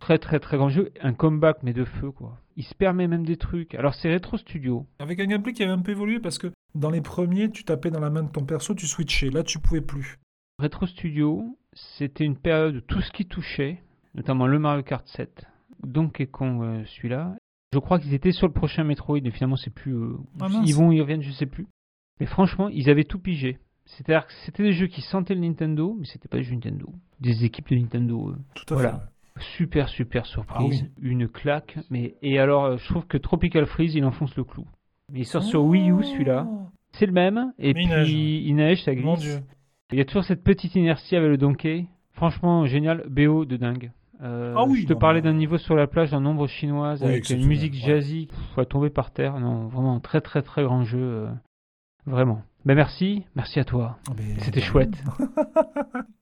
Très très très grand jeu, un comeback mais de feu quoi. Il se permet même des trucs. Alors c'est Retro Studio. Avec un gameplay qui avait un peu évolué parce que dans les premiers, tu tapais dans la main de ton perso, tu switchais. Là, tu pouvais plus. Retro Studio, c'était une période où tout ce qui touchait, notamment le Mario Kart 7, Donkey Kong celui-là. Je crois qu'ils étaient sur le prochain Metroid, mais finalement c'est plus. euh, Ah, ils vont, ils reviennent, je sais plus. Mais franchement, ils avaient tout pigé. C'est-à-dire que c'était des jeux qui sentaient le Nintendo, mais c'était pas des jeux Nintendo. Des équipes de Nintendo. euh, Tout à Voilà. fait. Super super surprise, Ah une claque. Mais et alors, euh, je trouve que Tropical Freeze, il enfonce le clou. Il sort sur Wii U celui-là. C'est le même, et Mais il puis neige. il neige, ça glisse. Mon Dieu. Il y a toujours cette petite inertie avec le Donkey. Franchement, génial. BO de dingue. Euh, Ah oui, je te parlais d'un niveau sur la plage en ombre chinoise Oui, avec une musique ouais. jazzy. Faut tomber par terre. Non, vraiment, très très très grand jeu. euh, vraiment. Ben merci, merci à toi. Mais- C'était chouette.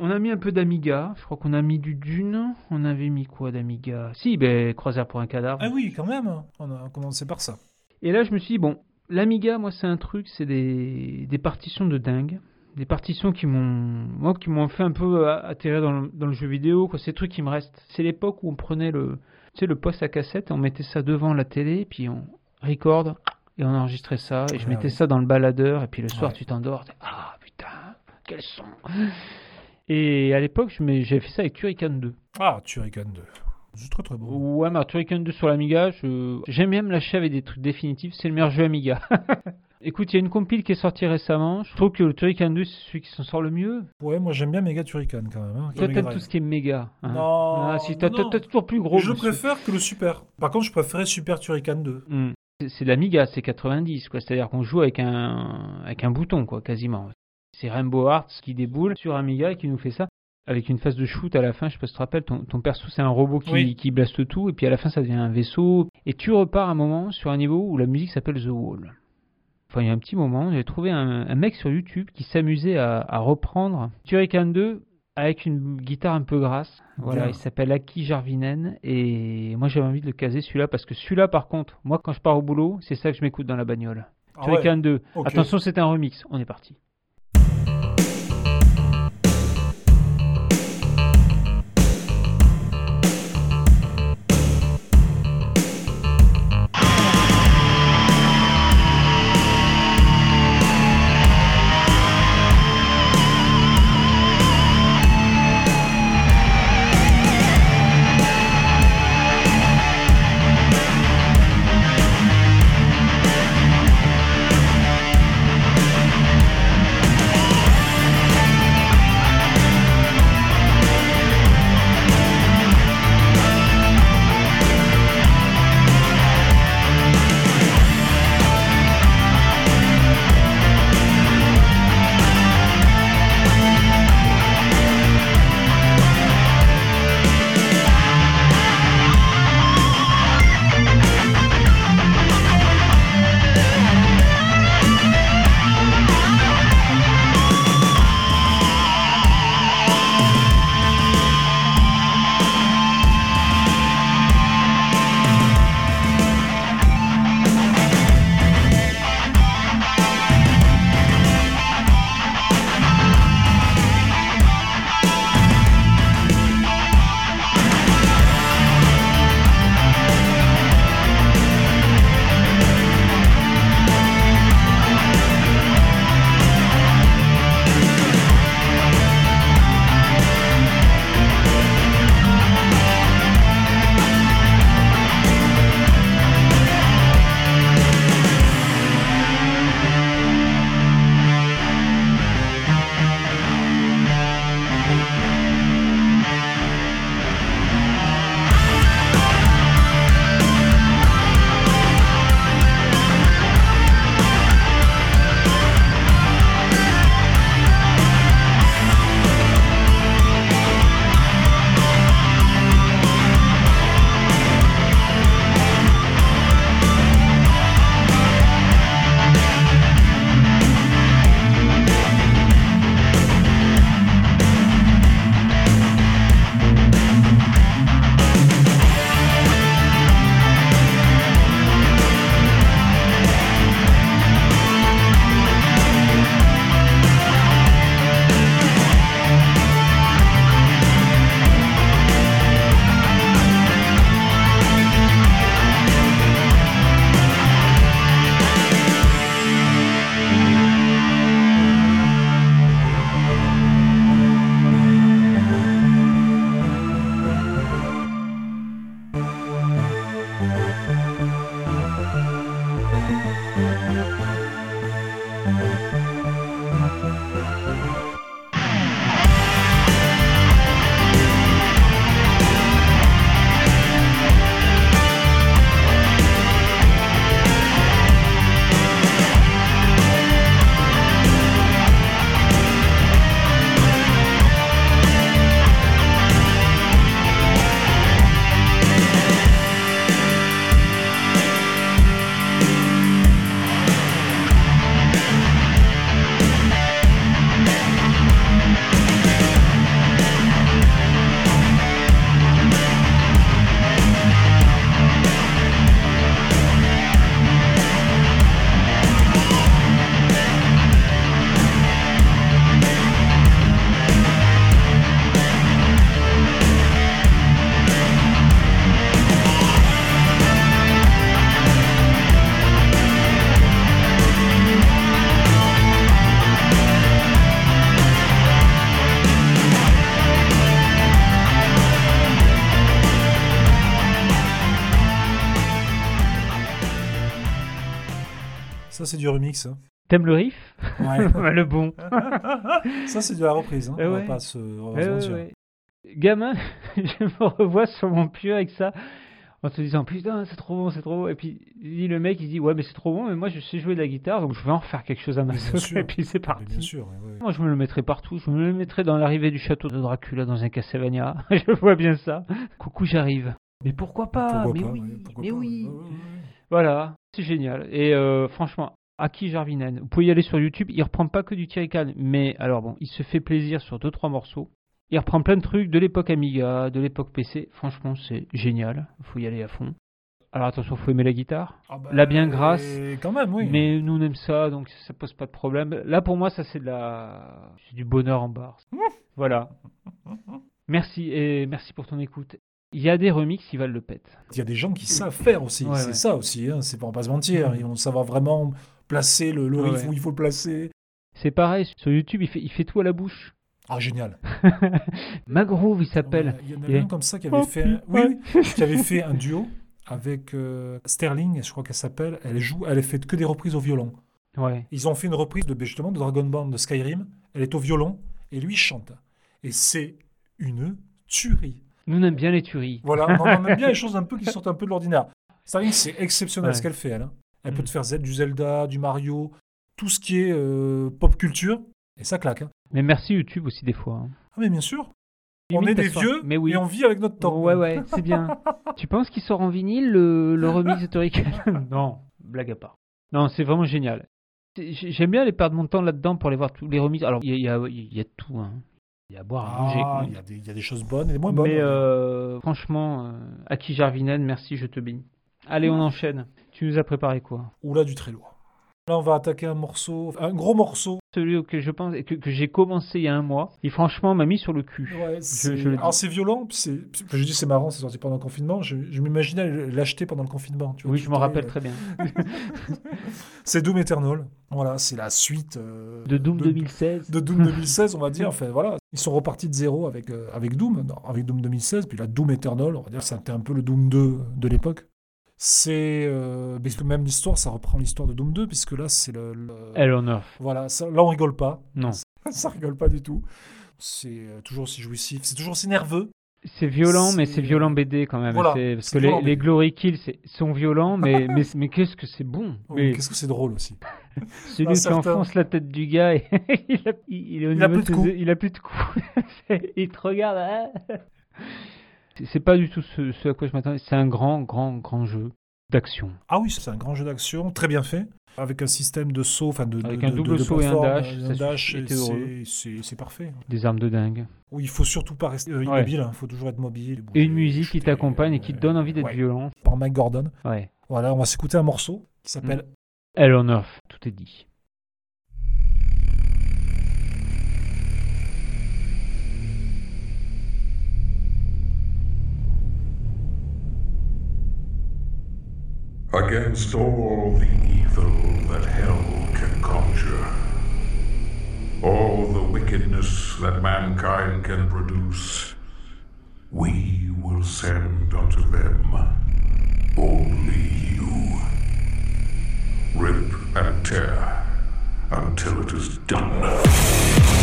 On a mis un peu d'Amiga. Je crois qu'on a mis du Dune. On avait mis quoi d'Amiga? Si, ben Croisière pour un cadavre. Ah oui, quand même. On a commencé par ça. Et là, je me suis dit, bon, l'Amiga, moi, c'est un truc, c'est des, des partitions de dingue. Des partitions qui m'ont, moi, qui m'ont fait un peu euh, atterrir dans le, dans le jeu vidéo, quoi. Des trucs qui me restent. C'est l'époque où on prenait le, tu sais, le poste à cassette et on mettait ça devant la télé, puis on record et on enregistrait ça. Et je mettais ça dans le baladeur, et puis le soir, Ouais. tu t'endors. Ah, putain, quel son. Et à l'époque, je j'avais fait ça avec Turrican 2. Ah, Turrican 2. C'est très très beau. Ouais, mais Turrican 2 sur l'Amiga, je... j'aime bien me lâcher avec des trucs définitifs. C'est le meilleur jeu Amiga. Écoute, il y a une compile qui est sortie récemment. Je trouve que le Turrican 2, c'est celui qui s'en sort le mieux. Ouais, moi j'aime bien Mega Turrican quand même. hein, Toi, t'aimes tout ce qui est méga. hein. Non, Ah, si, t'as, toujours plus gros. je monsieur. préfère que le Super. Par contre, je préférais Super Turrican 2. Hmm. C'est, c'est l'Amiga, c'est 90, quoi. C'est-à-dire qu'on joue avec un, avec un bouton, quoi, quasiment. C'est Rainbow Hearts qui déboule sur Amiga et qui nous fait ça. Avec une phase de shoot à la fin, je sais pas si tu te rappelles, ton, ton perso c'est un robot qui, Oui. qui blaste tout, et puis à la fin ça devient un vaisseau. Et tu repars un moment sur un niveau où la musique s'appelle The Wall. Enfin, il y a un petit moment, j'ai trouvé un, un mec sur YouTube qui s'amusait à, à reprendre Turrican 2 avec une guitare un peu grasse. Voilà, Bien. il s'appelle Aki Jarvinen et moi j'avais envie de le caser celui-là parce que celui-là par contre, moi quand je pars au boulot, c'est ça que je m'écoute dans la bagnole. Ah Turrican 2. Ok. Attention, c'est un remix. On est parti. C'est du remix. hein. T'aimes le riff? Ouais. Le bon. ça, c'est de la reprise. Hein. On va ouais. pas se, on va Ouais, se ouais, mentir. ouais. Gamin, je me revois sur mon pieu avec ça, en te disant putain c'est trop bon, c'est trop bon. Et puis le mec il dit ouais mais c'est trop bon, mais moi je sais jouer de la guitare donc je vais en refaire quelque chose à ma sauce. Et puis c'est Mais parti. bien sûr. ouais, ouais. Moi je me le mettrais partout, je me le mettrais dans l'arrivée du château de Dracula dans un Castlevania. je vois bien ça. Coucou j'arrive. Mais pourquoi pas? Pourquoi Mais pas, oui, ouais, mais pas, oui. Voilà, c'est génial. Et euh, franchement, Aki Jarvinen, vous pouvez y aller sur YouTube. Il reprend pas que du Thierry mais alors bon, il se fait plaisir sur deux trois morceaux. Il reprend plein de trucs de l'époque Amiga, de l'époque PC. Franchement, c'est génial. Faut y aller à fond. Alors attention, faut aimer la guitare. Ah bah, La bien grasse, Quand même, oui. Mais nous on aime ça, donc ça pose pas de problème. Là pour moi, ça c'est de la, c'est du bonheur en barre. voilà. Merci et merci pour ton écoute. Il y a des remixes qui valent le pet. Il y a des gens qui savent faire aussi. Ouais, c'est ouais. ça aussi. Hein. C'est va pas se mentir. Ils vont savoir vraiment placer le, le Ouais, où il faut le placer. C'est pareil sur YouTube, il fait, il fait tout à la bouche. Ah, génial. Magroove, il s'appelle. Il y en Et- avait un comme ça qui avait Oh, fait, un... oui, putain. oui, qui avait fait un duo avec euh, Sterling, je crois qu'elle s'appelle. Elle joue, elle a fait que des reprises au violon. Ouais. Ils ont fait une reprise de justement de Dragon Ball de Skyrim. Elle est au violon et lui chante. Et c'est une tuerie. Nous on aime bien les tueries. Voilà, on aime bien les choses un peu qui sortent un peu de l'ordinaire. Sterling, c'est exceptionnel Ouais. ce qu'elle fait. Elle, hein. Elle peut Mm. te faire Z, du Zelda, du Mario, tout ce qui est euh, pop culture. Et ça claque. hein. Mais merci YouTube aussi des fois. hein. Ah mais bien sûr. On est des vieux mais oui. et on vit avec notre temps. Ouais, ouais, c'est bien. tu penses qu'il sort en vinyle le, le remix Kelly Non, blague à part. Non, c'est vraiment génial. J'aime bien aller perdre mon temps là-dedans pour aller voir tous les remixes. Alors, il y y a- y tout. hein. Il y a à boire, à manger. Ah, quoi. il y, a des- il y a des choses bonnes et des moins bonnes. Mais euh, franchement, euh, Aki Jarvinen, merci, je te bénis. Allez, on enchaîne. Tu nous as préparé quoi Ou là, du très lourd. Là, on va attaquer un morceau, un gros morceau. Celui auquel je pense que, que j'ai commencé il y a un mois, et franchement m'a mis sur le cul. Ouais, je. Alors, c'est violent. c'est- Je dis, c'est marrant, c'est sorti pendant le confinement. Je, je m'imaginais l'acheter pendant le confinement. Tu vois, Oui, je m'en rappelle très bien. C'est Doom Eternal. Voilà, c'est la suite euh, De Doom 2016. de Doom 2016, on va dire. Enfin, voilà, ils sont repartis de zéro avec, euh, avec Doom, non, avec Doom 2016, puis la Doom Eternal, on va dire, c'était un peu le Doom 2 de l'époque. C'est euh, même l'histoire, ça reprend l'histoire de Doom 2, puisque là, c'est le, le- on Earth. voilà, ça- là, on rigole pas, Non. ça rigole pas du tout. C'est euh, toujours aussi jouissif, c'est toujours aussi nerveux. C'est violent, mais C'est- violent BD quand même. Voilà, parce que les, les. Glory Kills sont violents, mais, mais, mais qu'est-ce que c'est bon? Oui, Mais Qu'est-ce que c'est drôle aussi. celui qui certain. enfonce la tête du gars, et il, a, il, il a plus de coups. il a plus de coups. il te regarde. ah. C'est- pas du tout ce, ce à quoi je m'attendais. C'est un grand, grand, grand jeu d'action. Ah oui, c'est un grand jeu d'action, très bien fait, avec un système de saut, enfin de, Avec de- un double de saut et un dash, un c'est- parfait. Des armes de dingue. Oui, il faut surtout pas rester euh, immobile, il faut toujours être mobile. Et une musique qui t'accompagne et qui te donne envie d'être ouais, violent. Par Mike Gordon. Ouais. Voilà, on va s'écouter un morceau qui s'appelle Hell on Earth, tout est dit. Against all the evil that hell can conjure, all the wickedness that mankind can produce, we will send unto them only you. Rip and tear until it is done.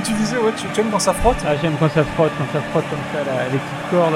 Que tu Ouais, tu, aimes quand ça frotte? Ah, j'aime quand ça frotte, quand ça frotte comme ça, les petites cordes.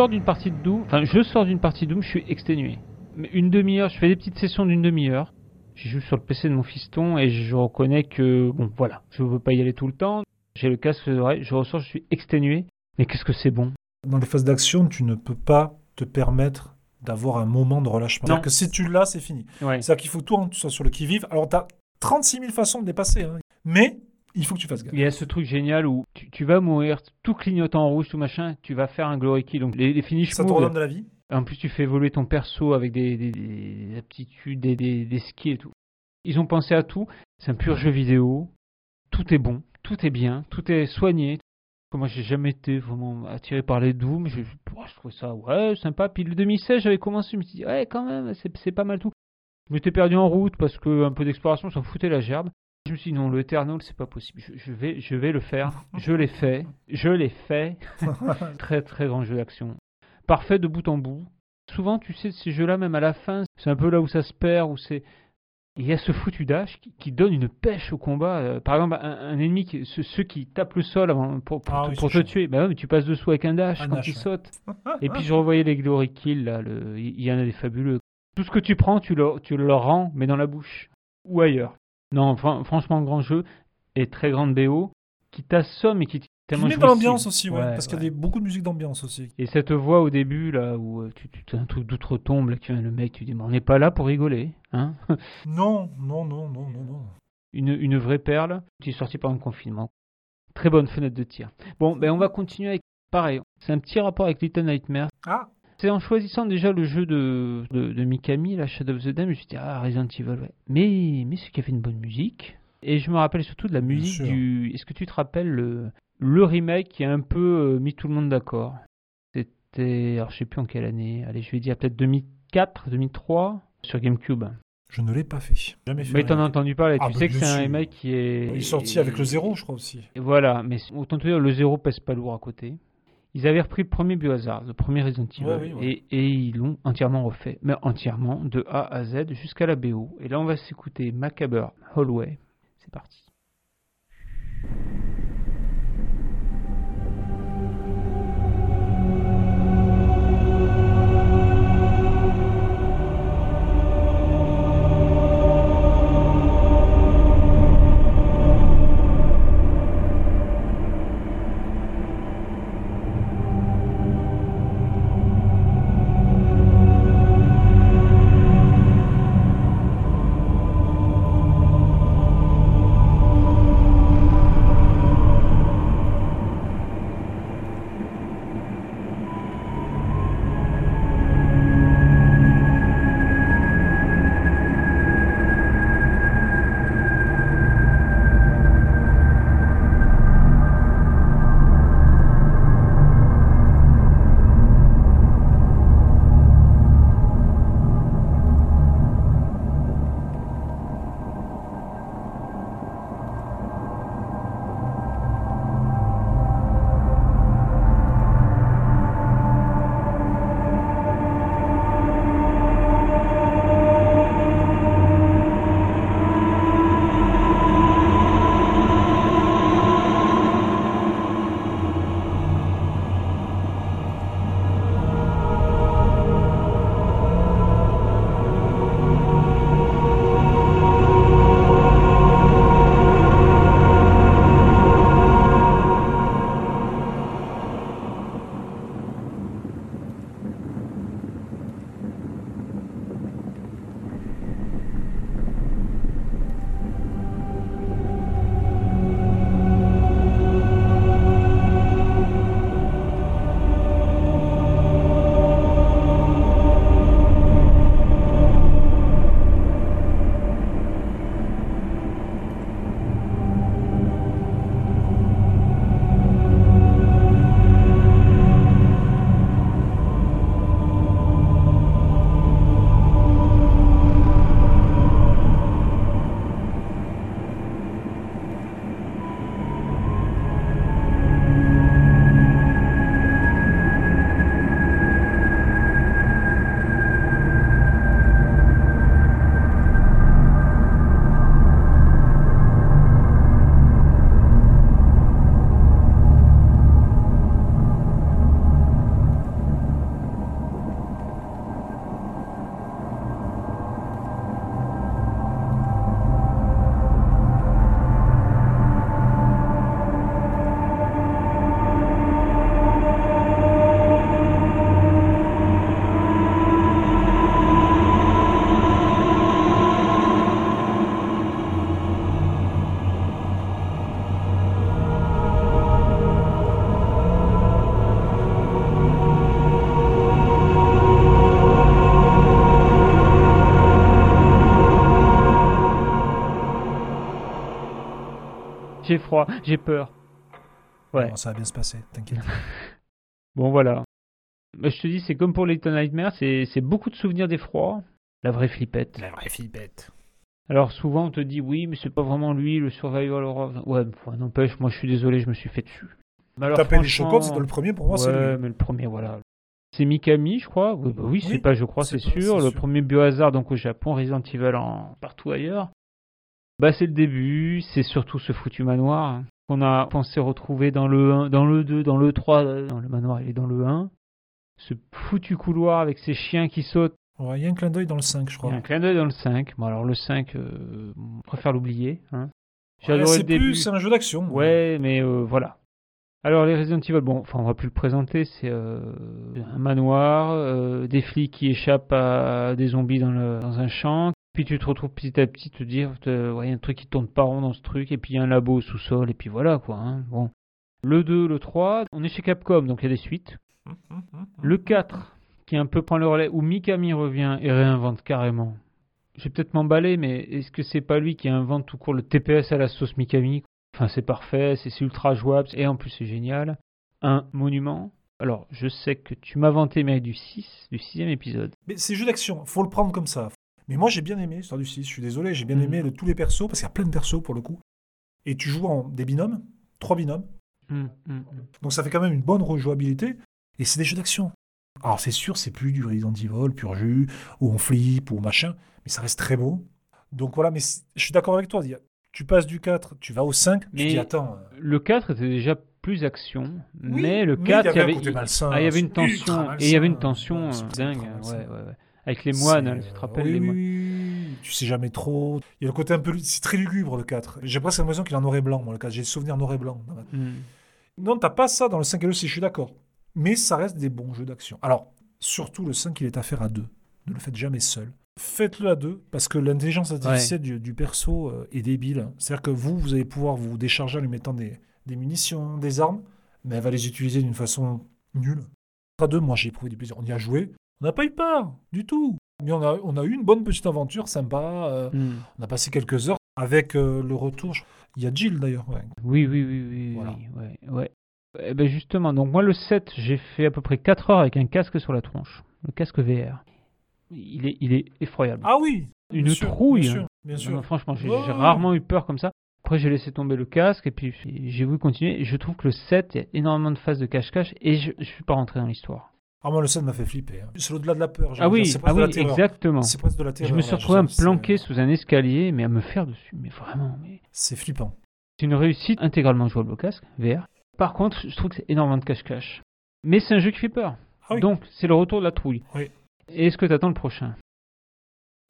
Sors d'une partie de Doom, enfin je sors d'une partie de Doom, je suis exténué. Une demi-heure, je fais des petites sessions d'une demi-heure. Je joue sur le PC de mon fiston et je reconnais que, bon voilà, je veux pas y aller tout le temps. J'ai le casque sur les oreilles, je ressors, je suis exténué. Mais qu'est-ce que c'est bon? Dans les phases d'action, tu ne peux pas te permettre d'avoir un moment de relâchement. Non. C'est-à-dire que si tu l'as, c'est fini. Ouais. C'est-à-dire qu'il faut tout, tu sois sur le qui-vive. Alors, tu as 36 000 façons de dépasser. hein. Mais il faut que tu fasses gaffe. Il y a ce truc génial où tu, tu vas mourir, tout clignotant en rouge, tout machin, tu vas faire un glory kill. Donc les, les finish Ça te de la vie. En plus, tu fais évoluer ton perso avec des, des- des aptitudes, des, des, skills et tout. Ils ont pensé à tout. C'est un pur jeu vidéo. Tout est bon, tout est bien, tout est soigné. Moi, j'ai jamais été vraiment attiré par les Doom. Je, oh, trouvais ça ouais sympa. Puis le 2016, j'avais commencé, je me suis dit ouais quand même, c'est c'est pas mal tout. Je m'étais perdu en route parce que un peu d'exploration, s'en foutait la gerbe. Je me suis dit non, le Eternal, c'est pas possible. Je, je vais, je vais le faire. Je l'ai fait. Je l'ai fait. très très grand jeu d'action. Parfait de bout en bout. Souvent, tu sais, ces jeux-là, même à la fin, c'est un peu là où ça se perd, où c'est. Il y a ce foutu dash qui, qui donne une pêche au combat. Euh, par exemple, un, un ennemi, qui, ceux, ceux qui tapent le sol avant, pour, pour, Ah te- oui, pour te chiant. tuer, bah ouais, mais tu passes dessous avec un dash Un quand dash, il ouais. saute. Et puis je revoyais les Glory Kills, là, le- il y en a des fabuleux. Tout ce que tu prends, tu le, tu le rends, mais dans la bouche. Ou ailleurs. Non, fran- franchement, grand jeu. Et très grande BO, qui t'assomme et qui Tu tellement mets dans l'ambiance aussi, ouais, Ouais, parce qu'il y a des- beaucoup de musique d'ambiance aussi. Et cette voix au début, là, où euh, tu, tu, un truc d'outre-tombe, là, tu le mec, tu dis, mais on n'est pas là pour rigoler, hein Non, non, non, non, non, non. une, une vraie perle, qui est sortie pendant le confinement. Très bonne fenêtre de tir. Bon, ben on va continuer avec, pareil, c'est un petit rapport avec Little Nightmares. Ah, C'est en choisissant déjà le jeu de, de, de Mikami, la Shadow of the Dam, je me suis dit, ah, Resident Evil, ouais. Mais, mais c'est qui a fait une bonne musique. Et je me rappelle surtout de la musique du. Est-ce que tu te rappelles le, le remake qui a un peu euh, mis tout le monde d'accord? C'était. Alors, je sais plus en quelle année. Allez, je vais dire peut-être 2004, 2003, sur GameCube. je ne l'ai pas fait. Jamais fait. Mais t'en as entendu parler. Ah, tu bah, sais que c'est un remake qui est. Il est sorti avec le zéro, je crois aussi. Et Voilà, mais autant te dire, le zéro pèse pas lourd à côté. Ils avaient repris le premier Biohazard, le premier Resident Evil, Ouais, oui, ouais. Et, et ils l'ont entièrement refait, mais entièrement, de A à Z, jusqu'à la BO. Et là, on va s'écouter Macabre Hallway. C'est parti. J'ai froid, j'ai peur. Ouais. Bon, ça va bien se passer, t'inquiète. Bon, voilà. Je te dis, c'est comme pour Little Nightmare, c'est c'est beaucoup de souvenirs d'effroi. La vraie flippette. La vraie bête. Alors souvent on te dit oui, mais c'est pas vraiment lui, le survival horror. Ouais, n'empêche, moi je suis désolé, je me suis fait dessus. Alors, Taper les chocottes, le premier pour moi, c'est Ouais, lui. mais le premier, voilà. C'est Mikami, je crois. Oui, bah oui, Oui, c'est pas, je crois, c'est c'est sûr. c'est Le sûr. premier biohazard, donc au Japon, Resident Evil en partout ailleurs. Bah, c'est le début, c'est surtout ce foutu manoir qu'on a pensé retrouver dans le 1, dans le 2, dans le 3. euh, Non, le manoir, il est dans le 1. Ce foutu couloir avec ces chiens qui sautent. Ouais, il y a un clin d'œil dans le 5, je Il y crois. a un clin d'œil dans le 5. Bon, alors le 5, euh, on préfère l'oublier. Hein. J'ai Ouais, adoré c'est le début. plus, c'est un jeu d'action. Ouais, mais euh, voilà. Alors les Resident Evil, bon, enfin on va plus le présenter, c'est euh, un manoir, euh, des flics qui échappent à des zombies dans, le, dans un champ, puis tu te retrouves petit à petit te dire, te- ouais, il y a un truc qui tourne pas rond dans ce truc, et puis il y a un labo au sous-sol, et puis voilà quoi. Hein. Bon. Le 2, le 3, on est chez Capcom, donc il y a des suites. Le 4, qui un peu prend le relais, où Mikami revient et réinvente carrément. Je vais peut-être m'emballer, mais est-ce que c'est pas lui qui invente tout court le TPS à la sauce Mikami? Enfin, c'est parfait, c'est ultra jouable, et en plus c'est génial. Un monument. Alors, je sais que tu m'as vanté, mais du 6, du sixième épisode. Mais c'est jeu d'action, faut le prendre comme ça. Mais moi j'ai bien aimé l'histoire du 6, je suis désolé, j'ai bien Mhm. aimé le- tous les persos, parce qu'il y a plein de persos pour le coup. Et tu joues en des binômes, trois binômes, hum, hum. donc ça fait quand même une bonne rejouabilité. Et c'est des jeux d'action. Alors c'est sûr, c'est plus du Resident Evil, pur jus, où on flippe, ou machin, mais ça reste très beau. Donc voilà, mais je suis d'accord avec toi. Tu passes du 4, tu vas au 5, tu Mais- dis attends. euh, Le 4 était déjà plus action, oui, mais le mais 4, il y avait, il y avait, un côté malsain, ah, il y avait une tension, et il y avait une tension euh, dingue. ouais, ouais, ouais. Avec les moines, hein, tu te rappelles oui, les moines oui. Tu sais jamais trop. Il y a le côté un peu. C'est très lugubre le 4. J'ai presque l'impression qu'il est en noir et blanc, moi, le 4. J'ai le souvenir noir et blanc. Hum. Non, t'as pas ça dans le 5 et le 6, je suis d'accord. Mais ça reste des bons jeux d'action. Alors, surtout le 5, il est à faire à deux. Ne le faites jamais seul. Faites-le à deux, parce que l'intelligence artificielle du, du perso euh, est débile. C'est-à-dire que vous, vous allez pouvoir vous décharger en lui mettant des, des munitions, des armes, mais elle va les utiliser d'une façon nulle. À deux, moi, j'ai éprouvé du plaisir. On y a joué. On n'a pas eu peur, du tout. Mais on a, on a eu une bonne petite aventure sympa. euh, Hum. on a passé quelques heures avec euh, le retour. Il y a Jill d'ailleurs. ouais. Oui, oui, oui, oui, Voilà. oui, ouais, ouais. Eh ben justement, donc moi le 7, j'ai fait à peu près 4 heures avec un casque sur la tronche, le casque VR. Il est, il est effroyable. Ah oui Une bien trouille. Bien sûr, bien sûr. non, franchement, j'ai rarement eu peur comme ça. Après, j'ai laissé tomber le casque et puis j'ai voulu continuer. Je trouve que le 7, il y a énormément de phases de cache-cache et je, je suis pas rentré dans l'histoire. Ah, moi, le 7 m'a fait flipper. hein. C'est au-delà de la peur. Ah oui, ah oui, exactement. C'est presque de la Je me suis retrouvé à me c'est- planquer sous un escalier, mais à me faire dessus. Mais vraiment, mais... C'est flippant. c'est une réussite intégralement jouable au casque, VR. Par contre, je trouve que c'est énormément de cache-cache. Mais c'est un jeu qui fait peur. Ah oui. Donc, c'est le retour de la trouille. Oui. Et Est-ce que tu attends le prochain?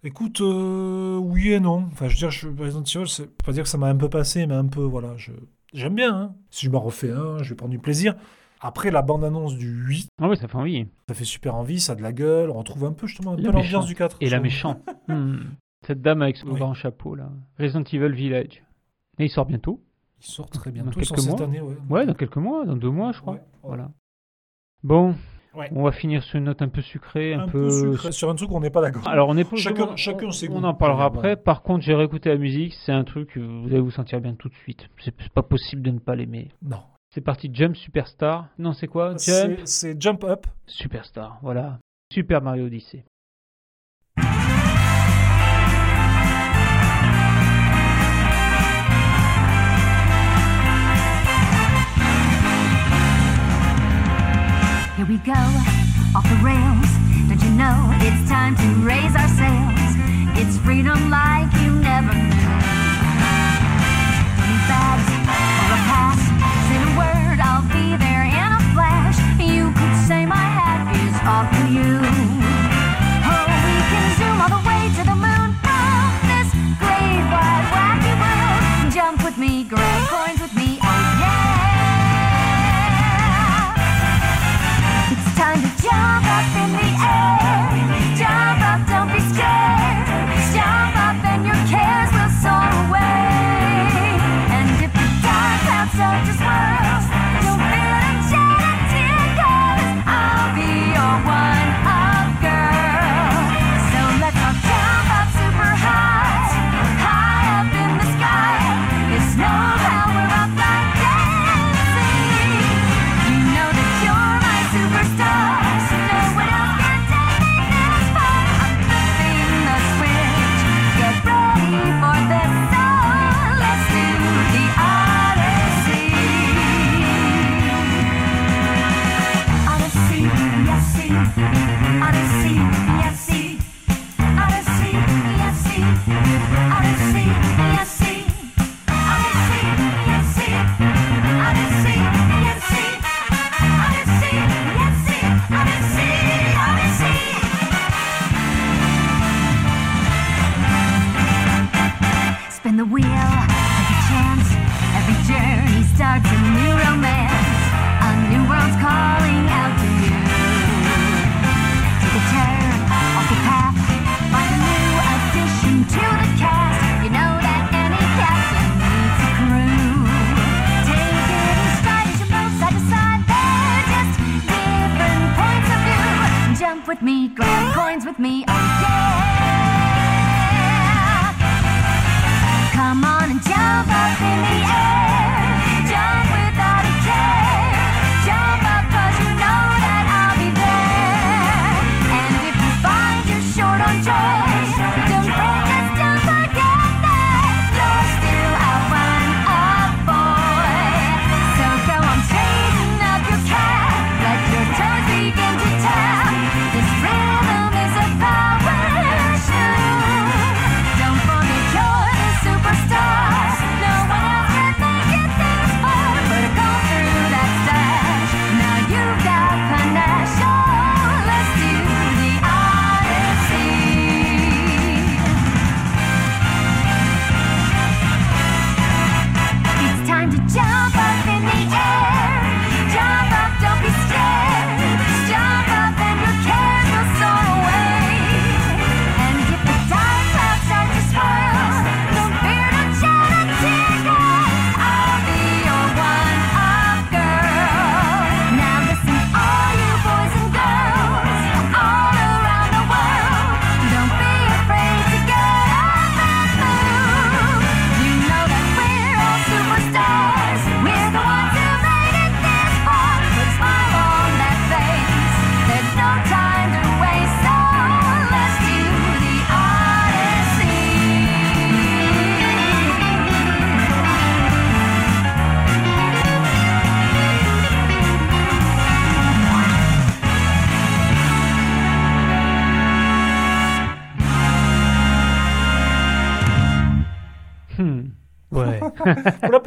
Écoute, euh, oui et non. Enfin, je veux dire, je, Resident Evil, c'est pas dire que ça m'a un peu passé, mais un peu, voilà. Je, j'aime bien. hein. Si je m'en refais un, je vais prendre du plaisir. Après, la bande-annonce du 8, Ah oui, ça fait envie. ça fait super envie, ça a de la gueule. On retrouve un peu, justement, un La peu l'ambiance du 4. Et la méchante. Hmm. Cette dame avec son Oui. grand chapeau, là. Resident Evil Village. Et il sort bientôt. Il sort très Dans bientôt. quelques Ils sont cette mois. année, ouais. Ouais, dans quelques mois, dans deux mois, je crois. Ouais, ouais. Voilà. Bon, Ouais. on va finir sur une note un peu sucrée, un, Un peu sucré, sur un truc où on n'est pas d'accord. Alors, on est Chacun- on- chacun on, ses on en parlera après. Par contre, j'ai réécouté la musique. C'est un truc, vous allez vous sentir bien tout de suite. C'est pas possible de ne pas l'aimer. Non. C'est parti, Jump Superstar. Non, c'est quoi Jump? C'est, Jump Up. Superstar, voilà. Super Mario Odyssey. Here we go, off the rails. Don't you know it's time to raise our sails? It's freedom like you never knew. with me, grab coins with me.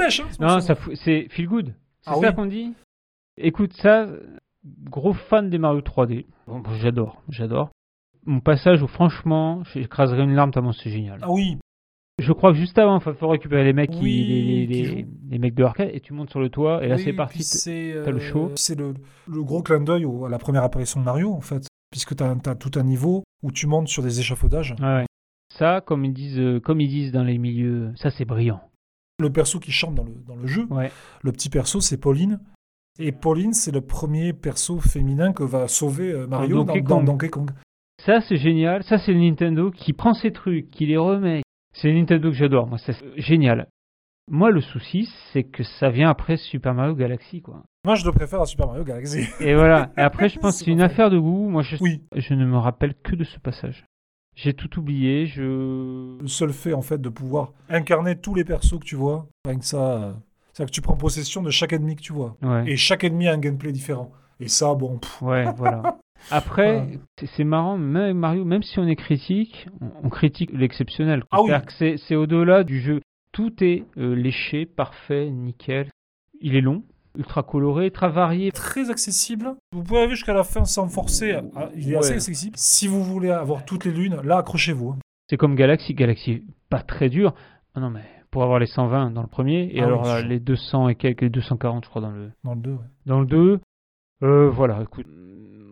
Pêche, hein, non, ça. ça fout- c'est feel good. C'est Ah ça oui. qu'on dit? Écoute, ça, gros fan des Mario 3D. Bon, bon, j'adore, j'adore. Mon passage où, franchement, j'écraserais une larme tellement c'est génial. Ah oui, Je crois que juste avant, il faut récupérer les mecs, qui, les, les- qui les- jouent. les mecs de arcade, et tu montes sur le toit, et là Oui, c'est parti. puis C'est t'as le euh, show. C'est le, le gros clin d'œil à la première apparition de Mario, en fait. Puisque tu as, tout un niveau où tu montes sur des échafaudages. Ouais, ouais. Ça, comme ils disent, euh, comme ils disent dans les milieux, ça c'est brillant. Le perso qui chante dans le, dans le jeu, Ouais. le petit perso, c'est Pauline. Et Pauline, c'est le premier perso féminin que va sauver euh, Mario Dans Donkey dans Kong. Donkey Kong. Ça c'est génial. Ça c'est Nintendo qui prend ses trucs, qui les remet. C'est Nintendo que j'adore. Moi, c'est génial. Moi, le souci, c'est que ça vient après Super Mario Galaxy, quoi. Moi, je le préfère à Super Mario Galaxy. Et voilà. Et après, je pense que C'est une affaire de goût. Moi, je, Oui, je ne me rappelle que de ce passage. J'ai tout oublié. Je. le seul fait, en fait, de pouvoir incarner tous les persos que tu vois, rien que ça, euh, c'est que tu prends possession de chaque ennemi que tu vois. Ouais. Et chaque ennemi a un gameplay différent. Et ça, bon, pff, Ouais, voilà. Après, Ouais. c'est- marrant, même Mario, même si on est critique, on, critique l'exceptionnel. Ah oui. Que c'est au-delà du jeu. Tout est euh, léché, parfait, nickel. Il est long, ultra coloré, très varié. très accessible. Vous pouvez arriver jusqu'à la fin sans forcer. Ah, Il est assez accessible. Si vous voulez avoir toutes les lunes, là, accrochez-vous. hein. C'est comme Galaxy. Galaxy, pas très dur. Ah non, mais pour avoir les 120 dans le premier, et Ah oui, alors là, les 200 et quelques, les 240, je crois, dans le, Dans le 2, ouais. dans le 2. Euh, voilà, écoute.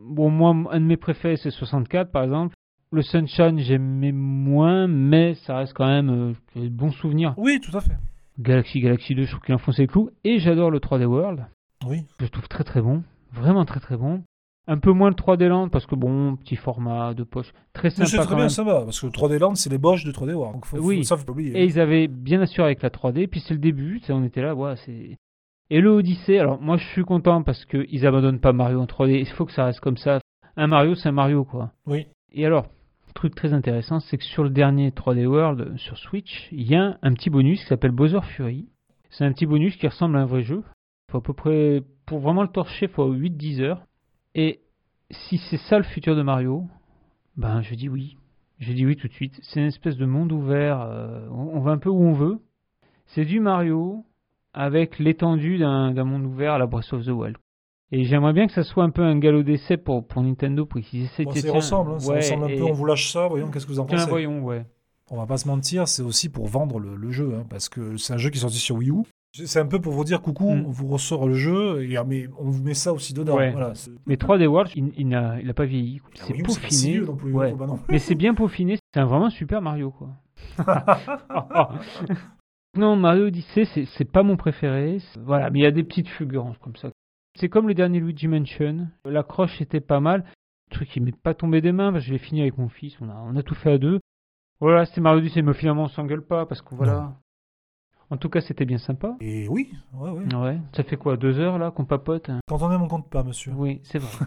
Bon, moi, un de mes préférés, c'est 64, par exemple. Le Sunshine, j'aimais moins, mais ça reste quand même euh, de bons souvenirs. Oui, tout à fait. Galaxy, Galaxy 2, je trouve qu'il enfonce les clous. Et j'adore le 3D World. Oui. Je le trouve très très bon. Vraiment très très bon. Un peu moins le 3D Land parce que bon, petit format de poche. Très sympa c'est très bien, ça va. Parce que 3D Land, c'est les boches de 3D World. Donc faut, Oui. faut- ça, faut pas oublier. Et ils avaient bien assuré avec la 3D. Puis c'est le début, on était là, ouais, c'est. Et le Odyssey, alors moi je suis content parce qu'ils abandonnent pas Mario en 3D. Il faut que ça reste comme ça. Un Mario, c'est un Mario quoi. Oui. Et alors, truc très intéressant, c'est que sur le dernier 3D World sur Switch, il y a un petit bonus qui s'appelle Bowser Fury. C'est un petit bonus qui ressemble à un vrai jeu. Faut à peu près, pour vraiment le torcher, faut 8-10 heures. Et si c'est ça le futur de Mario, ben je dis oui. Je dis oui tout de suite. C'est une espèce de monde ouvert. euh, on, va un peu où on veut. C'est du Mario avec l'étendue d'un monde ouvert à la Breath of the Wild. Et j'aimerais bien que ça soit un peu un galop d'essai pour, pour Nintendo pour qu'ils essaient Bon, de ça ressemble, hein, ça ressemble un et- peu. On vous lâche ça, voyons qu'est-ce que vous en pensez. voyons, ouais. On va pas se mentir, c'est aussi pour vendre le, le jeu. hein, parce que c'est un jeu qui est sorti sur Wii U. C'est un peu pour vous dire coucou, Mm. on vous ressort le jeu et ah, mais on vous met ça aussi dedans. Ouais. Voilà, c'est- Mais 3D World, il, il n'a il a pas vieilli. Ah C'est si peaufiné. vieux non plus, ouais. Mais c'est bien peaufiné. C'est un vraiment super Mario, quoi. non, Mario Odyssey, c'est pas mon préféré. Voilà, mais il y a des petites fulgurances comme ça. C'est comme le dernier Luigi Mansion. L'accroche était pas mal. Le truc, il m'est pas tombé des mains parce que je l'ai fini avec mon fils. On a, on a tout fait à deux. Voilà, c'était Mario Odyssey, mais finalement, on s'engueule pas parce que voilà. En tout cas, c'était bien sympa. Et oui, ouais, ouais. Ouais. Ça fait quoi, deux heures là qu'on papote Quand on aime, on compte pas, monsieur. Oui, c'est vrai.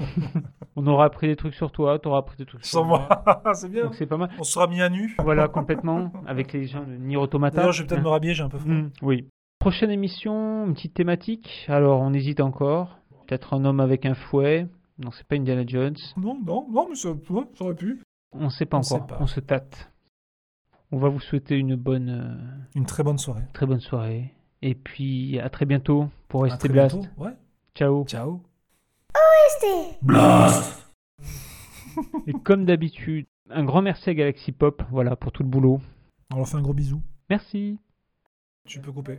on aura appris des trucs sur toi, t'auras appris des trucs sur Sans moi, c'est bien. Donc c'est pas mal. On sera mis à nu. Voilà, complètement, avec les gens de Nier Automata. D'ailleurs, je vais peut-être me rhabiller, j'ai un peu froid. Mm, oui. Prochaine émission, une petite thématique. Alors, on hésite encore. Peut-être un homme avec un fouet. Non, c'est pas Indiana Jones. Non, non, non, mais ça, ça aurait pu. On sait pas On encore. sait pas. On se tâte. On va vous souhaiter une bonne, euh, Une très bonne soirée. très bonne soirée. Et puis, à très bientôt pour À rester très blast. bientôt. Ouais. Ciao. Ciao. Et comme d'habitude, un grand merci à Galaxy Pop, voilà, pour tout le boulot. On leur fait un gros bisou. Merci. Tu peux couper.